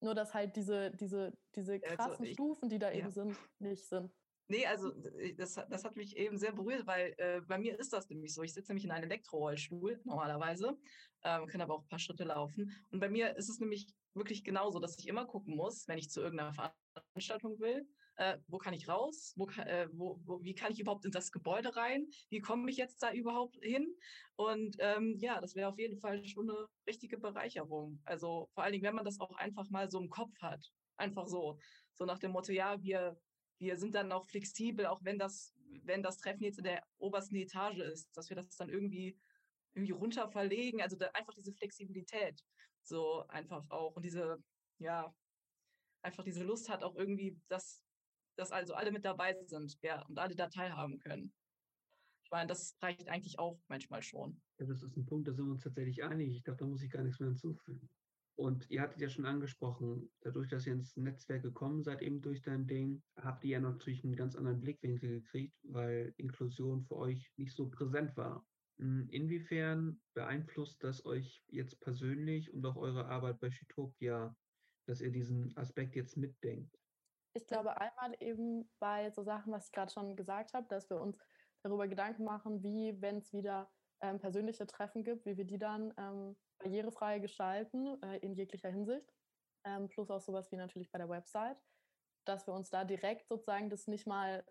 Nur dass halt diese, diese, diese also krassen also ich, Stufen, die da ja. eben sind, nicht sind. Nee, also das, das hat mich eben sehr berührt, weil äh, bei mir ist das nämlich so. Ich sitze nämlich in einem Elektrorollstuhl normalerweise, ähm, kann aber auch ein paar Schritte laufen. Und bei mir ist es nämlich wirklich genauso, dass ich immer gucken muss, wenn ich zu irgendeiner Veranstaltung will, äh, wo kann ich raus, wo, äh, wo, wo, wie kann ich überhaupt in das Gebäude rein, wie komme ich jetzt da überhaupt hin? Und ähm, ja, das wäre auf jeden Fall schon eine richtige Bereicherung. Also vor allen Dingen, wenn man das auch einfach mal so im Kopf hat, einfach so, so nach dem Motto, ja, wir, wir sind dann auch flexibel, auch wenn das, wenn das Treffen jetzt in der obersten Etage ist, dass wir das dann irgendwie irgendwie runter verlegen, also einfach diese Flexibilität, so einfach auch und diese, ja, einfach diese Lust hat auch irgendwie, das dass also alle mit dabei sind, ja, und alle da teilhaben können. meine, das reicht eigentlich auch manchmal schon. Ja, das ist ein Punkt, da sind wir uns tatsächlich einig. Ich glaube, da muss ich gar nichts mehr hinzufügen. Und ihr hattet ja schon angesprochen, dadurch, dass ihr ins Netzwerk gekommen seid, eben durch dein Ding, habt ihr ja natürlich einen ganz anderen Blickwinkel gekriegt, weil Inklusion für euch nicht so präsent war. Hm, inwiefern beeinflusst das euch jetzt persönlich und auch eure Arbeit bei Chitopia, dass ihr diesen Aspekt jetzt mitdenkt? Ich glaube einmal eben bei so Sachen, was ich gerade schon gesagt habe, dass wir uns darüber Gedanken machen, wie, wenn es wieder ähm, persönliche Treffen gibt, wie wir die dann ähm, barrierefrei gestalten äh, in jeglicher Hinsicht. Ähm, plus auch sowas wie natürlich bei der Website, dass wir uns da direkt sozusagen das nicht mal,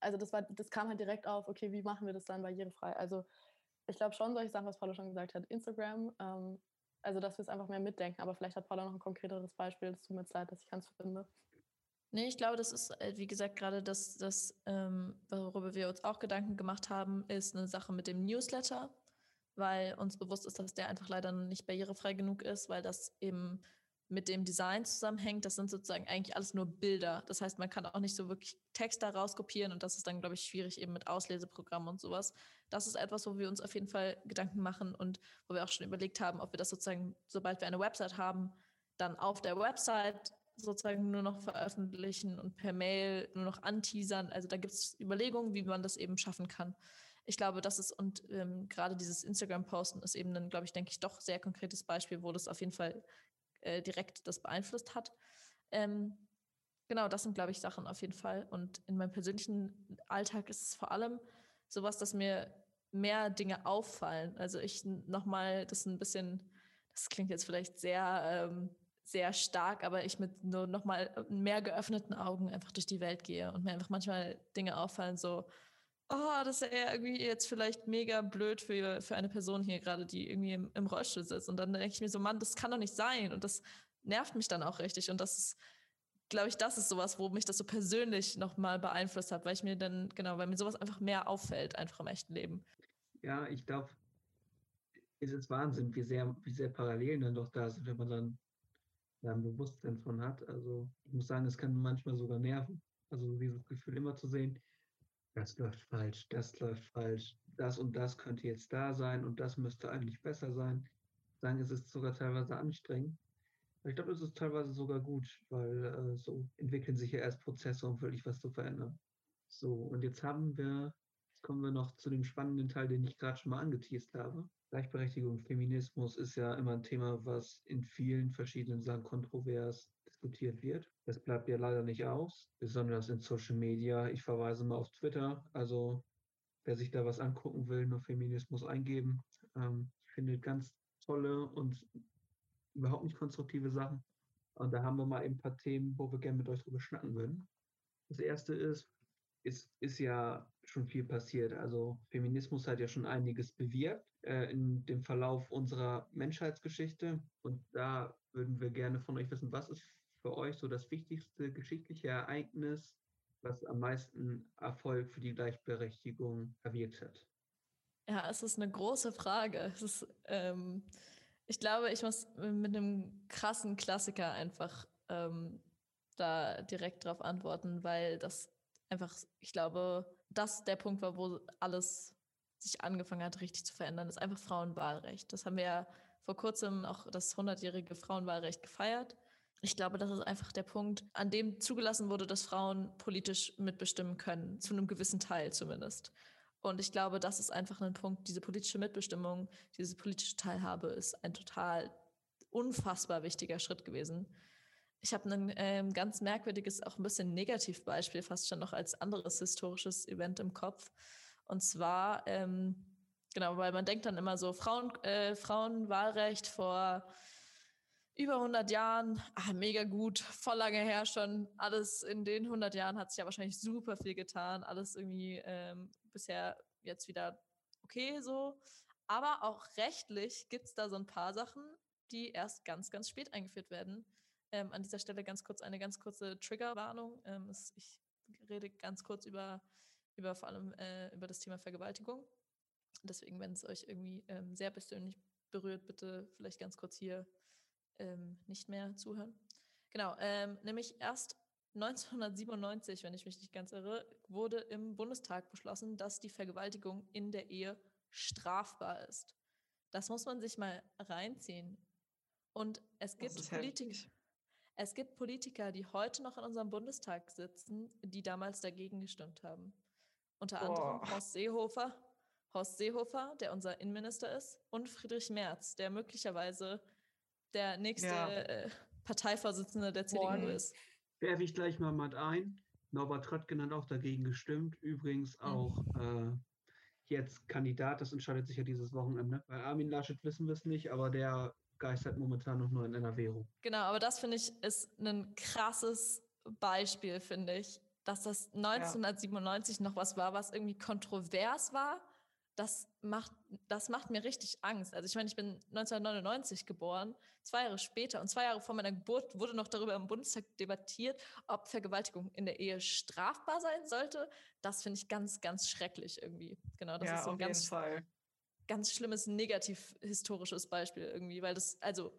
also das war, das kam halt direkt auf, okay, wie machen wir das dann barrierefrei? Also ich glaube schon solche Sachen, was Paula schon gesagt hat, Instagram, ähm, also dass wir es einfach mehr mitdenken, aber vielleicht hat Paula noch ein konkreteres Beispiel, es tut mir leid, dass ich keins finde. Nee, ich glaube, das ist, äh, wie gesagt, gerade das, das ähm, worüber wir uns auch Gedanken gemacht haben, ist eine Sache mit dem Newsletter, weil uns bewusst ist, dass der einfach leider nicht barrierefrei genug ist, weil das eben mit dem Design zusammenhängt. Das sind sozusagen eigentlich alles nur Bilder. Das heißt, man kann auch nicht so wirklich Text da rauskopieren und das ist dann, glaube ich, schwierig eben mit Ausleseprogrammen und sowas. Das ist etwas, wo wir uns auf jeden Fall Gedanken machen und wo wir auch schon überlegt haben, ob wir das sozusagen, sobald wir eine Website haben, dann auf der Website sozusagen nur noch veröffentlichen und per Mail nur noch anteasern. Also da gibt es Überlegungen, wie man das eben schaffen kann. Ich glaube, das ist und ähm, gerade dieses Instagram-Posten ist eben dann, glaube ich, denke ich, doch sehr konkretes Beispiel, wo das auf jeden Fall äh, direkt das beeinflusst hat. Ähm, genau, das sind, glaube ich, Sachen auf jeden Fall. Und in meinem persönlichen Alltag ist es vor allem sowas, dass mir mehr Dinge auffallen. Also ich nochmal, das ein bisschen, das klingt jetzt vielleicht sehr ähm, sehr stark, aber ich mit nur noch mal äh, mehr geöffneten Augen einfach durch die Welt gehe und mir einfach manchmal Dinge auffallen, so, oh, das ist ja irgendwie jetzt vielleicht mega blöd für, für eine Person hier gerade, die irgendwie im, im Rollstuhl sitzt. Und dann denke ich mir so, Mann, das kann doch nicht sein. Und das nervt mich dann auch richtig. Und das ist, glaube ich, das ist sowas, wo mich das so persönlich nochmal beeinflusst hat, weil ich mir dann, genau, weil mir sowas einfach mehr auffällt, einfach im echten Leben. Ja, ich glaube, es ist Wahnsinn, wie sehr, wie sehr Parallelen dann doch da sind, wenn man dann da ein Bewusstsein von hat. Also ich muss sagen, es kann manchmal sogar nerven. Also dieses Gefühl immer zu sehen, das läuft falsch, das läuft falsch, das und das könnte jetzt da sein und das müsste eigentlich besser sein. Sagen, es ist sogar teilweise anstrengend. Aber ich glaube, es ist teilweise sogar gut, weil äh, so entwickeln sich ja erst Prozesse, um wirklich was zu verändern. So, und jetzt haben wir, jetzt kommen wir noch zu dem spannenden Teil, den ich gerade schon mal angeteased habe. Gleichberechtigung, Feminismus ist ja immer ein Thema, was in vielen verschiedenen Sachen kontrovers diskutiert wird. Das bleibt ja leider nicht aus, besonders in Social Media. Ich verweise mal auf Twitter. Also wer sich da was angucken will, nur Feminismus eingeben, ähm, findet ganz tolle und überhaupt nicht konstruktive Sachen. Und da haben wir mal ein paar Themen, wo wir gerne mit euch drüber schnacken würden. Das erste ist, ist, ist ja schon viel passiert. Also Feminismus hat ja schon einiges bewirkt äh, in dem Verlauf unserer Menschheitsgeschichte. Und da würden wir gerne von euch wissen, was ist für euch so das wichtigste geschichtliche Ereignis, was am meisten Erfolg für die Gleichberechtigung erwirkt hat? Ja, es ist eine große Frage. Es ist, ähm, ich glaube, ich muss mit einem krassen Klassiker einfach ähm, da direkt drauf antworten, weil das einfach, ich glaube, das der Punkt war, wo alles sich angefangen hat, richtig zu verändern, ist einfach Frauenwahlrecht. Das haben wir ja vor kurzem auch das 100-jährige Frauenwahlrecht gefeiert. Ich glaube, das ist einfach der Punkt, an dem zugelassen wurde, dass Frauen politisch mitbestimmen können, zu einem gewissen Teil zumindest. Und ich glaube, das ist einfach ein Punkt, diese politische Mitbestimmung, diese politische Teilhabe ist ein total unfassbar wichtiger Schritt gewesen. Ich habe ein ähm, ganz merkwürdiges, auch ein bisschen Negativbeispiel fast schon noch als anderes historisches Event im Kopf. Und zwar, ähm, genau, weil man denkt dann immer so, Frauen, äh, Frauenwahlrecht vor über 100 Jahren, ah, mega gut, voll lange her schon. Alles in den 100 Jahren hat sich ja wahrscheinlich super viel getan. Alles irgendwie ähm, bisher jetzt wieder okay so. Aber auch rechtlich gibt es da so ein paar Sachen, die erst ganz, ganz spät eingeführt werden. Ähm, an dieser Stelle ganz kurz eine ganz kurze Triggerwarnung. Ähm, ich rede ganz kurz über, über vor allem äh, über das Thema Vergewaltigung. Deswegen, wenn es euch irgendwie ähm, sehr persönlich berührt, bitte vielleicht ganz kurz hier ähm, nicht mehr zuhören. Genau, ähm, nämlich erst 1997, wenn ich mich nicht ganz irre, wurde im Bundestag beschlossen, dass die Vergewaltigung in der Ehe strafbar ist. Das muss man sich mal reinziehen. Und es gibt Politiker, es gibt Politiker, die heute noch in unserem Bundestag sitzen, die damals dagegen gestimmt haben. Unter anderem Boah. Horst Seehofer, Horst Seehofer, der unser Innenminister ist, und Friedrich Merz, der möglicherweise der nächste Ja. äh, Parteivorsitzende der CDU Morgen. ist. Werfe ich gleich mal mit ein. Norbert Röttgen hat auch dagegen gestimmt. Übrigens Mhm. auch äh, jetzt Kandidat. Das entscheidet sich ja dieses Wochenende. Bei Armin Laschet wissen wir es nicht, aber der geistert momentan noch nur in NRW rum. Genau, aber das finde ich ist ein krasses Beispiel, finde ich, dass das 1997 noch was war, was irgendwie kontrovers war. Das macht, das macht mir richtig Angst. Also ich meine, ich bin 1999 geboren, zwei Jahre später und zwei Jahre vor meiner Geburt wurde noch darüber im Bundestag debattiert, ob Vergewaltigung in der Ehe strafbar sein sollte. Das finde ich ganz, ganz schrecklich irgendwie. Genau, das ja, ist so ein ganz Fall. Ganz schlimmes negativ historisches Beispiel irgendwie, weil das also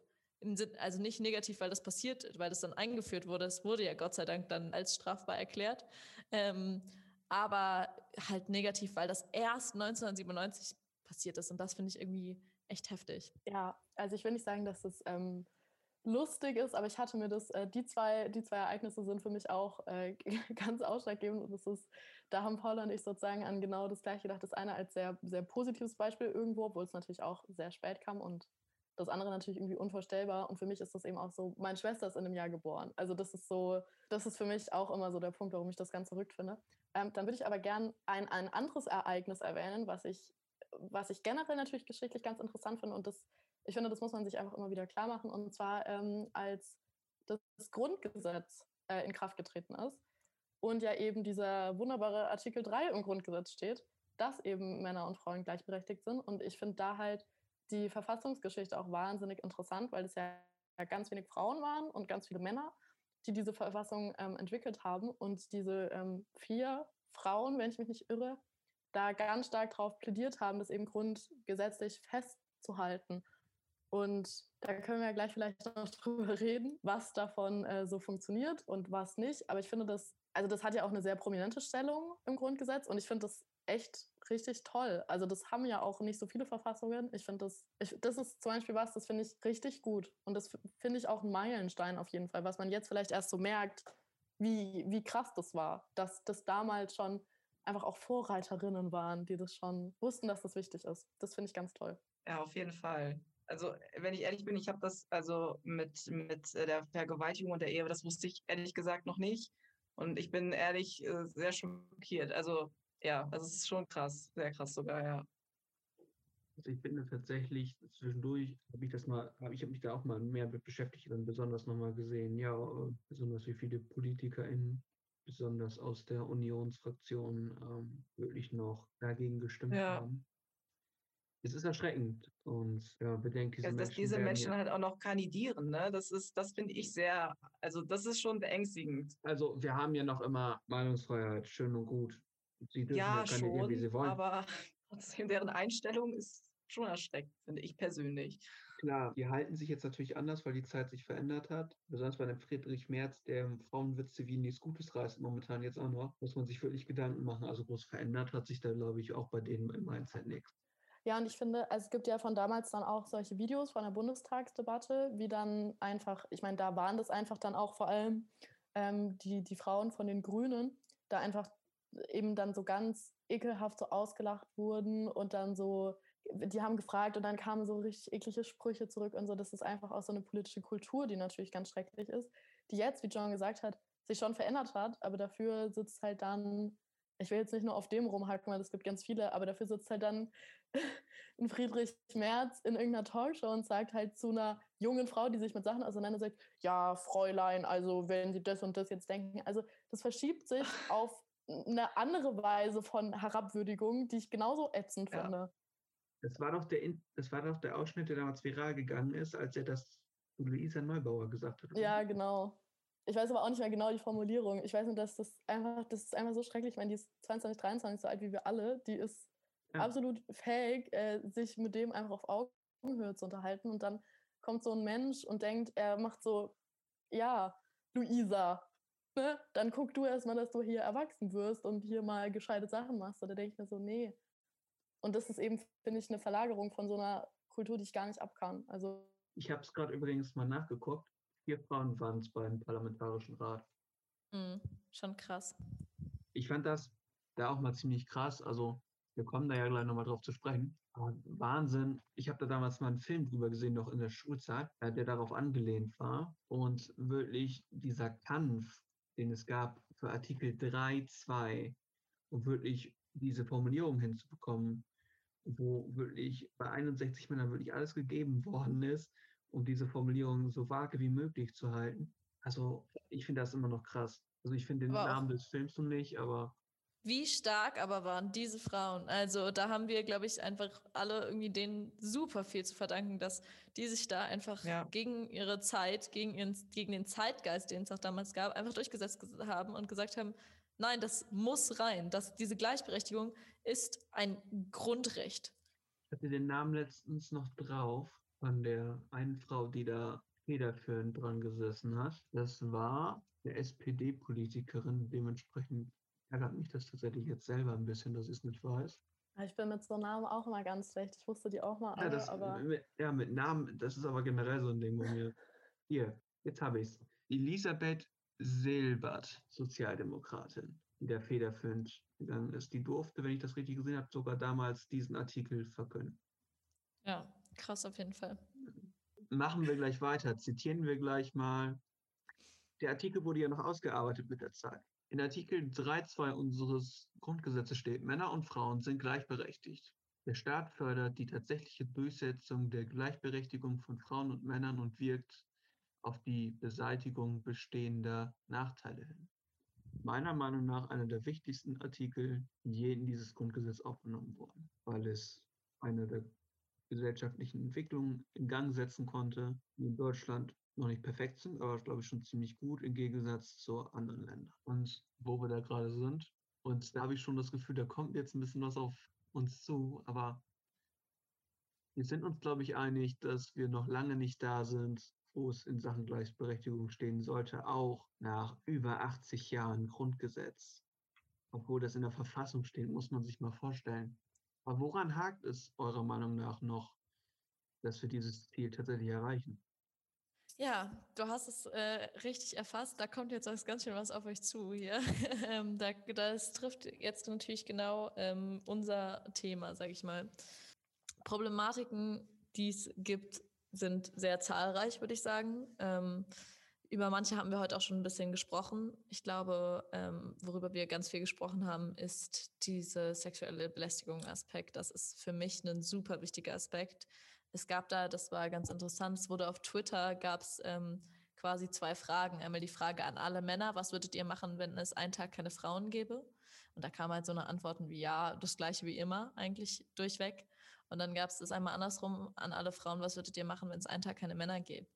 also nicht negativ, weil das passiert, weil das dann eingeführt wurde. Es wurde ja Gott sei Dank dann als strafbar erklärt, ähm, aber halt negativ, weil das erst 1997 passiert ist und das finde ich irgendwie echt heftig. Ja, also ich will nicht sagen, dass es ähm, lustig ist, aber ich hatte mir das, äh, die, zwei, die zwei Ereignisse sind für mich auch äh, ganz ausschlaggebend. Und das ist, da haben Paula und ich sozusagen an genau das gleiche gedacht. Das eine als sehr, sehr positives Beispiel irgendwo, obwohl es natürlich auch sehr spät kam und das andere natürlich irgendwie unvorstellbar. Und für mich ist das eben auch so, meine Schwester ist in einem Jahr geboren. Also das ist so, das ist für mich auch immer so der Punkt, warum ich das ganz verrückt finde. Ähm, dann würde ich aber gern ein, ein anderes Ereignis erwähnen, was ich, was ich generell natürlich geschichtlich ganz interessant finde. Und das, ich finde, das muss man sich einfach immer wieder klar machen. Und zwar ähm, als das Grundgesetz äh, in Kraft getreten ist und ja eben dieser wunderbare Artikel 3 im Grundgesetz steht, dass eben Männer und Frauen gleichberechtigt sind. Und ich finde da halt die Verfassungsgeschichte auch wahnsinnig interessant, weil es ja ganz wenig Frauen waren und ganz viele Männer, die diese Verfassung ähm, entwickelt haben. Und diese ähm, vier Frauen, wenn ich mich nicht irre, da ganz stark darauf plädiert haben, das eben grundgesetzlich festzuhalten. Und da können wir ja gleich vielleicht noch drüber reden, was davon äh, so funktioniert und was nicht. Aber ich finde das, also das hat ja auch eine sehr prominente Stellung im Grundgesetz und ich finde das echt richtig toll. Also das haben ja auch nicht so viele Verfassungen. Ich finde das, ich, das ist zum Beispiel was, das finde ich richtig gut. Und das finde ich auch ein Meilenstein auf jeden Fall, was man jetzt vielleicht erst so merkt, wie, wie krass das war, dass das damals schon einfach auch Vorreiterinnen waren, die das schon wussten, dass das wichtig ist. Das finde ich ganz toll. Ja, auf jeden Fall. Also, wenn ich ehrlich bin, ich habe das also mit, mit äh, der Vergewaltigung und der Ehe, das wusste ich ehrlich gesagt noch nicht. Und ich bin ehrlich äh, sehr schockiert. Also, ja, das ist schon krass, sehr krass sogar, ja. Also ich bin tatsächlich zwischendurch, habe ich das mal, habe ich hab mich da auch mal mehr mit beschäftigt und besonders nochmal gesehen, ja, äh, besonders wie viele PolitikerInnen, besonders aus der Unionsfraktion, ähm, wirklich noch dagegen gestimmt Ja. haben. Es ist erschreckend und ja, bedenke, diese dass Menschen diese Menschen ja, halt auch noch kandidieren, ne? Das ist, das finde ich sehr, also das ist schon beängstigend. also wir haben ja noch immer Meinungsfreiheit, schön und gut. Sie dürfen ja Ja, kandidieren, wie sie schon, wollen. aber trotzdem deren Einstellung ist schon erschreckend, finde ich persönlich. Klar, die halten sich jetzt natürlich anders, weil die Zeit sich verändert hat. Besonders bei dem Friedrich Merz, der im Frauenwitze wie nichts Gutes reißt, momentan jetzt auch noch, muss man sich wirklich Gedanken machen. Also groß verändert hat sich da, glaube ich, auch bei denen im Mindset nichts. Ja, und ich finde, also es gibt ja von damals dann auch solche Videos von der Bundestagsdebatte, wie dann einfach, ich meine, da waren das einfach dann auch vor allem ähm, die, die Frauen von den Grünen, da einfach eben dann so ganz ekelhaft so ausgelacht wurden und dann so, die haben gefragt und dann kamen so richtig eklige Sprüche zurück und so. Das ist einfach auch so eine politische Kultur, die natürlich ganz schrecklich ist, die jetzt, wie John gesagt hat, sich schon verändert hat, aber dafür sitzt halt dann, ich will jetzt nicht nur auf dem rumhacken, weil es gibt ganz viele, aber dafür sitzt halt dann ein Friedrich Merz in irgendeiner Talkshow und sagt halt zu einer jungen Frau, die sich mit Sachen auseinandersetzt, ja, Fräulein, also wenn Sie das und das jetzt denken. Also das verschiebt sich auf eine andere Weise von Herabwürdigung, die ich genauso ätzend Ja. finde. Das war doch der, das war doch der Ausschnitt, der damals viral gegangen ist, als er das zu Luisa Neubauer gesagt hat. oder? Ja, genau. Ich weiß aber auch nicht mehr genau die Formulierung. Ich weiß nur, dass das einfach, das ist einfach so schrecklich. Ich meine, die ist 22, 23, so alt wie wir alle. Die ist Ja. absolut fähig, äh, sich mit dem einfach auf Augenhöhe zu unterhalten. Und dann kommt so ein Mensch und denkt, er macht so, ja, Luisa, ne, dann guck du erstmal, dass du hier erwachsen wirst und hier mal gescheite Sachen machst. Oder denke ich mir so, nee. Und das ist eben, finde ich, eine Verlagerung von so einer Kultur, die ich gar nicht abkann. Also ich habe es gerade übrigens mal nachgeguckt. Vier Frauen waren es beim Parlamentarischen Rat. Mhm, schon krass. Ich fand das da auch mal ziemlich krass. Also wir kommen da ja gleich nochmal drauf zu sprechen. Aber Wahnsinn. Ich habe da damals mal einen Film drüber gesehen, noch in der Schulzeit, der darauf angelehnt war. Und wirklich dieser Kampf, den es gab für Artikel 3.2, um wirklich diese Formulierung hinzubekommen, wo wirklich bei 61 Männern wirklich alles gegeben worden ist, um diese Formulierung so vage wie möglich zu halten. Also ich finde das immer noch krass. Also ich finde den auch- Namen des Films noch nicht, aber Wie stark aber waren diese Frauen? Also da haben wir, glaube ich, einfach alle irgendwie denen super viel zu verdanken, dass die sich da einfach Ja. gegen ihre Zeit, gegen, ihren, gegen den Zeitgeist, den es auch damals gab, einfach durchgesetzt ges- haben und gesagt haben, nein, das muss rein. Das, diese Gleichberechtigung ist ein Grundrecht. ich hatte den Namen letztens noch drauf von der einen Frau, die da federführend dran gesessen hat. Das war eine SPD-Politikerin. Dementsprechend ärgert mich das tatsächlich jetzt selber ein bisschen, dass ich es nicht weiß. ich bin mit so Namen auch immer ganz schlecht. Ich wusste die auch mal Ja, alle, das, aber mit, ja, mit Namen, das ist aber generell so ein Ding bei mir. Hier, jetzt habe ich es. Elisabeth Silbert, Sozialdemokratin, die da federführend gegangen ist. Die durfte, wenn ich das richtig gesehen habe, sogar damals diesen Artikel verkünden. Ja, krass auf jeden Fall. Machen wir gleich weiter. Zitieren wir gleich mal. Der Artikel wurde ja noch ausgearbeitet mit der Zeit. In Artikel 3.2 unseres Grundgesetzes steht, Männer und Frauen sind gleichberechtigt. Der Staat fördert die tatsächliche Durchsetzung der Gleichberechtigung von Frauen und Männern und wirkt auf die Beseitigung bestehender Nachteile hin. Meiner Meinung nach einer der wichtigsten Artikel, die je in dieses Grundgesetz aufgenommen wurden, weil es eine der gesellschaftlichen Entwicklungen in Gang setzen konnte, die in Deutschland noch nicht perfekt sind, aber glaube ich schon ziemlich gut im Gegensatz zu anderen Ländern. Und wo wir da gerade sind, und da habe ich schon das Gefühl, da kommt jetzt ein bisschen was auf uns zu, aber wir sind uns, glaube ich, einig, dass wir noch lange nicht da sind, wo es in Sachen Gleichberechtigung stehen sollte, auch nach über 80 Jahren Grundgesetz. Obwohl das in der Verfassung steht, muss man sich mal vorstellen. Aber woran hakt es eurer Meinung nach noch, dass wir dieses Ziel tatsächlich erreichen? Ja, du hast es äh, richtig erfasst. Da kommt jetzt ganz schön was auf euch zu hier. ähm, da, das trifft jetzt natürlich genau ähm, unser Thema, sage ich mal. Problematiken, die es gibt, sind sehr zahlreich, würde ich sagen. Ähm, über manche haben wir heute auch schon ein bisschen gesprochen. Ich glaube, ähm, worüber wir ganz viel gesprochen haben, ist diese sexuelle Belästigung-Aspekt. Das ist für mich ein super wichtiger Aspekt. Es gab da, das war ganz interessant, es wurde auf Twitter, gab es ähm, quasi zwei Fragen. Einmal die Frage an alle Männer, was würdet ihr machen, wenn es einen Tag keine Frauen gäbe? Und da kam halt so eine Antworten wie, ja, das gleiche wie immer, eigentlich durchweg. Und dann gab es das einmal andersrum an alle Frauen, was würdet ihr machen, wenn es einen Tag keine Männer gäbe?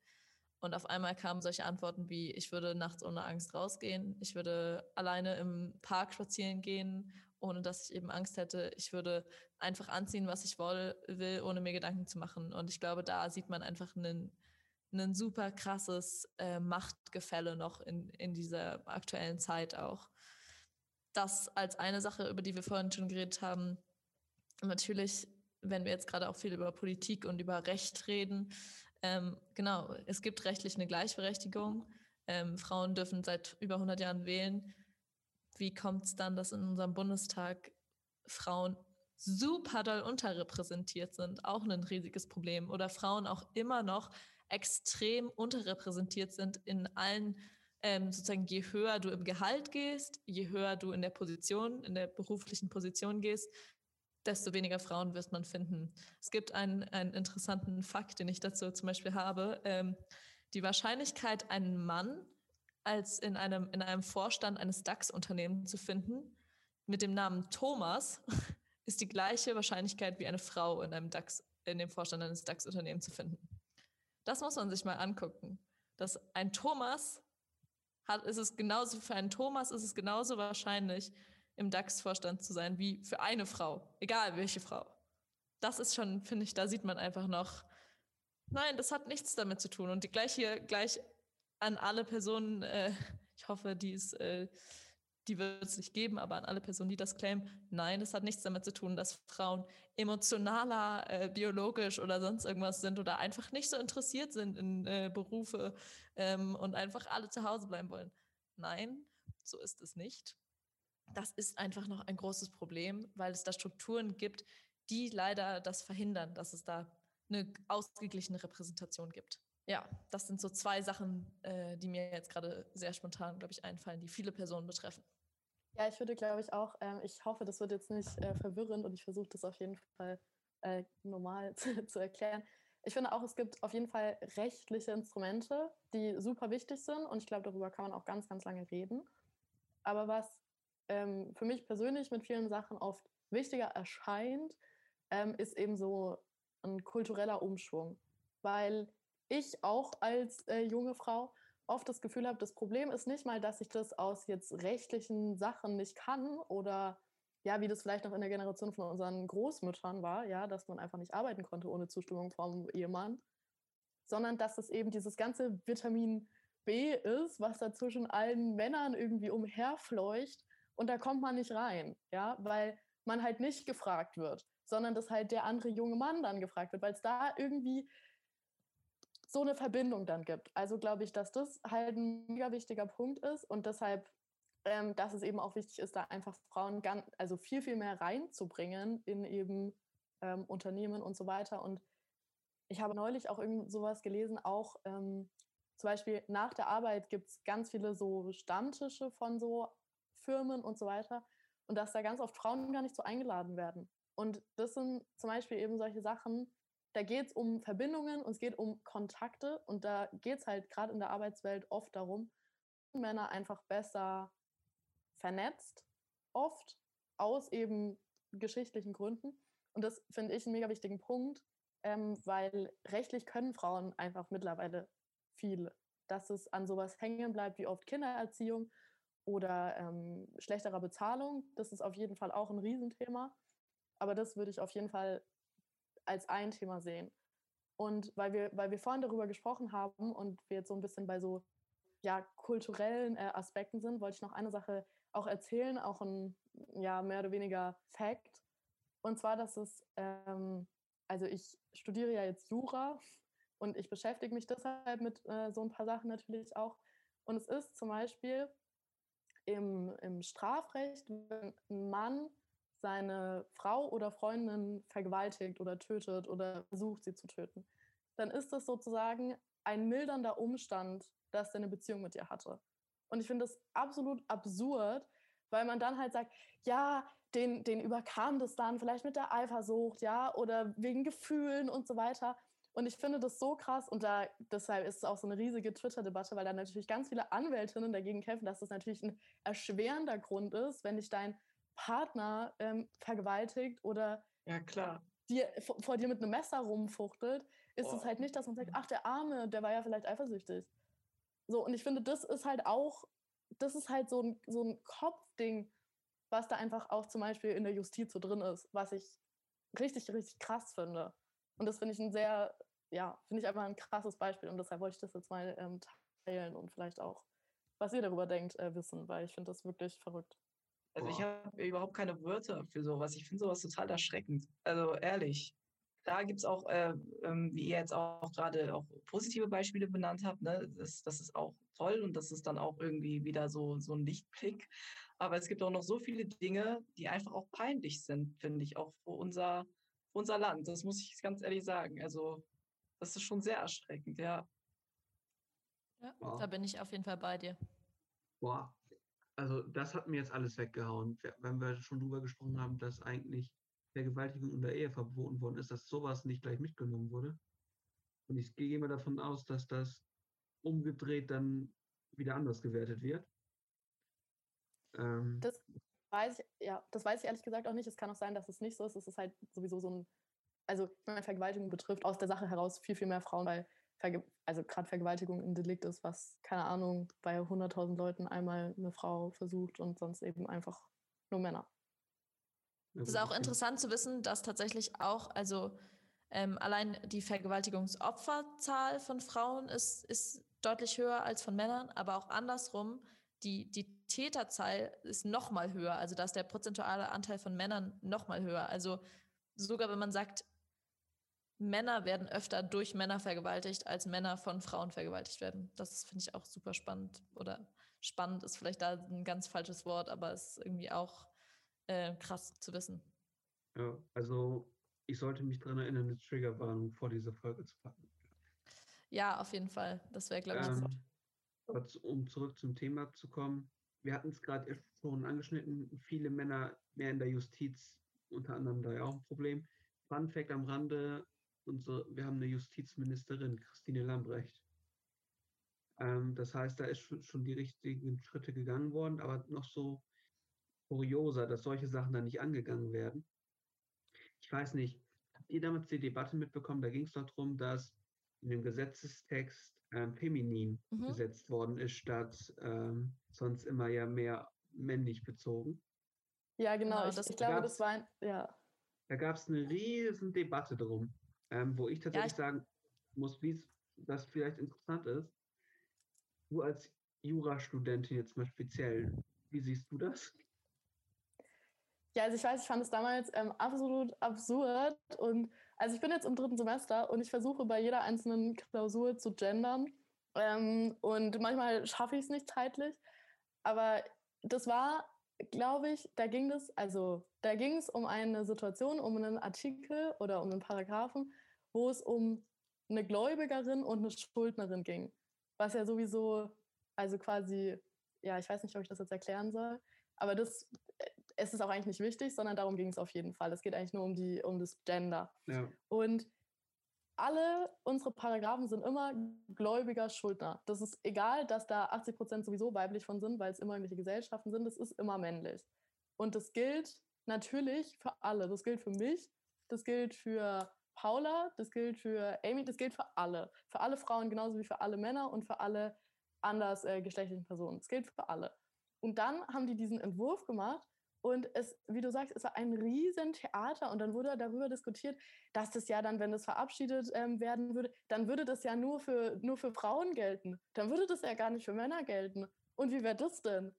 Und auf einmal kamen solche Antworten wie, ich würde nachts ohne Angst rausgehen, ich würde alleine im Park spazieren gehen, ohne dass ich eben Angst hätte. Ich würde einfach anziehen, was ich woll, will, ohne mir Gedanken zu machen. Und ich glaube, da sieht man einfach einen, einen super krasses äh, Machtgefälle noch in, in dieser aktuellen Zeit auch. Das als eine Sache, über die wir vorhin schon geredet haben. Natürlich, wenn wir jetzt gerade auch viel über Politik und über Recht reden, ähm, genau, es gibt rechtlich eine Gleichberechtigung. Ähm, Frauen dürfen seit über 100 Jahren wählen. Wie kommt es dann, dass in unserem Bundestag Frauen super doll unterrepräsentiert sind? Auch ein riesiges Problem. Oder Frauen auch immer noch extrem unterrepräsentiert sind in allen, ähm, sozusagen, je höher du im Gehalt gehst, je höher du in der Position, in der beruflichen Position gehst, desto weniger Frauen wirst man finden. Es gibt einen, einen interessanten Fakt, den ich dazu zum Beispiel habe. Ähm, die Wahrscheinlichkeit, einen Mann als in einem, in einem Vorstand eines DAX-Unternehmens zu finden, mit dem Namen Thomas, ist die gleiche Wahrscheinlichkeit wie eine Frau in einem DAX, in dem Vorstand eines DAX-Unternehmens zu finden. Das muss man sich mal angucken. Dass ein Thomas hat, ist es genauso, für einen Thomas ist es genauso wahrscheinlich, im DAX-Vorstand zu sein, wie für eine Frau, egal welche Frau. Das ist schon, finde ich, da sieht man einfach noch, nein, das hat nichts damit zu tun. Und gleich hier, gleich an alle Personen, äh, Ich hoffe, die äh, die wird es nicht geben, aber an alle Personen, die das claimen, nein, es hat nichts damit zu tun, dass Frauen emotionaler, äh, biologisch oder sonst irgendwas sind oder einfach nicht so interessiert sind in äh, Berufe ähm, und einfach alle zu Hause bleiben wollen. Nein, so ist es nicht. Das ist einfach noch ein großes Problem, weil es da Strukturen gibt, die leider das verhindern, dass es da eine ausgeglichene Repräsentation gibt. Ja, das sind so zwei Sachen, äh, die mir jetzt gerade sehr spontan, glaube ich, einfallen, die viele Personen betreffen. Ja, ich würde, glaube ich, auch, ähm, ich hoffe, das wird jetzt nicht äh, verwirrend und ich versuche das auf jeden Fall äh, normal zu, zu, erklären. Ich finde auch, es gibt auf jeden Fall rechtliche Instrumente, die super wichtig sind und ich glaube, darüber kann man auch ganz, ganz lange reden. Aber was ähm, für mich persönlich mit vielen Sachen oft wichtiger erscheint, ähm, ist eben so ein kultureller Umschwung. Weil ich auch als äh, junge Frau oft das Gefühl habe, das Problem ist nicht mal, dass ich das aus jetzt rechtlichen Sachen nicht kann oder ja, wie das vielleicht noch in der Generation von unseren Großmüttern war, ja, dass man einfach nicht arbeiten konnte ohne Zustimmung vom Ehemann, sondern dass es eben dieses ganze Vitamin B ist, was da zwischen allen Männern irgendwie umherfleucht und da kommt man nicht rein, ja, weil man halt nicht gefragt wird, sondern dass halt der andere junge Mann dann gefragt wird, weil es da irgendwie so eine Verbindung dann gibt. Also glaube ich, dass das halt ein mega wichtiger Punkt ist und deshalb, ähm, dass es eben auch wichtig ist, da einfach Frauen ganz, also viel, viel mehr reinzubringen in eben ähm, Unternehmen und so weiter. Und ich habe neulich auch irgend sowas gelesen, auch ähm, zum Beispiel nach der Arbeit gibt es ganz viele so Stammtische von so Firmen und so weiter und dass da ganz oft Frauen gar nicht so eingeladen werden. Und das sind zum Beispiel eben solche Sachen, da geht es um Verbindungen und es geht um Kontakte und da geht es halt gerade in der Arbeitswelt oft darum, Männer einfach besser vernetzt, oft aus eben geschichtlichen Gründen. Und das finde ich einen mega wichtigen Punkt, ähm, weil rechtlich können Frauen einfach mittlerweile viel. Dass es an sowas hängen bleibt wie oft Kindererziehung oder ähm, schlechterer Bezahlung, das ist auf jeden Fall auch ein Riesenthema. Aber das würde ich auf jeden Fall als ein Thema sehen. Und weil wir, weil wir vorhin darüber gesprochen haben und wir jetzt so ein bisschen bei so ja, kulturellen äh, Aspekten sind, wollte ich noch eine Sache auch erzählen, auch ein ja, mehr oder weniger Fact. Und zwar, dass es, ähm, also ich studiere ja jetzt Jura und ich beschäftige mich deshalb mit äh, so ein paar Sachen natürlich auch. Und es ist zum Beispiel im, im Strafrecht, wenn ein Mann seine Frau oder Freundin vergewaltigt oder tötet oder versucht, sie zu töten, dann ist das sozusagen ein mildernder Umstand, dass er eine Beziehung mit ihr hatte. Und ich finde das absolut absurd, weil man dann halt sagt, ja, den, den überkam das dann vielleicht mit der Eifersucht, ja, oder wegen Gefühlen und so weiter. Und ich finde das so krass und da, deshalb ist es auch so eine riesige Twitter-Debatte, weil da natürlich ganz viele Anwältinnen dagegen kämpfen, dass das natürlich ein erschwerender Grund ist, wenn dich dein Partner ähm, vergewaltigt oder ja, klar. Dir, vor, vor, dir mit einem Messer rumfuchtelt, ist oh. es halt nicht, dass man sagt, ach, der Arme, der war ja vielleicht eifersüchtig. So, und ich finde, das ist halt auch, das ist halt so ein, so ein Kopfding, was da einfach auch zum Beispiel in der Justiz so drin ist, was ich richtig, richtig krass finde. Und das finde ich ein sehr, ja, finde ich einfach ein krasses Beispiel und deshalb wollte ich das jetzt mal ähm, teilen und vielleicht auch, was ihr darüber denkt, äh, wissen, weil ich finde das wirklich verrückt. Also ich habe überhaupt keine Wörter für sowas. Ich finde sowas total erschreckend. Also ehrlich. Da gibt es auch, äh, ähm, wie ihr jetzt auch gerade auch positive Beispiele benannt habt, ne? das, das ist auch toll und das ist dann auch irgendwie wieder so, so ein Lichtblick. Aber es gibt auch noch so viele Dinge, die einfach auch peinlich sind, finde ich, auch für unser, für unser Land. Das muss ich ganz ehrlich sagen. Also das ist schon sehr erschreckend, ja. Ja, wow. da bin ich auf jeden Fall bei dir. Boah, also das hat mir jetzt alles weggehauen. Wenn wir schon drüber gesprochen haben, dass eigentlich Vergewaltigung in der Ehe verboten worden ist, dass sowas nicht gleich mitgenommen wurde. Und ich gehe immer davon aus, dass das umgedreht dann wieder anders gewertet wird. Ähm, das weiß ich, ja, das weiß ich ehrlich gesagt auch nicht. Es kann auch sein, dass es nicht so ist. Es ist halt sowieso so ein, also ich meine, Vergewaltigung betrifft aus der Sache heraus viel, viel mehr Frauen, weil Verge also gerade Vergewaltigung ein Delikt ist, was, keine Ahnung, bei 100.000 Leuten einmal eine Frau versucht und sonst eben einfach nur Männer. Es ist auch interessant zu wissen, dass tatsächlich auch, also ähm, allein die Vergewaltigungsopferzahl von Frauen ist, ist deutlich höher als von Männern, aber auch andersrum die, die Täterzahl ist noch mal höher. Also da ist der prozentuale Anteil von Männern noch mal höher. Also sogar wenn man sagt, Männer werden öfter durch Männer vergewaltigt, als Männer von Frauen vergewaltigt werden. Das finde ich auch super spannend. Oder spannend ist vielleicht da ein ganz falsches Wort, aber es ist irgendwie auch äh, krass zu wissen. Ja, also ich sollte mich daran erinnern, eine Triggerwarnung vor dieser Folge zu packen. Ja, auf jeden Fall. Das wäre, glaube ich, ähm, um zurück zum Thema zu kommen. Wir hatten es gerade schon angeschnitten, viele Männer mehr in der Justiz, unter anderem da ja auch ein Problem. Fun Fact am Rande, unsere, wir haben eine Justizministerin, Christine Lambrecht. Ähm, das heißt, da ist schon die richtigen Schritte gegangen worden, aber noch so kurioser, dass solche Sachen dann nicht angegangen werden. Ich weiß nicht, habt ihr damals die Debatte mitbekommen? Da ging es doch darum, dass in dem Gesetzestext ähm, feminin mhm. gesetzt worden ist, statt ähm, sonst immer ja mehr männlich bezogen. Ja, genau. genau ich, ich glaube, das war ein, ja. Da gab es eine riesen Debatte drum, ähm, wo ich tatsächlich ja, ich sagen muss, wie das vielleicht interessant ist. Du als Jurastudentin jetzt mal speziell, wie siehst du das? Ja, also ich weiß, ich fand es damals ähm, absolut absurd und also ich bin jetzt im dritten Semester und ich versuche bei jeder einzelnen Klausur zu gendern. Ähm, und manchmal schaffe ich es nicht zeitlich. Aber das war, glaube ich, da ging es, also da ging es um eine Situation, um einen Artikel oder um einen Paragraphen, wo es um eine Gläubigerin und eine Schuldnerin ging. Was ja sowieso, also quasi, ja, ich weiß nicht, ob ich das jetzt erklären soll, aber das es ist auch eigentlich nicht wichtig, sondern darum ging es auf jeden Fall. Es geht eigentlich nur um, die, um das Gender. Ja. Und alle unsere Paragraphen sind immer gläubiger Schuldner. Das ist egal, dass da 80 Prozent sowieso weiblich von sind, weil es immer irgendwelche Gesellschaften sind. Das ist immer männlich. Und das gilt natürlich für alle. Das gilt für mich, das gilt für Paula, das gilt für Amy, das gilt für alle. Für alle Frauen genauso wie für alle Männer und für alle anders äh, geschlechtlichen Personen. Das gilt für alle. Und dann haben die diesen Entwurf gemacht und es, wie du sagst, es war ein Riesentheater und dann wurde darüber diskutiert, dass das ja dann, wenn es verabschiedet ähm, werden würde, dann würde das ja nur für, nur für Frauen gelten. Dann würde das ja gar nicht für Männer gelten. Und wie wäre das denn?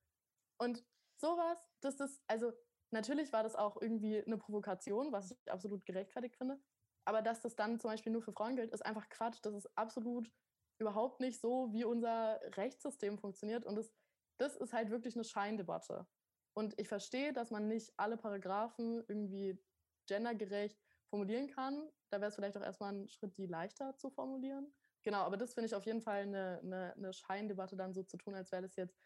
Und sowas, das ist, also natürlich war das auch irgendwie eine Provokation, was ich absolut gerechtfertigt finde. Aber dass das dann zum Beispiel nur für Frauen gilt, ist einfach Quatsch. Das ist absolut überhaupt nicht so, wie unser Rechtssystem funktioniert. Und das, das ist halt wirklich eine Scheindebatte. Und ich verstehe, dass man nicht alle Paragraphen irgendwie gendergerecht formulieren kann. Da wäre es vielleicht auch erstmal ein Schritt, die leichter zu formulieren. Genau, aber das finde ich auf jeden Fall eine, eine, eine Scheindebatte dann so zu tun, als wäre das jetzt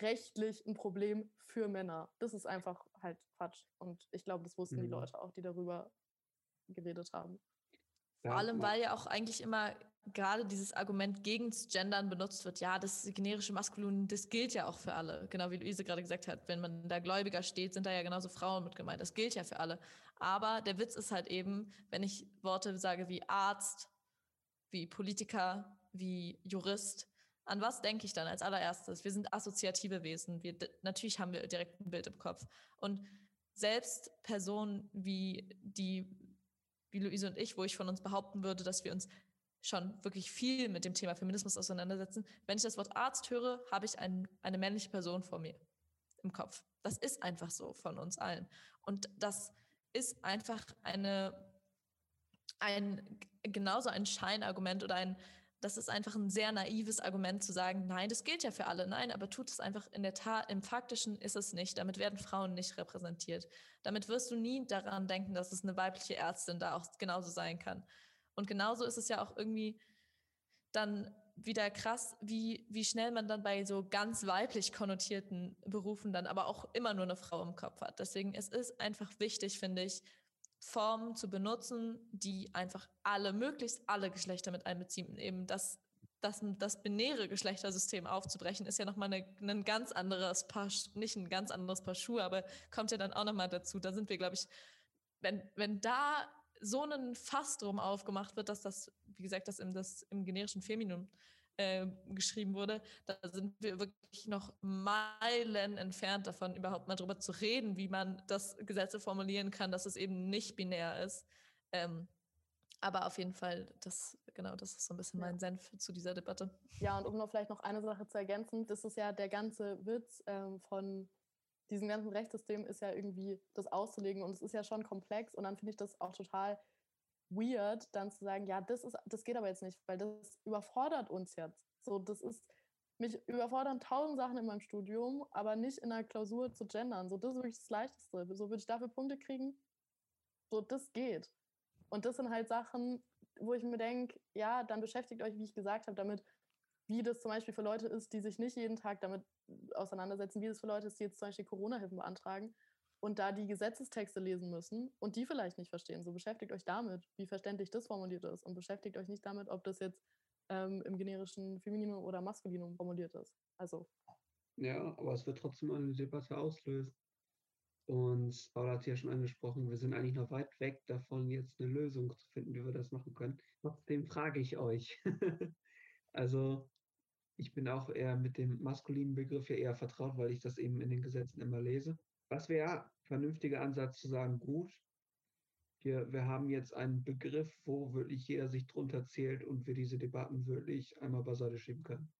rechtlich ein Problem für Männer. Das ist einfach halt Quatsch. Und ich glaube, das wussten mhm. die Leute auch, die darüber geredet haben. Vor allem, weil ja auch eigentlich immer gerade dieses Argument gegen das Gendern benutzt wird. Ja, das generische Maskulin, das gilt ja auch für alle. Genau wie Luise gerade gesagt hat, wenn man da gläubiger steht, sind da ja genauso Frauen mit gemeint. Das gilt ja für alle. Aber der Witz ist halt eben, wenn ich Worte sage wie Arzt, wie Politiker, wie Jurist, an was denke ich dann als allererstes? Wir sind assoziative Wesen. Wir, natürlich haben wir direkt ein Bild im Kopf. Und selbst Personen wie die, wie Luise und ich, wo ich von uns behaupten würde, dass wir uns schon wirklich viel mit dem Thema Feminismus auseinandersetzen. Wenn ich das Wort Arzt höre, habe ich ein, eine männliche Person vor mir im Kopf. Das ist einfach so von uns allen. Und das ist einfach eine, ein, genauso ein Scheinargument oder ein, das ist einfach ein sehr naives Argument zu sagen, nein, das gilt ja für alle. Nein, aber tut es einfach in der Tat, im Faktischen ist es nicht. Damit werden Frauen nicht repräsentiert. Damit wirst du nie daran denken, dass es eine weibliche Ärztin da auch genauso sein kann. Und genauso ist es ja auch irgendwie dann wieder krass, wie, wie schnell man dann bei so ganz weiblich konnotierten Berufen dann aber auch immer nur eine Frau im Kopf hat. Deswegen es ist einfach wichtig, finde ich, Formen zu benutzen, die einfach alle, möglichst alle Geschlechter mit einbeziehen. Eben das, das, das binäre Geschlechtersystem aufzubrechen, ist ja nochmal ein ganz anderes Paar, nicht ein ganz anderes Paar Schuhe, aber kommt ja dann auch nochmal dazu. Da sind wir, glaube ich, wenn, wenn da so ein Fass drum aufgemacht wird, dass das, wie gesagt, das im, das im generischen Feminum äh, geschrieben wurde, da sind wir wirklich noch Meilen entfernt davon, überhaupt mal drüber zu reden, wie man das Gesetze formulieren kann, dass es eben nicht binär ist. Ähm, aber auf jeden Fall, das genau, das ist so ein bisschen ja. mein Senf zu dieser Debatte. Ja, und um noch vielleicht noch eine Sache zu ergänzen, das ist ja der ganze Witz ähm, von diesem ganzen Rechtssystem ist ja irgendwie das auszulegen und es ist ja schon komplex und dann finde ich das auch total weird, dann zu sagen, ja, das ist, das geht aber jetzt nicht, weil das überfordert uns jetzt. So, das ist, mich überfordern tausend Sachen in meinem Studium, aber nicht in einer Klausur zu gendern. So, das ist wirklich das Leichteste. So würde ich dafür Punkte kriegen. So, das geht. Und das sind halt Sachen, wo ich mir denke, ja, dann beschäftigt euch, wie ich gesagt habe, damit, wie das zum Beispiel für Leute ist, die sich nicht jeden Tag damit auseinandersetzen, wie das für Leute ist, die jetzt zum Beispiel Corona-Hilfen beantragen und da die Gesetzestexte lesen müssen und die vielleicht nicht verstehen. So beschäftigt euch damit, wie verständlich das formuliert ist und beschäftigt euch nicht damit, ob das jetzt ähm, im generischen Femininum oder Maskulinum formuliert ist. Also. Ja, aber es wird trotzdem eine Debatte auslösen. Und Paula hat ja schon angesprochen, wir sind eigentlich noch weit weg davon, jetzt eine Lösung zu finden, wie wir das machen können. Trotzdem frage ich euch. also, ich bin auch eher mit dem maskulinen Begriff ja eher vertraut, weil ich das eben in den Gesetzen immer lese. Was wäre ein vernünftiger Ansatz zu sagen, gut, wir, wir haben jetzt einen Begriff, wo wirklich jeder sich drunter zählt und wir diese Debatten wirklich einmal beiseite schieben können?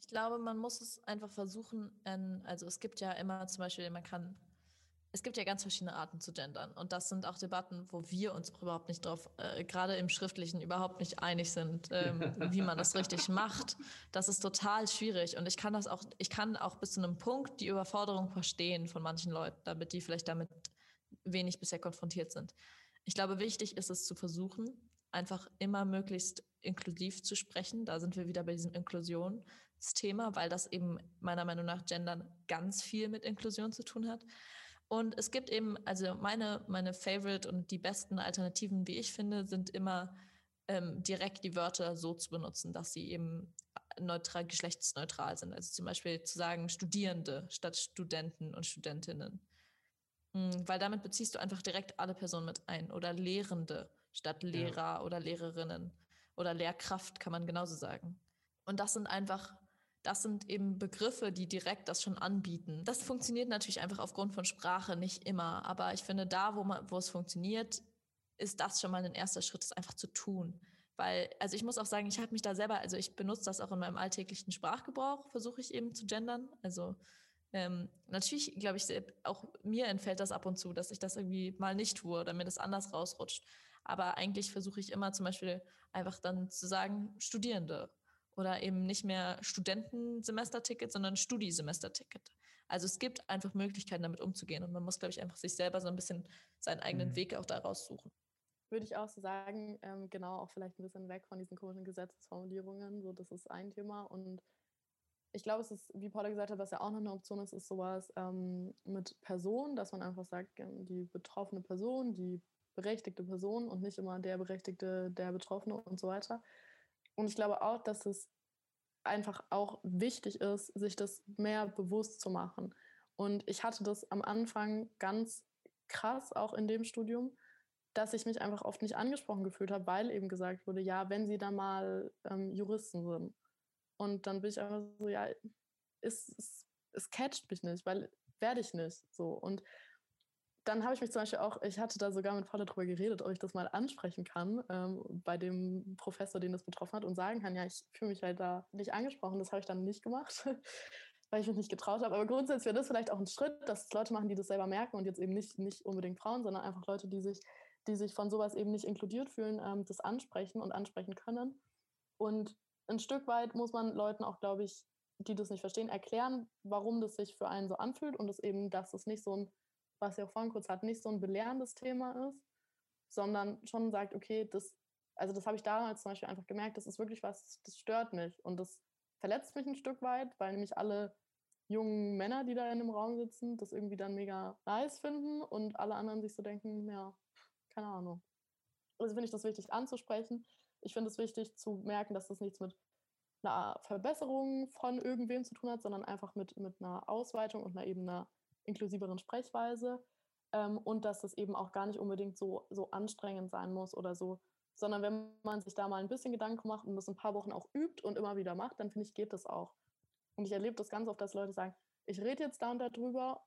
Ich glaube, man muss es einfach versuchen, also es gibt ja immer zum Beispiel, man kann es gibt ja ganz verschiedene Arten zu gendern. Und das sind auch Debatten, wo wir uns überhaupt nicht drauf, äh, gerade im Schriftlichen, überhaupt nicht einig sind, ähm, wie man das richtig macht. Das ist total schwierig. Und ich kann das auch, ich kann auch bis zu einem Punkt die Überforderung verstehen von manchen Leuten, damit die vielleicht damit wenig bisher konfrontiert sind. Ich glaube, wichtig ist es zu versuchen, einfach immer möglichst inklusiv zu sprechen. Da sind wir wieder bei diesem Inklusionsthema, weil das eben meiner Meinung nach Gendern ganz viel mit Inklusion zu tun hat. Und es gibt eben, also meine, meine Favorite und die besten Alternativen, wie ich finde, sind immer ähm, direkt die Wörter so zu benutzen, dass sie eben neutral, geschlechtsneutral sind. Also zum Beispiel zu sagen Studierende statt Studenten und Studentinnen. Mhm, weil damit beziehst du einfach direkt alle Personen mit ein. Oder Lehrende statt Lehrer ja. oder Lehrerinnen. Oder Lehrkraft kann man genauso sagen. Und das sind einfach das sind eben Begriffe, die direkt das schon anbieten. Das funktioniert natürlich einfach aufgrund von Sprache nicht immer, aber ich finde, da, wo, man, wo es funktioniert, ist das schon mal ein erster Schritt, das einfach zu tun. Weil, also ich muss auch sagen, ich habe mich da selber, also ich benutze das auch in meinem alltäglichen Sprachgebrauch, versuche ich eben zu gendern. Also ähm, natürlich, glaube ich, auch mir entfällt das ab und zu, dass ich das irgendwie mal nicht tue oder mir das anders rausrutscht. Aber eigentlich versuche ich immer zum Beispiel einfach dann zu sagen, Studierende oder eben nicht mehr Studentensemesterticket, sondern Studisemesterticket. Also es gibt einfach Möglichkeiten, damit umzugehen und man muss, glaube ich, einfach sich selber so ein bisschen seinen eigenen mhm. Weg auch daraus suchen. Würde ich auch so sagen, ähm, genau, auch vielleicht ein bisschen weg von diesen komischen Gesetzesformulierungen. So, das ist ein Thema. Und ich glaube, es ist, wie Paula gesagt hat, was ja auch noch eine Option ist, ist sowas ähm, mit Person, dass man einfach sagt, ähm, die betroffene Person, die berechtigte Person und nicht immer der Berechtigte, der Betroffene und so weiter. Und ich glaube auch, dass es einfach auch wichtig ist, sich das mehr bewusst zu machen. Und ich hatte das am Anfang ganz krass, auch in dem Studium, dass ich mich einfach oft nicht angesprochen gefühlt habe, weil eben gesagt wurde, ja, wenn Sie da mal ähm, Juristen sind. Und dann bin ich einfach so, ja, es, es, es catcht mich nicht, weil werde ich nicht so. Und dann habe ich mich zum Beispiel auch, ich hatte da sogar mit Paula drüber geredet, ob ich das mal ansprechen kann ähm, bei dem Professor, den das betroffen hat und sagen kann, ja, ich fühle mich halt da nicht angesprochen. Das habe ich dann nicht gemacht, weil ich mich nicht getraut habe. Aber grundsätzlich wäre das vielleicht auch ein Schritt, dass Leute machen, die das selber merken und jetzt eben nicht, nicht unbedingt Frauen, sondern einfach Leute, die sich, die sich von sowas eben nicht inkludiert fühlen, ähm, das ansprechen und ansprechen können. Und ein Stück weit muss man Leuten auch, glaube ich, die das nicht verstehen, erklären, warum das sich für einen so anfühlt und es eben, dass es nicht so ein was ihr auch vorhin kurz hat, nicht so ein belehrendes Thema ist, sondern schon sagt, okay, das, also das habe ich damals zum Beispiel einfach gemerkt, das ist wirklich was, das stört mich und das verletzt mich ein Stück weit, weil nämlich alle jungen Männer, die da in dem Raum sitzen, das irgendwie dann mega nice finden und alle anderen sich so denken, ja, keine Ahnung. Also finde ich das wichtig anzusprechen. Ich finde es wichtig zu merken, dass das nichts mit einer Verbesserung von irgendwem zu tun hat, sondern einfach mit, mit einer Ausweitung und einer eben einer inklusiveren Sprechweise ähm, und dass das eben auch gar nicht unbedingt so, so anstrengend sein muss oder so, sondern wenn man sich da mal ein bisschen Gedanken macht und das ein paar Wochen auch übt und immer wieder macht, dann finde ich, geht das auch. Und ich erlebe das ganz oft, dass Leute sagen, ich rede jetzt da und da drüber,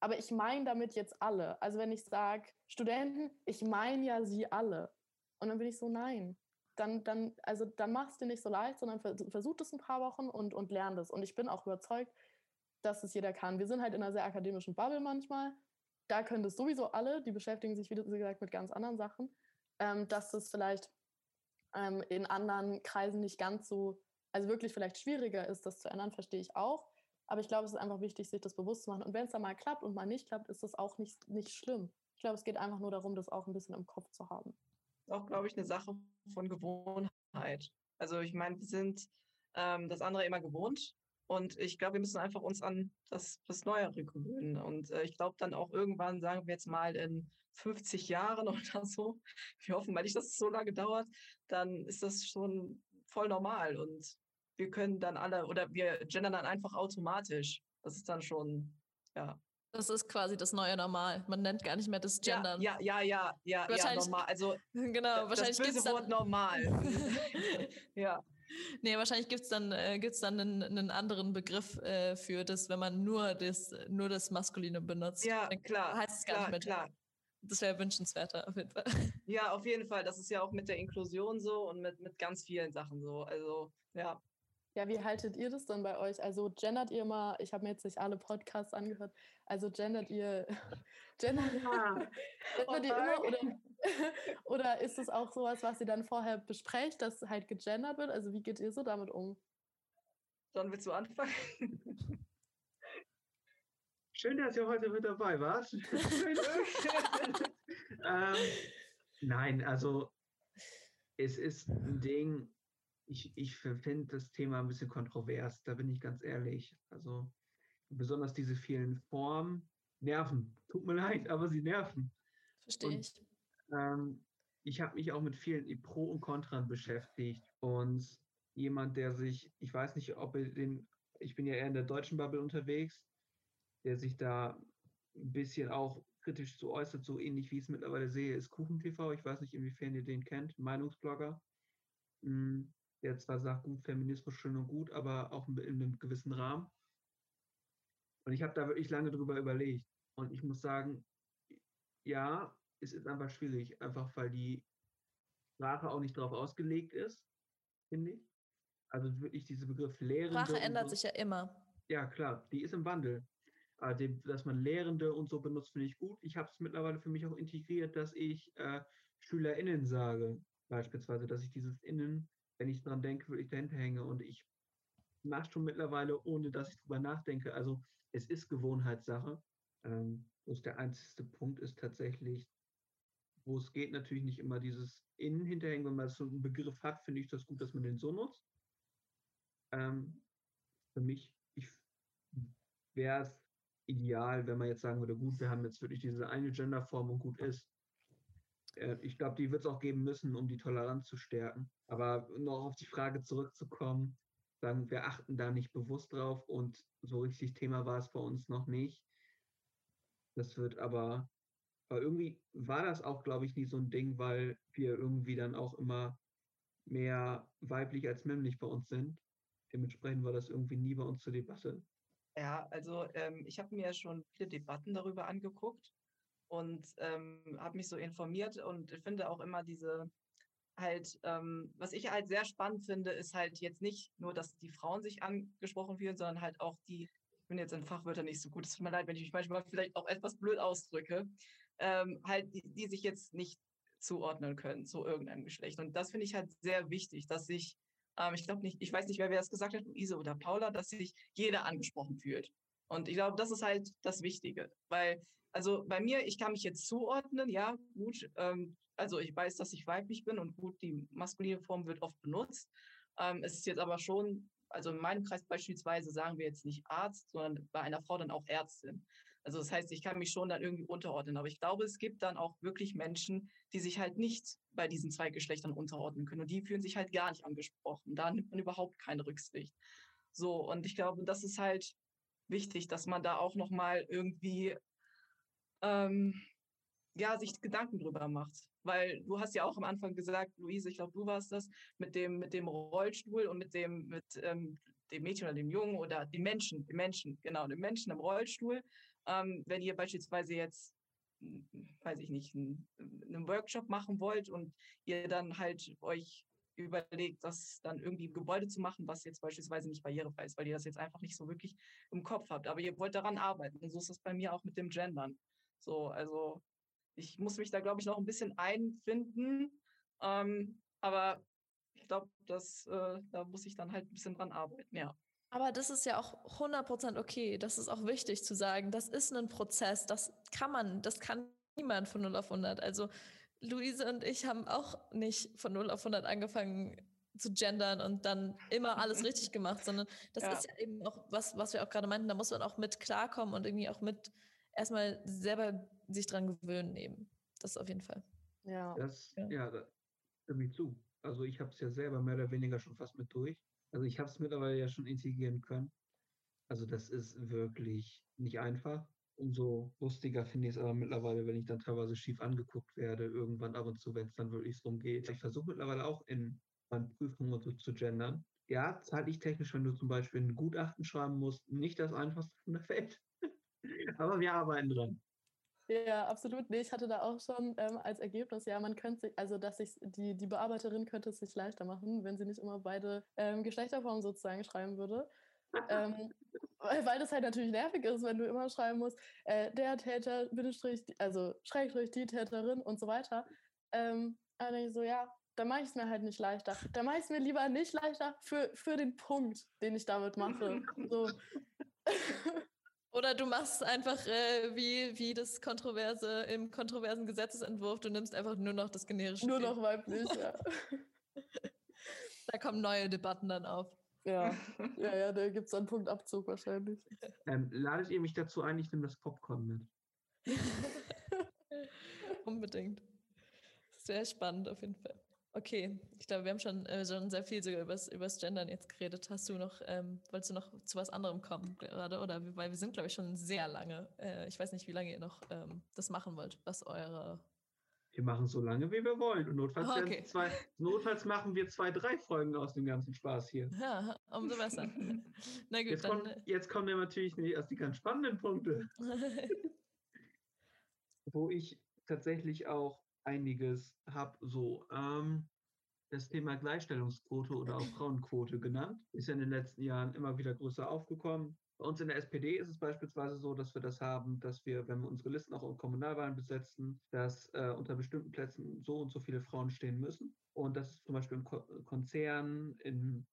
aber ich meine damit jetzt alle. Also wenn ich sage Studenten, ich meine ja sie alle. Und dann bin ich so, nein. dann, dann, also dann mach es dir nicht so leicht, sondern versuch es ein paar Wochen und, und lern das. Und ich bin auch überzeugt, dass es jeder kann. Wir sind halt in einer sehr akademischen Bubble manchmal. Da können das sowieso alle, die beschäftigen sich, wie gesagt, mit ganz anderen Sachen. Ähm, dass das vielleicht ähm, in anderen Kreisen nicht ganz so, also wirklich vielleicht schwieriger ist, das zu ändern, verstehe ich auch. Aber ich glaube, es ist einfach wichtig, sich das bewusst zu machen. Und wenn es dann mal klappt und mal nicht klappt, ist das auch nicht, nicht schlimm. Ich glaube, es geht einfach nur darum, das auch ein bisschen im Kopf zu haben. Auch, glaube ich, eine Sache von Gewohnheit. Also ich meine, wir sind ähm, das andere immer gewohnt. Und ich glaube, wir müssen einfach uns an das, das Neuere gewöhnen. Und äh, ich glaube dann auch irgendwann, sagen wir jetzt mal in 50 Jahren oder so, wir hoffen mal nicht, dass es so lange dauert, dann ist das schon voll normal. Und wir können dann alle, oder wir gendern dann einfach automatisch. Das ist dann schon, ja. Das ist quasi das neue Normal. Man nennt gar nicht mehr das Gendern. Ja, ja, ja, ja, ja, normal. Also genau, wahrscheinlich das böse Wort normal. ja. Nee, wahrscheinlich gibt es dann, äh, gibt's dann einen, einen anderen Begriff äh, für das, wenn man nur das, nur das Maskuline benutzt. Ja, klar. Heißt es gar klar, nicht mehr. klar. Das wäre wünschenswerter auf jeden Fall. Ja, auf jeden Fall. Das ist ja auch mit der Inklusion so und mit, mit ganz vielen Sachen so. Also, ja. Ja, wie haltet ihr das dann bei euch? Also gendert ihr mal, ich habe mir jetzt nicht alle Podcasts angehört, also gendert ihr, gendert, gendert Oh ihr immer oder, oder ist es auch sowas, was ihr dann vorher besprecht, dass halt gegendert wird? Also wie geht ihr so damit um? John, willst du anfangen? Schön, dass ihr heute mit dabei wart. ähm, nein, also es ist ein Ding, ich, ich finde das Thema ein bisschen kontrovers, da bin ich ganz ehrlich. Also besonders diese vielen Formen nerven. Tut mir leid, aber sie nerven. Verstehe Und- ich. Ähm, ich habe mich auch mit vielen Pro und Kontran beschäftigt und jemand, der sich, ich weiß nicht, ob er den, ich bin ja eher in der deutschen Bubble unterwegs, der sich da ein bisschen auch kritisch zu äußert, so ähnlich wie ich es mittlerweile sehe, ist KuchenTV. Ich weiß nicht, inwiefern ihr den kennt, Meinungsblogger. Mm, Der zwar sagt, gut, Feminismus schön und gut, aber auch in einem gewissen Rahmen. Und ich habe da wirklich lange drüber überlegt. Und ich muss sagen, ja, es ist einfach schwierig, einfach weil die Sprache auch nicht darauf ausgelegt ist, finde ich. Also wirklich dieser Begriff Lehrende. Sprache und ändert so. sich ja immer. Ja, klar, die ist im Wandel. Dem, dass man Lehrende und so benutzt, finde ich gut. Ich habe es mittlerweile für mich auch integriert, dass ich äh, SchülerInnen sage, beispielsweise, dass ich dieses Innen, wenn ich dran denke, wirklich dahinter hänge. Und ich mache schon mittlerweile, ohne dass ich drüber nachdenke. Also es ist Gewohnheitssache. Ähm, bloß der einzige Punkt ist tatsächlich, wo es geht, natürlich nicht immer dieses Innen hinterhängen. Wenn man so einen Begriff hat, finde ich das gut, dass man den so nutzt. Ähm, für mich, ich wäre es ideal, wenn man jetzt sagen würde, gut, wir haben jetzt wirklich diese eine Genderform und gut ist. Äh, ich glaube, die wird es auch geben müssen, um die Toleranz zu stärken. Aber noch auf die Frage zurückzukommen, sagen, wir achten da nicht bewusst drauf und so richtig Thema war es bei uns noch nicht. Das wird aber, aber irgendwie war das auch, glaube ich, nie so ein Ding, weil wir irgendwie dann auch immer mehr weiblich als männlich bei uns sind. Dementsprechend war das irgendwie nie bei uns zur Debatte. Ja, also ähm, ich habe mir schon viele Debatten darüber angeguckt und ähm, habe mich so informiert und finde auch immer diese halt, ähm, was ich halt sehr spannend finde, ist halt jetzt nicht nur, dass die Frauen sich angesprochen fühlen, sondern halt auch die, ich bin jetzt in Fachwörtern nicht so gut, es tut mir leid, wenn ich mich manchmal vielleicht auch etwas blöd ausdrücke, ähm, halt, die, die sich jetzt nicht zuordnen können zu irgendeinem Geschlecht. Und das finde ich halt sehr wichtig, dass sich ähm, ich glaube nicht, ich weiß nicht, wer wer das gesagt hat, Luise oder Paula, dass sich jeder angesprochen fühlt. Und ich glaube, das ist halt das Wichtige, weil, also bei mir, ich kann mich jetzt zuordnen, ja, gut, ähm, also ich weiß, dass ich weiblich bin und gut, die maskuline Form wird oft benutzt. Ähm, es ist jetzt aber schon, also in meinem Kreis beispielsweise sagen wir jetzt nicht Arzt, sondern bei einer Frau dann auch Ärztin. Also das heißt, ich kann mich schon dann irgendwie unterordnen. Aber ich glaube, es gibt dann auch wirklich Menschen, die sich halt nicht bei diesen zwei Geschlechtern unterordnen können. Und die fühlen sich halt gar nicht angesprochen. Da nimmt man überhaupt keine Rücksicht. So, und ich glaube, das ist halt wichtig, dass man da auch nochmal irgendwie ähm, ja, sich Gedanken drüber macht. Weil du hast ja auch am Anfang gesagt, Luise, ich glaube, du warst das, mit dem, mit dem Rollstuhl und mit dem, mit ähm, dem Mädchen oder dem Jungen oder dem Menschen, dem Menschen, genau, dem Menschen im Rollstuhl. Ähm, wenn ihr beispielsweise jetzt, hm, weiß ich nicht, einen, einen Workshop machen wollt und ihr dann halt euch überlegt, das dann irgendwie im Gebäude zu machen, was jetzt beispielsweise nicht barrierefrei ist, weil ihr das jetzt einfach nicht so wirklich im Kopf habt. Aber ihr wollt daran arbeiten. Und so ist es bei mir auch mit dem Gendern. So, also ich muss mich da, glaube ich, noch ein bisschen einfinden. Ähm, aber ich glaube, äh, da muss ich dann halt ein bisschen dran arbeiten, ja. Aber das ist ja auch 100% okay. Das ist auch wichtig zu sagen. Das ist ein Prozess. Das kann man, das kann niemand von 0 auf 100. Also Luise und ich haben auch nicht von 0 auf 100 angefangen zu gendern und dann immer alles richtig gemacht, sondern das ja. ist ja eben auch was, was wir auch gerade meinten, da muss man auch mit klarkommen und irgendwie auch mit erstmal selber sich dran gewöhnen eben. Das auf jeden Fall. Ja. Das, ja, ja da stimme ich zu. Also ich habe es ja selber mehr oder weniger schon fast mit durch. Also ich habe es mittlerweile ja schon integrieren können. Also das ist wirklich nicht einfach. Umso lustiger finde ich es aber mittlerweile, wenn ich dann teilweise schief angeguckt werde, irgendwann ab und zu, wenn es dann wirklich so geht. Ich versuche mittlerweile auch in meinen Prüfungen so zu gendern. Ja, zeitlich technisch, wenn du zum Beispiel ein Gutachten schreiben musst, nicht das einfachste von der Welt. aber wir arbeiten dran. Ja, absolut. Nee, ich hatte da auch schon ähm, als Ergebnis, ja, man könnte sich, also dass sich die, die Bearbeiterin könnte es sich leichter machen, wenn sie nicht immer beide ähm, Geschlechterformen sozusagen schreiben würde ähm, weil das halt natürlich nervig ist, wenn du immer schreiben musst, äh, der Täter, Bindestrich, also Schrägstrich, die Täterin und so weiter. Ähm, dann denke ich so, ja, dann mache ich es mir halt nicht leichter. Dann mache ich es mir lieber nicht leichter für, für den Punkt, den ich damit mache. So. Oder du machst einfach äh, wie, wie das Kontroverse im kontroversen Gesetzesentwurf, du nimmst einfach nur noch das generische. Nur noch weiblich, ja. da kommen neue Debatten dann auf. Ja, ja, ja, da gibt es einen Punkt Abzug wahrscheinlich. Ähm, ladet ihr mich dazu ein, ich nehme das Popcorn mit. Unbedingt. Sehr spannend auf jeden Fall. Okay, ich glaube, wir haben schon, äh, schon sehr viel sogar übers, übers Gendern jetzt geredet. Hast du noch, ähm, wolltest du noch zu was anderem kommen gerade? Oder weil wir sind, glaube ich, schon sehr lange. Äh, ich weiß nicht, wie lange ihr noch ähm, das machen wollt, was eure wir machen so lange, wie wir wollen. Und notfalls, okay. zwei, notfalls machen wir zwei, drei Folgen aus dem ganzen Spaß hier. Ja, umso besser. Na gut, jetzt, dann, kommt, jetzt kommen wir natürlich nicht erst die ganz spannenden Punkte. wo ich tatsächlich auch einiges habe, so ähm, das Thema Gleichstellungsquote oder auch Frauenquote genannt, ist ja in den letzten Jahren immer wieder größer aufgekommen. Bei uns in der SPD ist es beispielsweise so, dass wir das haben, dass wir, wenn wir unsere Listen auch in Kommunalwahlen besetzen, dass äh, unter bestimmten Plätzen so und so viele Frauen stehen müssen. Und das ist zum Beispiel im Ko Konzern, in,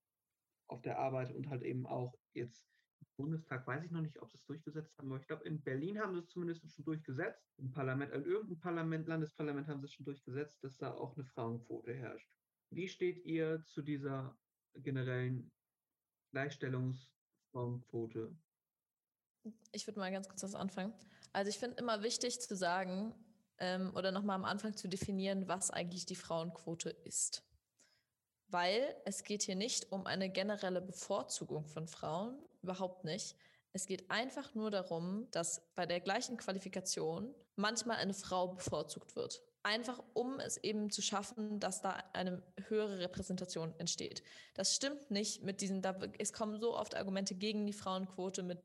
auf der Arbeit und halt eben auch jetzt Bundestag, weiß ich noch nicht, ob sie es durchgesetzt haben, aber ich glaube, in Berlin haben sie es zumindest schon durchgesetzt. Im Parlament, in irgendeinem Parlament, Landesparlament haben sie es schon durchgesetzt, dass da auch eine Frauenquote herrscht. Wie steht ihr zu dieser generellen Gleichstellungs- Frauenquote? Ich würde mal ganz kurz was anfangen. Also ich finde immer wichtig zu sagen ähm, oder nochmal am Anfang zu definieren, was eigentlich die Frauenquote ist. Weil es geht hier nicht um eine generelle Bevorzugung von Frauen, überhaupt nicht. Es geht einfach nur darum, dass bei der gleichen Qualifikation manchmal eine Frau bevorzugt wird einfach um es eben zu schaffen, dass da eine höhere Repräsentation entsteht. Das stimmt nicht mit diesen, da, es kommen so oft Argumente gegen die Frauenquote mit,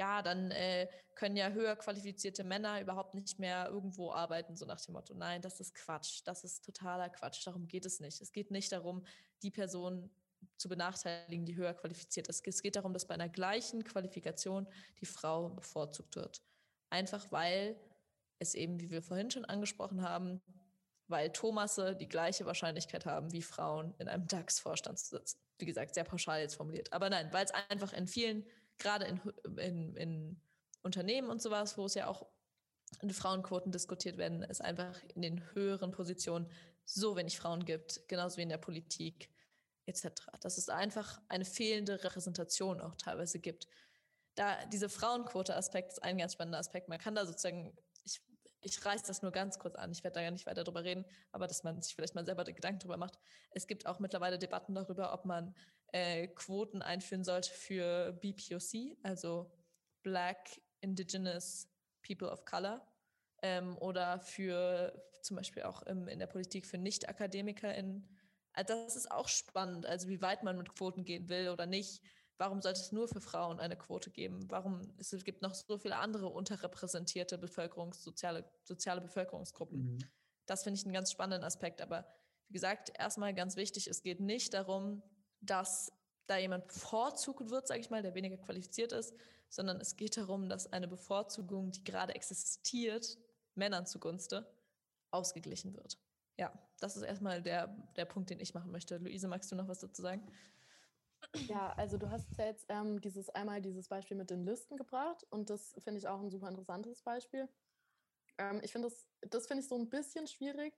ja, dann äh, können ja höher qualifizierte Männer überhaupt nicht mehr irgendwo arbeiten, so nach dem Motto. Nein, das ist Quatsch, das ist totaler Quatsch, darum geht es nicht. Es geht nicht darum, die Person zu benachteiligen, die höher qualifiziert ist. Es geht darum, dass bei einer gleichen Qualifikation die Frau bevorzugt wird. Einfach weil es eben, wie wir vorhin schon angesprochen haben, weil Thomasse die gleiche Wahrscheinlichkeit haben, wie Frauen in einem DAX-Vorstand zu sitzen. Wie gesagt, sehr pauschal jetzt formuliert. Aber nein, weil es einfach in vielen, gerade in, in, in Unternehmen und sowas, wo es ja auch Frauenquoten diskutiert werden, es einfach in den höheren Positionen so wenig Frauen gibt, genauso wie in der Politik etc. Dass es einfach eine fehlende Repräsentation auch teilweise gibt. Da diese Frauenquote-Aspekt ist ein ganz spannender Aspekt. Man kann da sozusagen ich reiße das nur ganz kurz an, ich werde da ja nicht weiter drüber reden, aber dass man sich vielleicht mal selber Gedanken drüber macht. Es gibt auch mittlerweile Debatten darüber, ob man äh, Quoten einführen sollte für BPOC, also Black Indigenous People of Color, ähm, oder für zum Beispiel auch im, in der Politik für Nicht-AkademikerInnen. Also das ist auch spannend, also wie weit man mit Quoten gehen will oder nicht. Warum sollte es nur für Frauen eine Quote geben? Warum es gibt noch so viele andere unterrepräsentierte Bevölkerungs soziale, soziale Bevölkerungsgruppen? Mhm. Das finde ich einen ganz spannenden Aspekt. Aber Wie gesagt, erstmal ganz wichtig, es geht nicht darum, dass da jemand bevorzugt wird, sage ich mal, der weniger qualifiziert ist, sondern es geht darum, dass eine Bevorzugung, die gerade existiert, Männern zugunsten, ausgeglichen wird. Ja, das ist erstmal der, der Punkt, den ich machen möchte. Luise, magst du noch was dazu sagen? Ja, also du hast ja jetzt ähm, dieses einmal dieses Beispiel mit den Listen gebracht und das finde ich auch ein super interessantes Beispiel. Ähm, ich finde das, das finde ich so ein bisschen schwierig,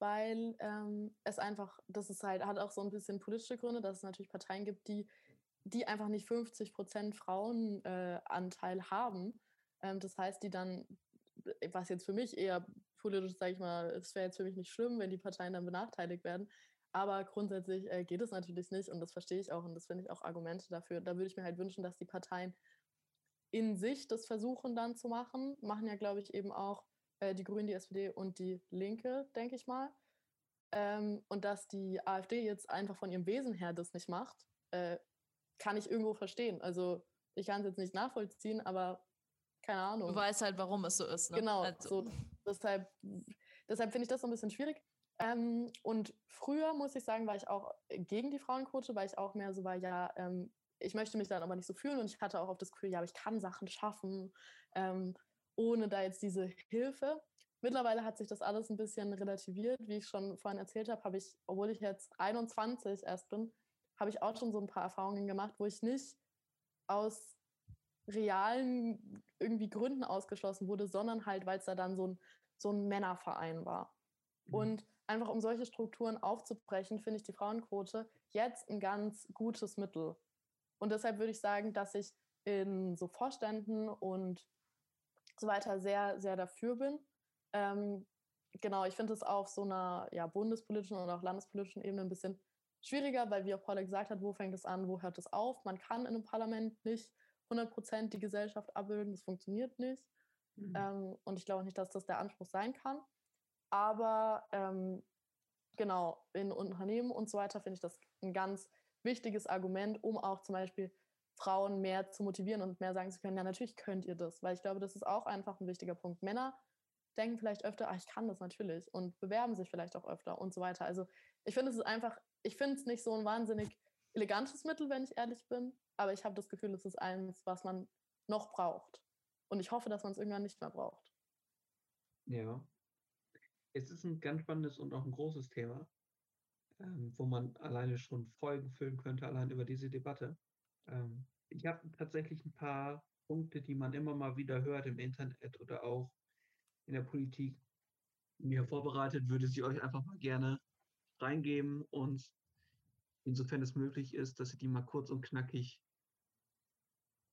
weil ähm, es einfach, das ist halt, hat auch so ein bisschen politische Gründe, dass es natürlich Parteien gibt, die, die einfach nicht 50 Prozent Frauenanteil äh, haben. Ähm, das heißt, die dann, was jetzt für mich eher politisch, sage ich mal, es wäre jetzt für mich nicht schlimm, wenn die Parteien dann benachteiligt werden. Aber grundsätzlich äh, geht es natürlich nicht und das verstehe ich auch und das finde ich auch Argumente dafür. Da würde ich mir halt wünschen, dass die Parteien in sich das versuchen dann zu machen. Machen ja, glaube ich, eben auch äh, die Grünen, die SPD und die Linke, denke ich mal. Ähm, und dass die AfD jetzt einfach von ihrem Wesen her das nicht macht, äh, kann ich irgendwo verstehen. Also ich kann es jetzt nicht nachvollziehen, aber keine Ahnung. Du weißt halt, warum es so ist. Ne? Genau, also. so, deshalb, deshalb finde ich das so ein bisschen schwierig. Ähm, und früher, muss ich sagen, war ich auch gegen die Frauenquote, weil ich auch mehr so war, ja, ähm, ich möchte mich dann aber nicht so fühlen und ich hatte auch auf das Gefühl, ja, aber ich kann Sachen schaffen. Ähm, ohne da jetzt diese Hilfe. Mittlerweile hat sich das alles ein bisschen relativiert. Wie ich schon vorhin erzählt habe, habe ich, obwohl ich jetzt 21 erst bin, habe ich auch schon so ein paar Erfahrungen gemacht, wo ich nicht aus realen irgendwie Gründen ausgeschlossen wurde, sondern halt, weil es da dann so ein, so ein Männerverein war. Mhm. Und einfach um solche Strukturen aufzubrechen, finde ich die Frauenquote jetzt ein ganz gutes Mittel. Und deshalb würde ich sagen, dass ich in so Vorständen und so weiter sehr, sehr dafür bin. Ähm, genau, ich finde es auf so einer ja, bundespolitischen und auch landespolitischen Ebene ein bisschen schwieriger, weil wie auch Paula gesagt hat, wo fängt es an, wo hört es auf? Man kann in einem Parlament nicht 100 Prozent die Gesellschaft abbilden, das funktioniert nicht. Mhm. Ähm, und ich glaube nicht, dass das der Anspruch sein kann. Aber ähm, genau, in Unternehmen und so weiter finde ich das ein ganz wichtiges Argument, um auch zum Beispiel Frauen mehr zu motivieren und mehr sagen zu können, ja, natürlich könnt ihr das, weil ich glaube, das ist auch einfach ein wichtiger Punkt. Männer denken vielleicht öfter, ach, ich kann das natürlich und bewerben sich vielleicht auch öfter und so weiter. Also ich finde, es ist einfach, ich finde es nicht so ein wahnsinnig elegantes Mittel, wenn ich ehrlich bin, aber ich habe das Gefühl, es ist eins, was man noch braucht. Und ich hoffe, dass man es irgendwann nicht mehr braucht. Ja. Es ist ein ganz spannendes und auch ein großes Thema, ähm, wo man alleine schon Folgen füllen könnte, allein über diese Debatte. Ähm, ich habe tatsächlich ein paar Punkte, die man immer mal wieder hört im Internet oder auch in der Politik. Mir vorbereitet würde sie euch einfach mal gerne reingeben und insofern es möglich ist, dass ihr die mal kurz und knackig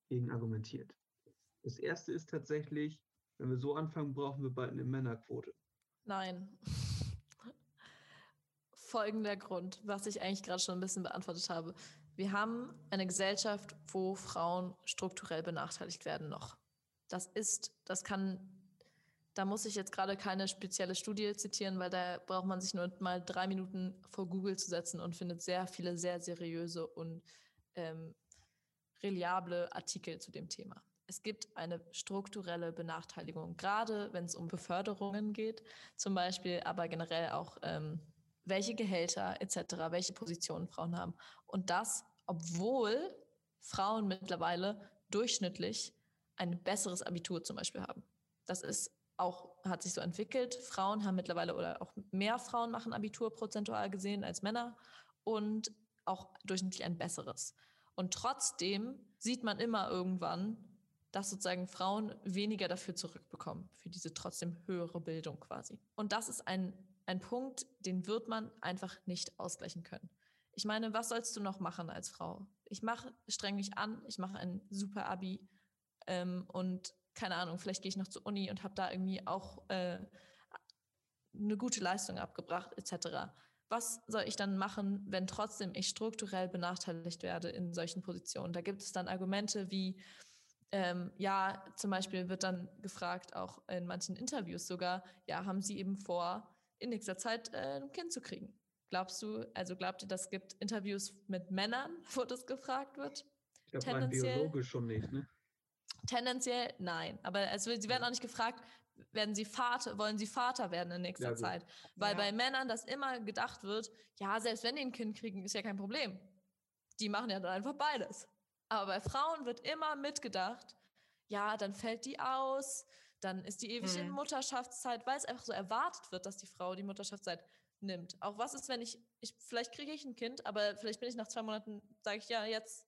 gegen argumentiert. Das erste ist tatsächlich, wenn wir so anfangen, brauchen wir bald eine Männerquote. Nein. Folgender Grund, was ich eigentlich gerade schon ein bisschen beantwortet habe. Wir haben eine Gesellschaft, wo Frauen strukturell benachteiligt werden noch. Das ist, das kann, da muss ich jetzt gerade keine spezielle Studie zitieren, weil da braucht man sich nur mal drei Minuten vor Google zu setzen und findet sehr viele sehr seriöse und ähm, reliable Artikel zu dem Thema. Es gibt eine strukturelle Benachteiligung, gerade wenn es um Beförderungen geht, zum Beispiel, aber generell auch ähm, welche Gehälter etc., welche Positionen Frauen haben. Und das, obwohl Frauen mittlerweile durchschnittlich ein besseres Abitur zum Beispiel haben. Das ist auch, hat sich so entwickelt. Frauen haben mittlerweile oder auch mehr Frauen machen Abitur prozentual gesehen als Männer und auch durchschnittlich ein besseres. Und trotzdem sieht man immer irgendwann, dass sozusagen Frauen weniger dafür zurückbekommen, für diese trotzdem höhere Bildung quasi. Und das ist ein ein Punkt, den wird man einfach nicht ausgleichen können. Ich meine, was sollst du noch machen als Frau? Ich mache, streng mich an, ich mache ein super Abi ähm, und keine Ahnung, vielleicht gehe ich noch zur Uni und habe da irgendwie auch äh, eine gute Leistung abgebracht etc. Was soll ich dann machen, wenn trotzdem ich strukturell benachteiligt werde in solchen Positionen? Da gibt es dann Argumente wie, ähm, ja, zum Beispiel wird dann gefragt, auch in manchen Interviews sogar, ja, haben Sie eben vor, in nächster Zeit äh, ein Kind zu kriegen. Glaubst du, also glaubt ihr, das gibt Interviews mit Männern, wo das gefragt wird? Ich glaube, rein biologisch schon nicht, ne? Tendenziell nein. Aber also, sie werden auch nicht gefragt, werden sie Vater, wollen sie Vater werden in nächster Ja. Zeit. Weil Ja. bei Männern das immer gedacht wird, ja, selbst wenn die ein Kind kriegen, ist ja kein Problem. Die machen ja dann einfach beides. Aber bei Frauen wird immer mitgedacht, ja, dann fällt die aus, dann ist die ewig in Mhm. Mutterschaftszeit, weil es einfach so erwartet wird, dass die Frau die Mutterschaftszeit nimmt. Auch was ist, wenn ich, ich vielleicht kriege ich ein Kind, aber vielleicht bin ich nach zwei Monaten, sage ich ja jetzt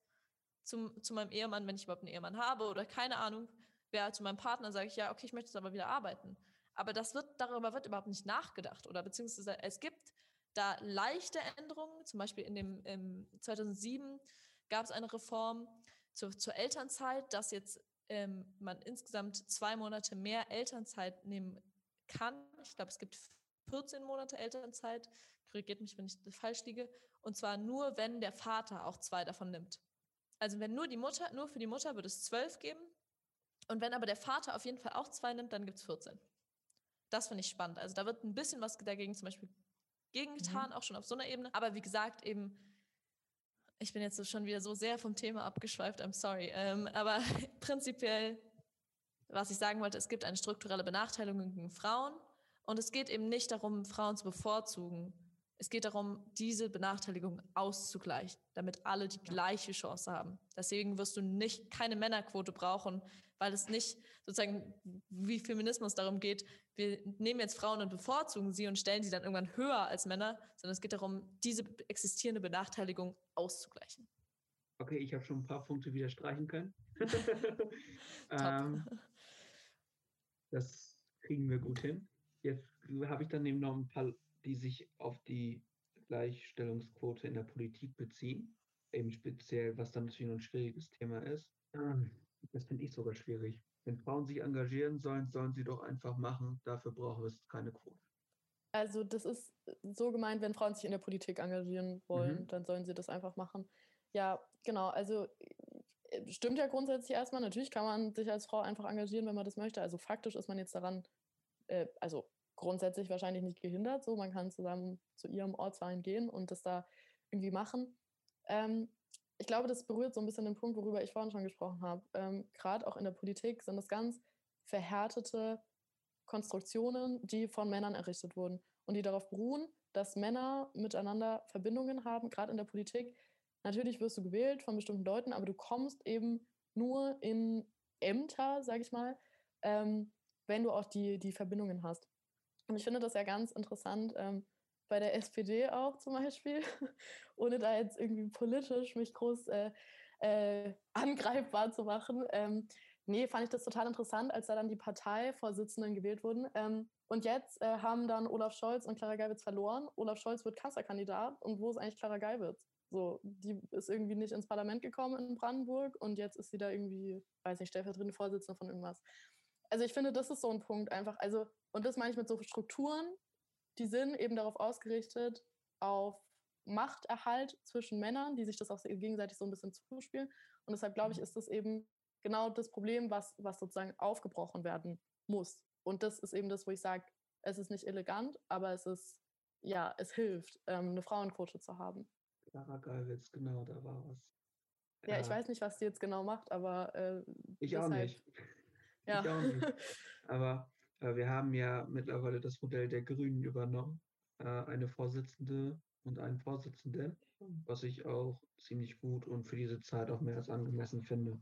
zum, zu meinem Ehemann, wenn ich überhaupt einen Ehemann habe oder keine Ahnung, wer zu meinem Partner, sage ich ja, okay, ich möchte jetzt aber wieder arbeiten. Aber das wird, darüber wird überhaupt nicht nachgedacht oder beziehungsweise es gibt da leichte Änderungen, zum Beispiel in dem im 2007 gab es eine Reform zur, zur Elternzeit, dass jetzt ähm, man insgesamt zwei Monate mehr Elternzeit nehmen kann. Ich glaube, es gibt 14 Monate Elternzeit. Korrigiert mich, wenn ich falsch liege. Und zwar nur, wenn der Vater auch zwei davon nimmt. Also wenn nur die Mutter, nur für die Mutter würde es zwölf geben. Und wenn aber der Vater auf jeden Fall auch zwei nimmt, dann gibt es 14. Das finde ich spannend. Also da wird ein bisschen was dagegen zum Beispiel gegengetan, auch schon auf so einer Ebene. Aber wie gesagt, eben, ich bin jetzt so schon wieder so sehr vom Thema abgeschweift, I'm sorry. Ähm, aber prinzipiell, was ich sagen wollte, es gibt eine strukturelle Benachteiligung gegen Frauen. Und es geht eben nicht darum, Frauen zu bevorzugen. Es geht darum, diese Benachteiligung auszugleichen, damit alle die gleiche Chance haben. Deswegen wirst du nicht keine Männerquote brauchen, weil es nicht sozusagen wie Feminismus darum geht, wir nehmen jetzt Frauen und bevorzugen sie und stellen sie dann irgendwann höher als Männer, sondern es geht darum, diese existierende Benachteiligung auszugleichen. Okay, ich habe schon ein paar Punkte wieder streichen können. ähm, das kriegen wir gut hin. Jetzt habe ich dann eben noch ein paar, die sich auf die Gleichstellungsquote in der Politik beziehen. Eben speziell, was dann natürlich noch ein schwieriges Thema ist. Ähm, Das finde ich sogar schwierig. Wenn Frauen sich engagieren sollen, sollen sie doch einfach machen. Dafür brauchen es keine Quote. Also das ist so gemeint, wenn Frauen sich in der Politik engagieren wollen, Mhm. dann sollen sie das einfach machen. Ja, genau. Also äh, stimmt ja grundsätzlich erstmal. Natürlich kann man sich als Frau einfach engagieren, wenn man das möchte. Also faktisch ist man jetzt daran, äh, also grundsätzlich wahrscheinlich nicht gehindert. So, man kann zusammen zu ihrem Ortsverein gehen und das da irgendwie machen. Ähm, ich glaube, das berührt so ein bisschen den Punkt, worüber ich vorhin schon gesprochen habe. Ähm, Gerade auch in der Politik sind es ganz verhärtete Konstruktionen, die von Männern errichtet wurden und die darauf beruhen, dass Männer miteinander Verbindungen haben, gerade in der Politik. Natürlich wirst du gewählt von bestimmten Leuten, aber du kommst eben nur in Ämter, sage ich mal, ähm, wenn du auch die, die Verbindungen hast. Und ich finde das ja ganz interessant, ähm, bei der SPD auch zum Beispiel, ohne da jetzt irgendwie politisch mich groß äh, äh, angreifbar zu machen. Ähm, nee, fand ich das total interessant, als da dann die Parteivorsitzenden gewählt wurden. Ähm, und jetzt äh, haben dann Olaf Scholz und Clara Geiwitz verloren. Olaf Scholz wird Kanzlerkandidat. Und wo ist eigentlich Clara Geiwitz? So, die ist irgendwie nicht ins Parlament gekommen in Brandenburg und jetzt ist sie da irgendwie, weiß nicht, stellvertretende Vorsitzende von irgendwas. Also ich finde, das ist so ein Punkt einfach. Also, und das meine ich mit so Strukturen, die sind eben darauf ausgerichtet, auf Machterhalt zwischen Männern, die sich das auch gegenseitig so ein bisschen zuspielen. Und deshalb glaube ich, ist das eben genau das Problem, was, was sozusagen aufgebrochen werden muss. Und das ist eben das, wo ich sage, es ist nicht elegant, aber es ist, ja, es hilft, ähm, eine Frauenquote zu haben. Clara Geiwitz, genau, da war was. Ja, ich weiß nicht, was die jetzt genau macht, aber äh, Ich auch deshalb- nicht. Ja. Ich auch nicht. Aber wir haben ja mittlerweile das Modell der Grünen übernommen. Äh, eine Vorsitzende und einen Vorsitzenden, was ich auch ziemlich gut und für diese Zeit auch mehr als angemessen finde.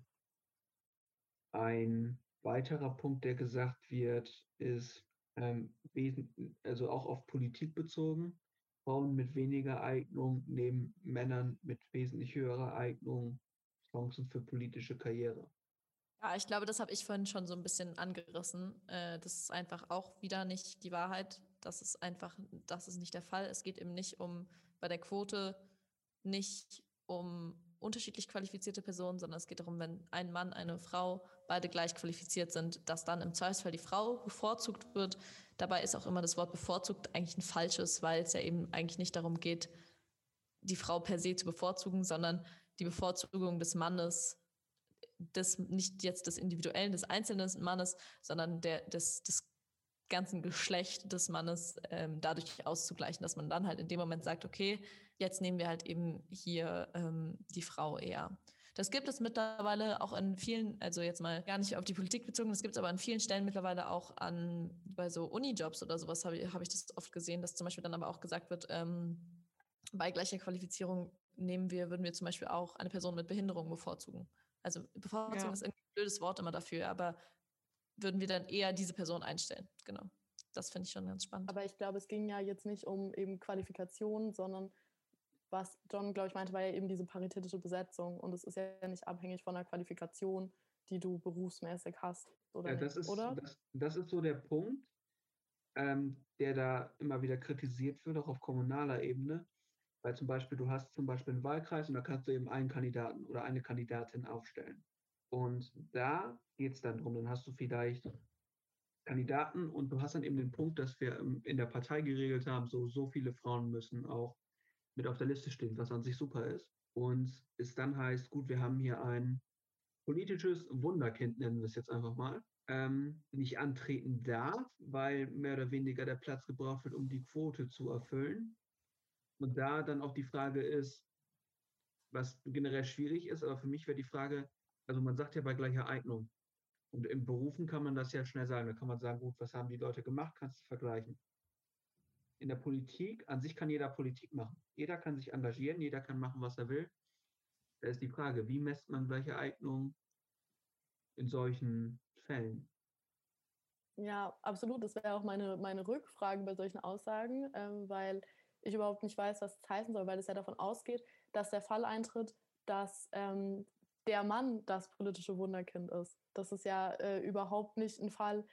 Ein weiterer Punkt, der gesagt wird, ist ähm, also auch auf Politik bezogen. Frauen mit weniger Eignung nehmen Männern mit wesentlich höherer Eignung Chancen für politische Karriere. Ja, ich glaube, das habe ich vorhin schon so ein bisschen angerissen. Äh, das ist einfach auch wieder nicht die Wahrheit. Das ist einfach, das ist nicht der Fall. Es geht eben nicht um bei der Quote nicht um unterschiedlich qualifizierte Personen, sondern es geht darum, wenn ein Mann, eine Frau beide gleich qualifiziert sind, dass dann im Zweifelsfall die Frau bevorzugt wird. Dabei ist auch immer das Wort bevorzugt eigentlich ein falsches, weil es ja eben eigentlich nicht darum geht, die Frau per se zu bevorzugen, sondern die Bevorzugung des Mannes des nicht jetzt des individuellen, des einzelnen Mannes, sondern der, des, des ganzen Geschlecht des Mannes ähm, dadurch auszugleichen, dass man dann halt in dem Moment sagt, okay, jetzt nehmen wir halt eben hier ähm, die Frau eher. Das gibt es mittlerweile auch in vielen, also jetzt mal gar nicht auf die Politik bezogen, das gibt es aber an vielen Stellen mittlerweile auch an, bei so Unijobs oder sowas habe ich, hab ich das oft gesehen, dass zum Beispiel dann aber auch gesagt wird, ähm, bei gleicher Qualifizierung nehmen wir, würden wir zum Beispiel auch eine Person mit Behinderung bevorzugen. Also bevorzugen Ja. ist irgendwie ein blödes Wort immer dafür, aber würden wir dann eher diese Person einstellen. Genau. Das finde ich schon ganz spannend. Aber ich glaube, es ging ja jetzt nicht um eben Qualifikationen, sondern was John, glaube ich, meinte, war ja eben diese paritätische Besetzung. Und es ist ja nicht abhängig von der Qualifikation, die du berufsmäßig hast. Oder, Ja, das, nicht, ist, oder? Das, das ist so der Punkt, ähm, der da immer wieder kritisiert wird, auch auf kommunaler Ebene. Weil zum Beispiel, du hast zum Beispiel einen Wahlkreis und da kannst du eben einen Kandidaten oder eine Kandidatin aufstellen. Und da geht es dann drum, dann hast du vielleicht Kandidaten und du hast dann eben den Punkt, dass wir ähm, in der Partei geregelt haben, so, so viele Frauen müssen auch mit auf der Liste stehen, was an sich super ist. Und es dann heißt, gut, wir haben hier ein politisches Wunderkind, nennen wir es jetzt einfach mal, ähm, nicht antreten darf, weil mehr oder weniger der Platz gebraucht wird, um die Quote zu erfüllen. Und da dann auch die Frage ist, was generell schwierig ist, aber für mich wäre die Frage, also man sagt ja bei gleicher Eignung. Und im Berufen kann man das ja schnell sagen. Da kann man sagen, gut, was haben die Leute gemacht, kannst du vergleichen. In der Politik, an sich kann jeder Politik machen. Jeder kann sich engagieren, jeder kann machen, was er will. Da ist die Frage, wie messt man gleiche Eignung in solchen Fällen? Ja, absolut. Das wäre auch meine, meine Rückfrage bei solchen Aussagen, ähm, weil ich überhaupt nicht weiß, was das heißen soll, weil es ja davon ausgeht, dass der Fall eintritt, dass ähm, der Mann das politische Wunderkind ist. Das ist ja äh, überhaupt nicht ein Fall.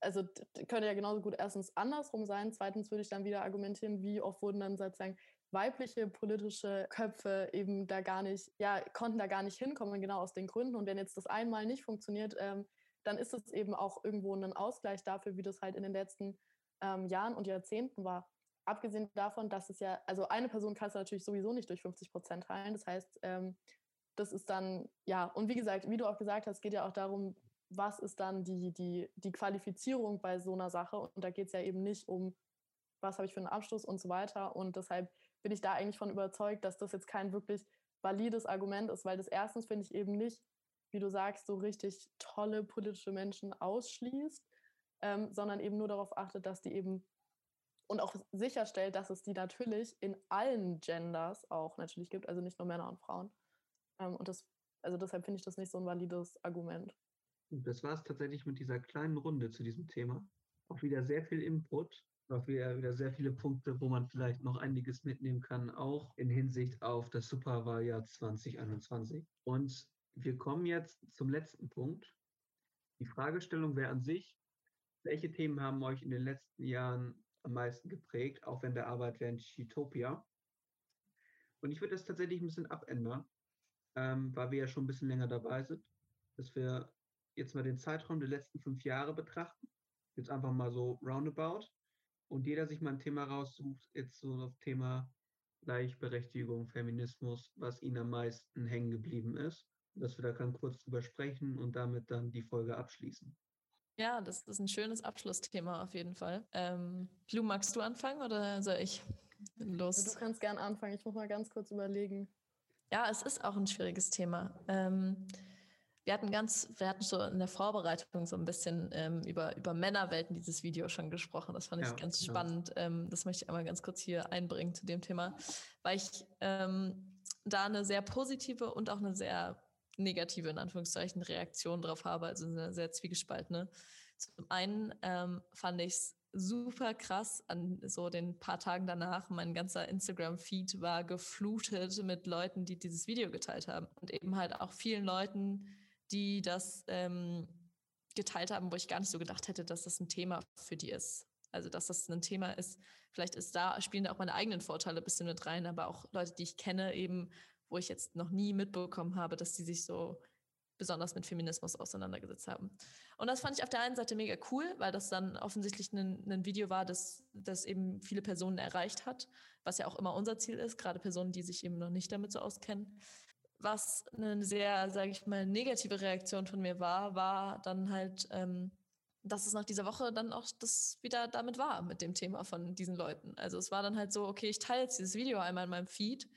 Also könnte ja genauso gut erstens andersrum sein. Zweitens würde ich dann wieder argumentieren, wie oft wurden dann sozusagen weibliche politische Köpfe eben da gar nicht, ja, konnten da gar nicht hinkommen, genau aus den Gründen. Und wenn jetzt das einmal nicht funktioniert, ähm, dann ist es eben auch irgendwo ein Ausgleich dafür, wie das halt in den letzten ähm, Jahren und Jahrzehnten war. Abgesehen davon, dass es ja, also eine Person kannst du natürlich sowieso nicht durch 50 Prozent teilen. Das heißt, ähm, das ist dann, ja, und wie gesagt, wie du auch gesagt hast, geht ja auch darum, was ist dann die, die, die Qualifizierung bei so einer Sache. Und da geht es ja eben nicht um, was habe ich für einen Abschluss und so weiter. Und deshalb bin ich da eigentlich von überzeugt, dass das jetzt kein wirklich valides Argument ist, weil das erstens finde ich eben nicht, wie du sagst, so richtig tolle politische Menschen ausschließt, ähm, sondern eben nur darauf achtet, dass die eben und auch sicherstellt, dass es die natürlich in allen Genders auch natürlich gibt, also nicht nur Männer und Frauen. Ähm, und das, also deshalb finde ich das nicht so ein valides Argument. Das war es tatsächlich mit dieser kleinen Runde zu diesem Thema. Auch wieder sehr viel Input, auch wieder, wieder sehr viele Punkte, wo man vielleicht noch einiges mitnehmen kann, auch in Hinsicht auf das Superwahljahr 2021. Und wir kommen jetzt zum letzten Punkt. Die Fragestellung wäre an sich, welche Themen haben euch in den letzten Jahren am meisten geprägt, auch wenn der Arbeit während Chitopia? Und ich würde das tatsächlich ein bisschen abändern, ähm, weil wir ja schon ein bisschen länger dabei sind, dass wir jetzt mal den Zeitraum der letzten fünf Jahre betrachten. Jetzt einfach mal so roundabout. Und jeder sich mal ein Thema raussucht, jetzt so das Thema Gleichberechtigung, Feminismus, was ihnen am meisten hängen geblieben ist. Dass wir da ganz kurz drüber sprechen und damit dann die Folge abschließen. Ja, das ist ein schönes Abschlussthema auf jeden Fall. Ähm, Lu, magst du anfangen oder soll ich? Los. Du kannst gern anfangen, ich muss mal ganz kurz überlegen. Ja, es ist auch ein schwieriges Thema. Ähm, wir hatten ganz, wir hatten so in der Vorbereitung so ein bisschen ähm, über, über Männerwelten dieses Video schon gesprochen. Das fand ich Ja, ganz genau. spannend. Ähm, das möchte ich einmal ganz kurz hier einbringen zu dem Thema, weil ich ähm, da eine sehr positive und auch eine sehr negative, in Anführungszeichen, Reaktion drauf habe, also sehr zwiegespaltene. Zum einen ähm, fand ich es super krass an so den paar Tagen danach. Mein ganzer Instagram-Feed war geflutet mit Leuten, die dieses Video geteilt haben. Und eben halt auch vielen Leuten, die das ähm, geteilt haben, wo ich gar nicht so gedacht hätte, dass das ein Thema für die ist. Also, dass das ein Thema ist, vielleicht ist da, spielen da auch meine eigenen Vorteile ein bisschen mit rein, aber auch Leute, die ich kenne, eben, wo ich jetzt noch nie mitbekommen habe, dass die sich so besonders mit Feminismus auseinandergesetzt haben. Und das fand ich auf der einen Seite mega cool, weil das dann offensichtlich ein, ein Video war, das, das eben viele Personen erreicht hat, was ja auch immer unser Ziel ist, gerade Personen, die sich eben noch nicht damit so auskennen. Was eine sehr, sage ich mal, negative Reaktion von mir war, war dann halt, ähm, dass es nach dieser Woche dann auch das wieder damit war, mit dem Thema von diesen Leuten. Also es war dann halt so, okay, ich teile jetzt dieses Video einmal in meinem Feed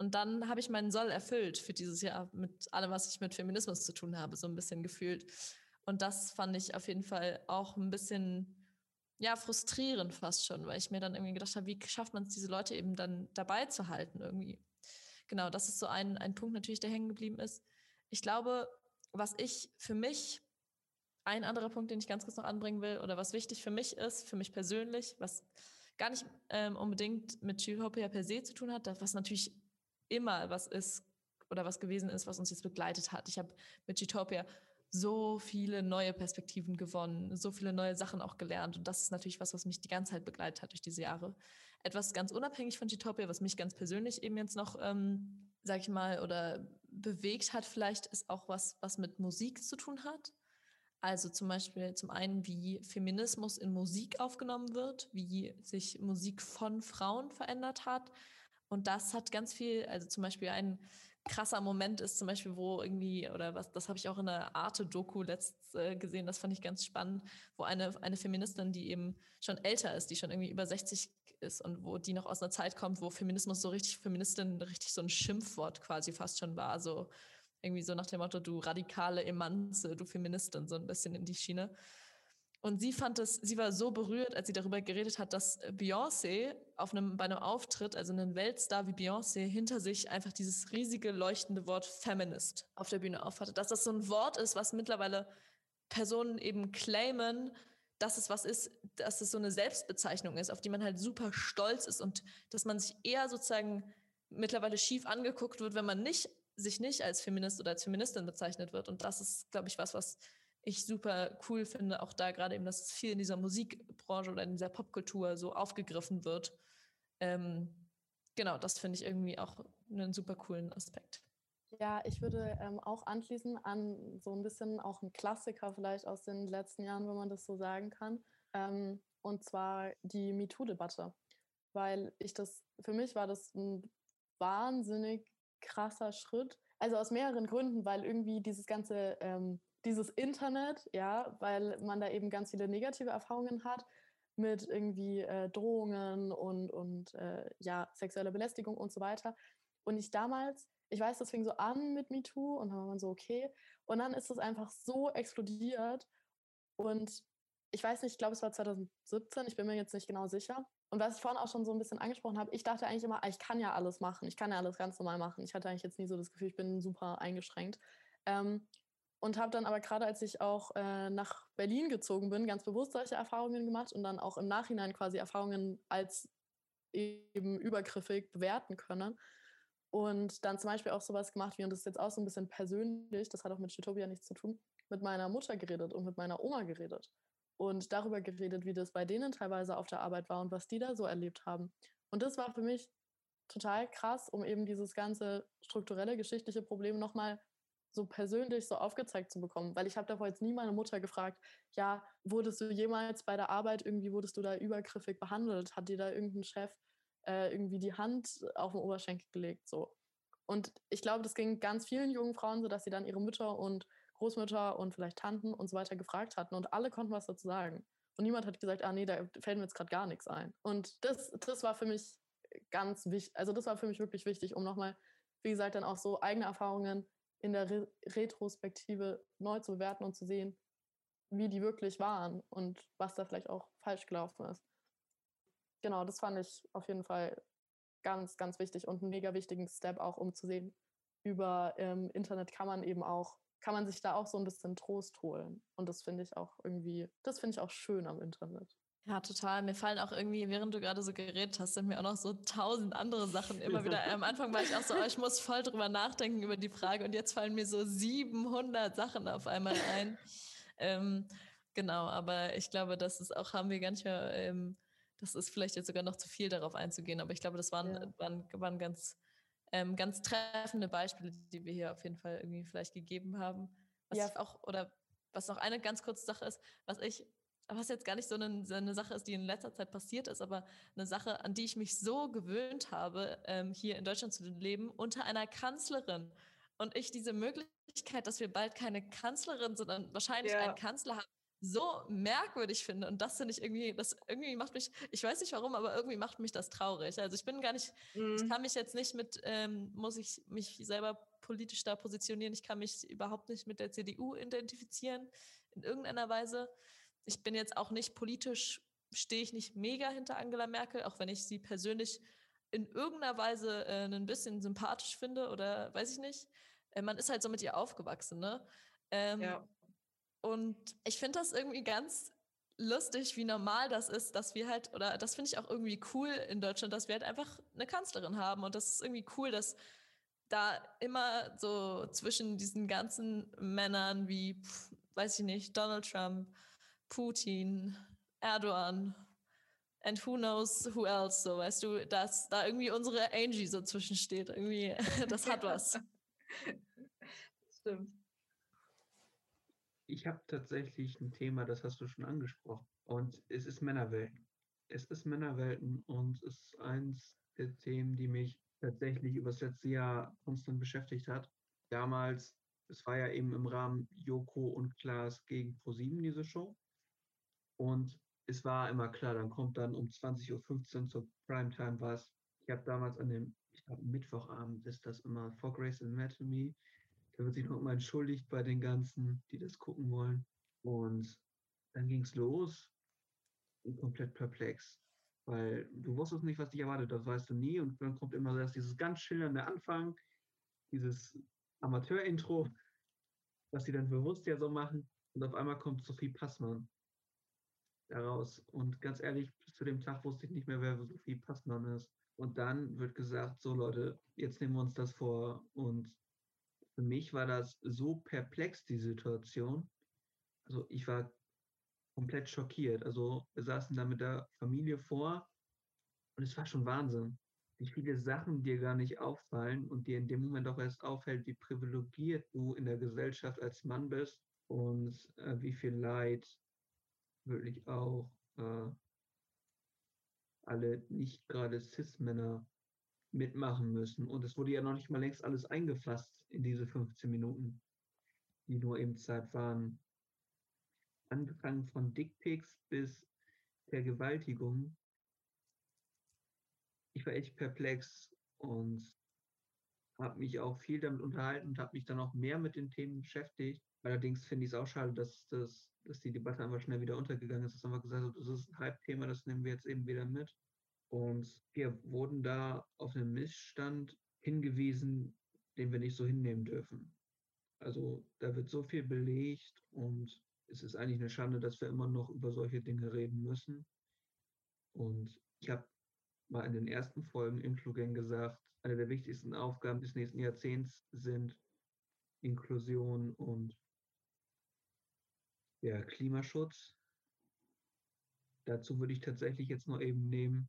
Und dann habe ich meinen Soll erfüllt für dieses Jahr mit allem, was ich mit Feminismus zu tun habe, so ein bisschen gefühlt. Und das fand ich auf jeden Fall auch ein bisschen, ja, frustrierend fast schon, weil ich mir dann irgendwie gedacht habe, wie schafft man es, diese Leute eben dann dabei zu halten irgendwie. Genau, das ist so ein, ein Punkt natürlich, der hängen geblieben ist. Ich glaube, was ich für mich, ein anderer Punkt, den ich ganz kurz noch anbringen will, oder was wichtig für mich ist, für mich persönlich, was gar nicht ähm, unbedingt mit Utopia per se zu tun hat, was natürlich immer was ist oder was gewesen ist, was uns jetzt begleitet hat. Ich habe mit Utopia so viele neue Perspektiven gewonnen, so viele neue Sachen auch gelernt. Und das ist natürlich was, was mich die ganze Zeit begleitet hat durch diese Jahre. Etwas ganz unabhängig von Utopia, was mich ganz persönlich eben jetzt noch, ähm, sag ich mal, oder bewegt hat vielleicht, ist auch was, was mit Musik zu tun hat. Also zum Beispiel zum einen, wie Feminismus in Musik aufgenommen wird, wie sich Musik von Frauen verändert hat, und das hat ganz viel, also zum Beispiel ein krasser Moment ist zum Beispiel, wo irgendwie, oder was, das habe ich auch in der Arte-Doku letzt äh, gesehen, das fand ich ganz spannend, wo eine, eine Feministin, die eben schon älter ist, die schon irgendwie über 60 ist und wo die noch aus einer Zeit kommt, wo Feminismus so richtig, Feministin richtig so ein Schimpfwort quasi fast schon war, so irgendwie so nach dem Motto, du radikale Emanze, du Feministin, so ein bisschen in die Schiene. Und sie fand es, sie war so berührt, als sie darüber geredet hat, dass Beyoncé auf einem, bei einem Auftritt, also einen Weltstar wie Beyoncé, hinter sich einfach dieses riesige leuchtende Wort Feminist auf der Bühne aufhatte. Dass das so ein Wort ist, was mittlerweile Personen eben claimen, dass es was ist, dass es so eine Selbstbezeichnung ist, auf die man halt super stolz ist und dass man sich eher sozusagen mittlerweile schief angeguckt wird, wenn man nicht, sich nicht als Feminist oder als Feministin bezeichnet wird. Und das ist, glaube ich, was, was ich super cool finde, auch da gerade eben, dass es viel in dieser Musikbranche oder in dieser Popkultur so aufgegriffen wird. Ähm, genau, das finde ich irgendwie auch einen super coolen Aspekt. Ja, ich würde ähm, auch anschließen an so ein bisschen auch ein Klassiker vielleicht aus den letzten Jahren, wenn man das so sagen kann. Ähm, und zwar die MeToo-Debatte. Weil ich das, für mich war das ein wahnsinnig krasser Schritt. Also aus mehreren Gründen, weil irgendwie dieses ganze ähm, dieses Internet, ja, weil man da eben ganz viele negative Erfahrungen hat mit irgendwie äh, Drohungen und, und äh, ja, sexueller Belästigung und so weiter. Und ich damals, ich weiß, das fing so an mit MeToo und dann war man so, okay. Und dann ist es einfach so explodiert. Und ich weiß nicht, ich glaube, es war 2017, ich bin mir jetzt nicht genau sicher. Und was ich vorhin auch schon so ein bisschen angesprochen habe, ich dachte eigentlich immer, ah, ich kann ja alles machen. Ich kann ja alles ganz normal machen. Ich hatte eigentlich jetzt nie so das Gefühl, ich bin super eingeschränkt. Ähm, und habe dann aber gerade, als ich auch äh, nach Berlin gezogen bin, ganz bewusst solche Erfahrungen gemacht und dann auch im Nachhinein quasi Erfahrungen als eben übergriffig bewerten können. Und dann zum Beispiel auch sowas gemacht wie, und das ist jetzt auch so ein bisschen persönlich, das hat auch mit Utopia nichts zu tun, mit meiner Mutter geredet und mit meiner Oma geredet. Und darüber geredet, wie das bei denen teilweise auf der Arbeit war und was die da so erlebt haben. Und das war für mich total krass, um eben dieses ganze strukturelle, geschichtliche Problem nochmal so persönlich so aufgezeigt zu bekommen, weil ich habe davor jetzt nie meine Mutter gefragt, ja, wurdest du jemals bei der Arbeit irgendwie, wurdest du da übergriffig behandelt? Hat dir da irgendein Chef äh, irgendwie die Hand auf den Oberschenkel gelegt? So. Und ich glaube, das ging ganz vielen jungen Frauen so, dass sie dann ihre Mütter und Großmütter und vielleicht Tanten und so weiter gefragt hatten und alle konnten was dazu sagen. Und niemand hat gesagt, ah nee, da fällt mir jetzt gerade gar nichts ein. Und das, das war für mich ganz wichtig, also das war für mich wirklich wichtig, um nochmal, wie gesagt, dann auch so eigene Erfahrungen in der Re Retrospektive neu zu bewerten und zu sehen, wie die wirklich waren und was da vielleicht auch falsch gelaufen ist. Genau, das fand ich auf jeden Fall ganz, ganz wichtig und einen mega wichtigen Step auch, um zu sehen, über ähm, Internet kann man eben auch, kann man sich da auch so ein bisschen Trost holen. Und das finde ich auch irgendwie, das finde ich auch schön am Internet. Ja, total. Mir fallen auch irgendwie, während du gerade so geredet hast, sind mir auch noch so tausend andere Sachen immer wieder. Am Anfang war ich auch so, oh, ich muss voll drüber nachdenken über die Frage und jetzt fallen mir so 700 Sachen auf einmal ein. ähm, genau, aber ich glaube, das ist auch, haben wir gar nicht mehr, ähm, das ist vielleicht jetzt sogar noch zu viel darauf einzugehen, aber ich glaube, das waren, ja. waren, waren ganz, ähm, ganz treffende Beispiele, die wir hier auf jeden Fall irgendwie vielleicht gegeben haben. Was ja. auch, oder was noch eine ganz kurze Sache ist, was ich was jetzt gar nicht so eine, so eine, Sache ist, die in letzter Zeit passiert ist, aber eine Sache, an die ich mich so gewöhnt habe, ähm, hier in Deutschland zu leben, unter einer Kanzlerin. Und ich diese Möglichkeit, dass wir bald keine Kanzlerin, sondern wahrscheinlich ja. einen Kanzler haben, so merkwürdig finde. Und das finde ich irgendwie, das irgendwie macht mich, ich weiß nicht warum, aber irgendwie macht mich das traurig. Also ich bin gar nicht, mhm. ich kann mich jetzt nicht mit, ähm, muss ich mich selber politisch da positionieren. Ich kann mich überhaupt nicht mit der CDU identifizieren in irgendeiner Weise. Ich bin jetzt auch nicht politisch, stehe ich nicht mega hinter Angela Merkel, auch wenn ich sie persönlich in irgendeiner Weise äh, ein bisschen sympathisch finde oder weiß ich nicht. Äh, man ist halt so mit ihr aufgewachsen, ne? Ähm, ja. Und ich finde das irgendwie ganz lustig, wie normal das ist, dass wir halt, oder das finde ich auch irgendwie cool in Deutschland, dass wir halt einfach eine Kanzlerin haben. Und das ist irgendwie cool, dass da immer so zwischen diesen ganzen Männern wie, pf, weiß ich nicht, Donald Trump, Putin, Erdogan, and who knows who else, so weißt du, dass da irgendwie unsere Angie so zwischensteht. Irgendwie, das hat was. Stimmt ich habe tatsächlich ein Thema, das hast du schon angesprochen. Und es ist Männerwelten. Es ist Männerwelten und es ist eins der Themen, die mich tatsächlich über das letzte Jahr konstant beschäftigt hat. Damals, es war ja eben im Rahmen Joko und Klaas gegen ProSieben diese Show. Und es war immer klar, dann kommt dann um 20.15 Uhr zur Primetime was. Ich habe damals an dem, ich glaube Mittwochabend ist das immer, vor Grace Anatomy, da wird sich noch mal entschuldigt bei den ganzen, die das gucken wollen. Und dann ging es los komplett perplex. Weil du wusstest nicht, was dich erwartet, das weißt du nie. Und dann kommt immer erst dieses ganz schillernde Anfang, dieses Amateur-Intro, was sie dann bewusst ja so machen. Und auf einmal kommt Sophie Passmann daraus. Und ganz ehrlich, bis zu dem Tag wusste ich nicht mehr, wer Sophie Passmann ist. Und dann wird gesagt, so Leute, jetzt nehmen wir uns das vor und für mich war das so perplex, die Situation. Also ich war komplett schockiert. Also wir saßen da mit der Familie vor und es war schon Wahnsinn, wie viele Sachen dir gar nicht auffallen und dir in dem Moment auch erst auffällt, wie privilegiert du in der Gesellschaft als Mann bist und äh, wie viel Leid wirklich auch äh, alle nicht gerade Cis-Männer mitmachen müssen. Und es wurde ja noch nicht mal längst alles eingefasst in diese 15 Minuten, die nur eben Zeit waren. Angefangen von Dickpics bis Vergewaltigung. Ich war echt perplex und habe mich auch viel damit unterhalten und habe mich dann auch mehr mit den Themen beschäftigt. Allerdings finde ich es auch schade, dass, dass, dass die Debatte einfach schnell wieder untergegangen ist, dass einfach gesagt hat, das ist ein Hype-Thema, das nehmen wir jetzt eben wieder mit. Und wir wurden da auf einen Missstand hingewiesen, den wir nicht so hinnehmen dürfen. Also da wird so viel belegt und es ist eigentlich eine Schande, dass wir immer noch über solche Dinge reden müssen. Und ich habe mal in den ersten Folgen Influgen gesagt, eine der wichtigsten Aufgaben des nächsten Jahrzehnts sind Inklusion und ja, Klimaschutz. Dazu würde ich tatsächlich jetzt noch eben nehmen,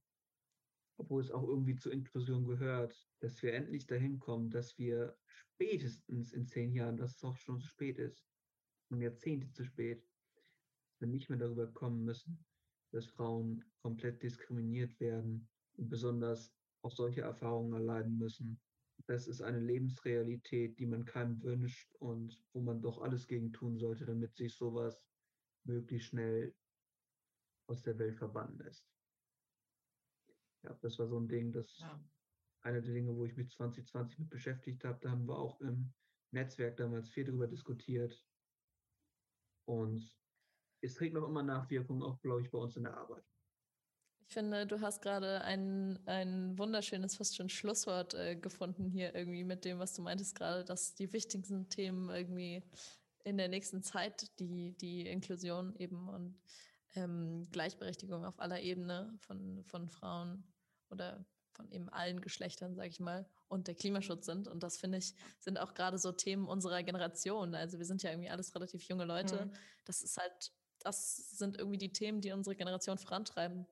obwohl es auch irgendwie zur Inklusion gehört, dass wir endlich dahin kommen, dass wir spätestens in zehn Jahren, dass es auch schon zu spät ist, um Jahrzehnte zu spät, wir nicht mehr darüber kommen müssen, dass Frauen komplett diskriminiert werden und besonders auch solche Erfahrungen erleiden müssen. Das ist eine Lebensrealität, die man keinem wünscht und wo man doch alles gegen tun sollte, damit sich sowas möglichst schnell aus der Welt verbannen lässt. Ja, das war so ein Ding, das ja. eine der Dinge, wo ich mich 2020 mit beschäftigt habe. Da haben wir auch im Netzwerk damals viel darüber diskutiert. Und es trägt noch immer Nachwirkungen, auch, glaube ich, bei uns in der Arbeit. Ich finde, du hast gerade ein, ein wunderschönes, fast schon Schlusswort äh, gefunden hier irgendwie mit dem, was du meintest gerade, dass die wichtigsten Themen irgendwie in der nächsten Zeit die, die Inklusion eben und ähm, Gleichberechtigung auf aller Ebene von, von Frauen oder von eben allen Geschlechtern, sage ich mal, und der Klimaschutz sind. Und das finde ich, sind auch gerade so Themen unserer Generation. Also wir sind ja irgendwie alles relativ junge Leute. Mhm. Das ist halt, das sind irgendwie die Themen, die unsere Generation vorantreiben.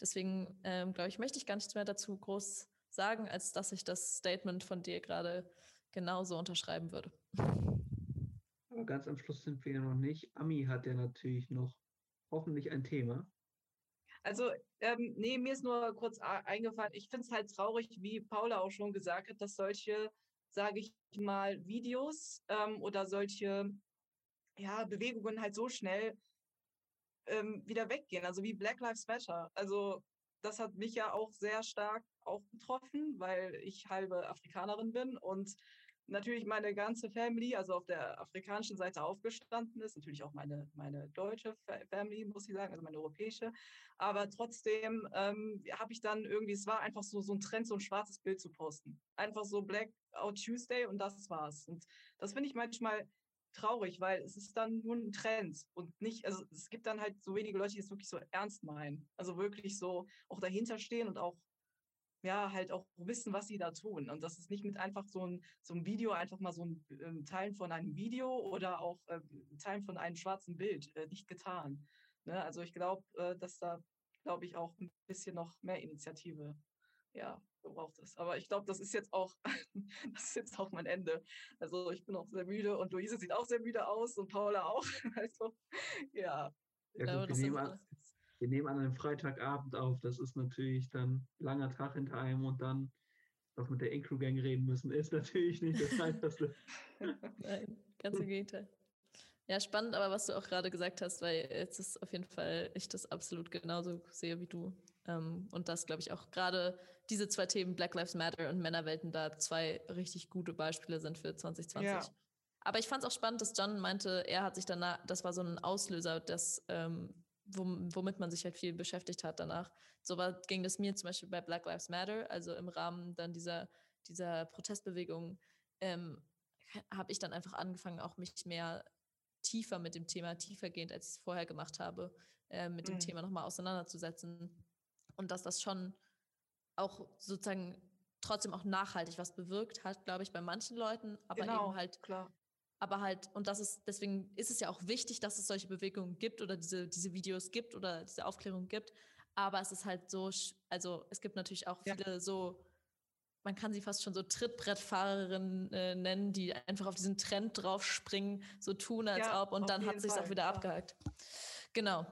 Deswegen, ähm, glaube ich, möchte ich gar nichts mehr dazu groß sagen, als dass ich das Statement von dir gerade genauso unterschreiben würde. Aber ganz am Schluss sind wir ja noch nicht. Ami hat ja natürlich noch hoffentlich ein Thema. Also, ähm, nee, mir ist nur kurz eingefallen, ich finde es halt traurig, wie Paula auch schon gesagt hat, dass solche, sage ich mal, Videos ähm, oder solche ja, Bewegungen halt so schnell ähm, wieder weggehen, also wie Black Lives Matter. Also das hat mich ja auch sehr stark auch betroffen, weil ich halbe Afrikanerin bin und natürlich meine ganze Family, also auf der afrikanischen Seite aufgestanden ist, natürlich auch meine, meine deutsche Family, muss ich sagen, also meine europäische. Aber trotzdem ähm, habe ich dann irgendwie, es war einfach so, so ein Trend, so ein schwarzes Bild zu posten. Einfach so Black Out Tuesday und das war's. Und das finde ich manchmal traurig, weil es ist dann nur ein Trend und nicht, also es gibt dann halt so wenige Leute, die es wirklich so ernst meinen. Also wirklich so auch dahinter stehen und auch ja, halt auch wissen, was sie da tun. Und das ist nicht mit einfach so ein, so ein Video, einfach mal so ein äh, Teilen von einem Video oder auch äh, Teilen von einem schwarzen Bild äh, nicht getan. Ne? Also ich glaube, äh, dass da, glaube ich, auch ein bisschen noch mehr Initiative ja, gebraucht ist. Aber ich glaube, das ist jetzt auch, das ist jetzt auch mein Ende. Also ich bin auch sehr müde und Luise sieht auch sehr müde aus und Paula auch. Also ja. Ja, gut, wir, nehmen an, wir nehmen an einem Freitagabend auf. Das ist natürlich dann langer Tag hinter einem und dann noch mit der Increw-Gang reden müssen, ist natürlich nicht das Einfachste. Nein, ganz im Gegenteil. Ja, spannend, aber was du auch gerade gesagt hast, weil jetzt ist auf jeden Fall ich das absolut genauso sehe wie du. Ähm, und das, glaube ich, auch gerade diese zwei Themen, Black Lives Matter und Männerwelten, da zwei richtig gute Beispiele sind für 2020. Ja. Aber ich fand es auch spannend, dass John meinte, er hat sich danach, das war so ein Auslöser, das, ähm, womit man sich halt viel beschäftigt hat danach. So war, ging das mir zum Beispiel bei Black Lives Matter, also im Rahmen dann dieser, dieser Protestbewegung, ähm, habe ich dann einfach angefangen, auch mich mehr tiefer mit dem Thema, tiefergehend, als ich es vorher gemacht habe, äh, mit dem mhm. Thema nochmal auseinanderzusetzen. Und dass das schon auch sozusagen trotzdem auch nachhaltig was bewirkt hat, glaube ich, bei manchen Leuten, aber genau, eben halt klar. Aber halt, und das ist, deswegen ist es ja auch wichtig, dass es solche Bewegungen gibt oder diese, diese Videos gibt oder diese Aufklärung gibt. Aber es ist halt so, also es gibt natürlich auch viele ja. so, man kann sie fast schon so Trittbrettfahrerinnen äh, nennen, die einfach auf diesen Trend draufspringen, so tun, als ja, ob, und dann hat sich auch wieder ja. abgehakt. Genau.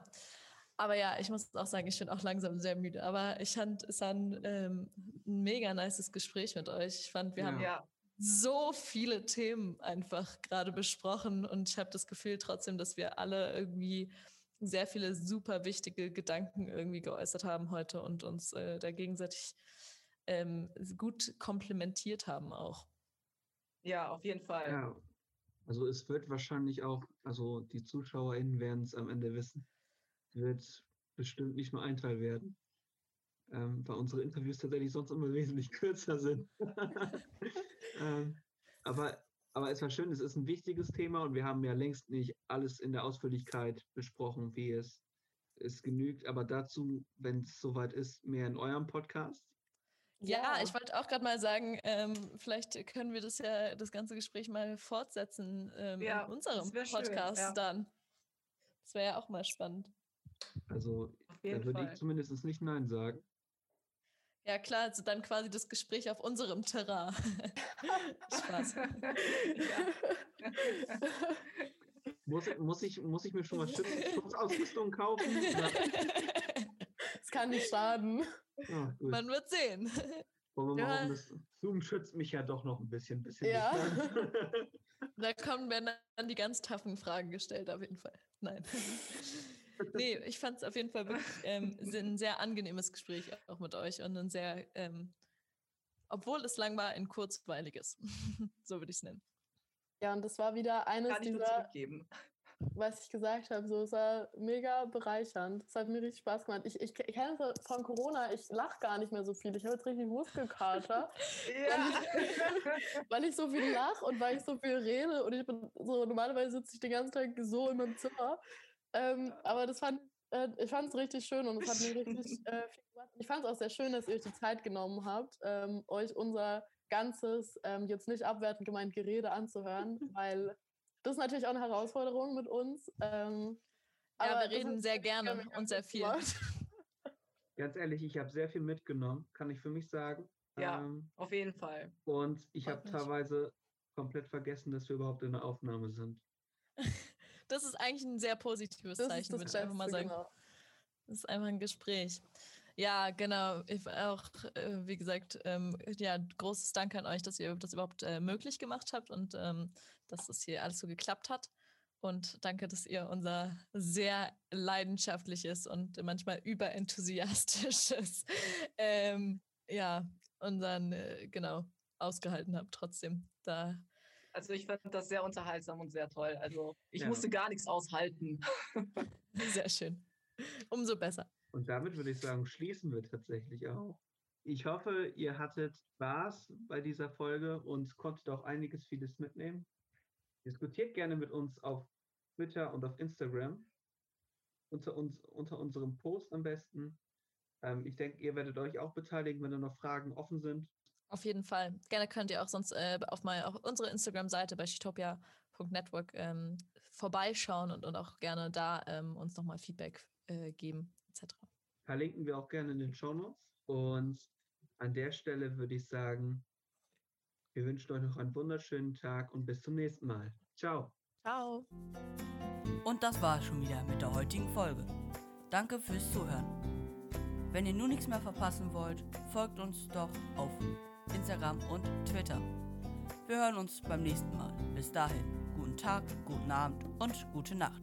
Aber ja, ich muss auch sagen, ich bin auch langsam sehr müde. Aber ich fand, es war ein, ähm, ein mega nices Gespräch mit euch. Ich fand, wir ja. haben ja. so viele Themen einfach gerade besprochen und ich habe das Gefühl trotzdem, dass wir alle irgendwie sehr viele super wichtige Gedanken irgendwie geäußert haben heute und uns äh, da gegenseitig ähm, gut komplementiert haben auch. Ja, auf jeden Fall. Ja. Also es wird wahrscheinlich auch, also die ZuschauerInnen werden es am Ende wissen wird bestimmt nicht nur ein Teil werden, ähm, weil unsere Interviews tatsächlich sonst immer wesentlich kürzer sind. ähm, aber, aber es war schön, es ist ein wichtiges Thema und wir haben ja längst nicht alles in der Ausführlichkeit besprochen, wie es, es genügt. Aber dazu, wenn es soweit ist, mehr in eurem Podcast. Ja, ich wollte auch gerade mal sagen, ähm, vielleicht können wir das ja, das ganze Gespräch mal fortsetzen ähm, ja, in unserem Podcast schön, ja. dann. Das wäre ja auch mal spannend. Also da würde ich zumindest nicht Nein sagen. Ja, klar, also dann quasi das Gespräch auf unserem Terrain. Spaß. muss, muss, ich, muss ich mir schon mal Schutzausrüstung kaufen? Es kann nicht schaden. Ah, Man wird sehen. Wollen wir mal ja. das Zoom schützt mich ja doch noch ein bisschen. bisschen ja. da kommen werden dann die ganz taffen Fragen gestellt, auf jeden Fall. Nein nee, ich fand es auf jeden Fall wirklich ähm, ein sehr angenehmes Gespräch auch mit euch und ein sehr, ähm, obwohl es lang war, ein kurzweiliges. so würde ich es nennen. Ja, und das war wieder eines Kann dieser, was ich gesagt habe, so, es war mega bereichernd. Es hat mir richtig Spaß gemacht. Ich, ich, ich kenne es von Corona, ich lache gar nicht mehr so viel. Ich habe jetzt richtig Muskelkater, ja. weil, ich, weil ich so viel lache und weil ich so viel rede. Und ich bin so, normalerweise sitze ich den ganzen Tag so in meinem Zimmer. Ähm, aber das fand äh, ich fand es richtig schön und es hat mir richtig äh, viel gemacht. Ich fand es auch sehr schön, dass ihr euch die Zeit genommen habt, ähm, euch unser ganzes, ähm, jetzt nicht abwertend gemeint, Gerede anzuhören, weil das ist natürlich auch eine Herausforderung mit uns. Ähm, ja, wir reden sehr gerne und sehr viel. Ganz ehrlich, ich habe sehr viel mitgenommen, kann ich für mich sagen. Ja, ähm, auf jeden Fall. Und ich habe teilweise komplett vergessen, dass wir überhaupt in der Aufnahme sind. Das ist eigentlich ein sehr positives das Zeichen, würde ich einfach mal sagen. Genau. Das ist einfach ein Gespräch. Ja, genau. Ich auch, äh, wie gesagt, ähm, ja, großes Dank an euch, dass ihr das überhaupt äh, möglich gemacht habt und ähm, dass das hier alles so geklappt hat. Und danke, dass ihr unser sehr leidenschaftliches und manchmal überenthusiastisches, ähm, ja, unseren, äh, genau, ausgehalten habt trotzdem. Da also ich fand das sehr unterhaltsam und sehr toll. Also ich Ja. musste gar nichts aushalten. sehr schön. Umso besser. Und damit würde ich sagen, schließen wir tatsächlich auch. Ich hoffe, ihr hattet Spaß bei dieser Folge und konntet auch einiges, vieles mitnehmen. Diskutiert gerne mit uns auf Twitter und auf Instagram. Unter, uns, unter unserem Post am besten. Ähm, ich denke, ihr werdet euch auch beteiligen, wenn da noch Fragen offen sind. Auf jeden Fall. Gerne könnt ihr auch sonst äh, auf, mal, auf unsere Instagram-Seite bei shitopia.network ähm, vorbeischauen und, und auch gerne da ähm, uns nochmal Feedback äh, geben, etc. Verlinken wir auch gerne in den Shownotes. Und an der Stelle würde ich sagen, wir wünschen euch noch einen wunderschönen Tag und bis zum nächsten Mal. Ciao. Ciao. Und das war es schon wieder mit der heutigen Folge. Danke fürs Zuhören. Wenn ihr nun nichts mehr verpassen wollt, folgt uns doch auf Instagram und Twitter. Wir hören uns beim nächsten Mal. Bis dahin, guten Tag, guten Abend und gute Nacht.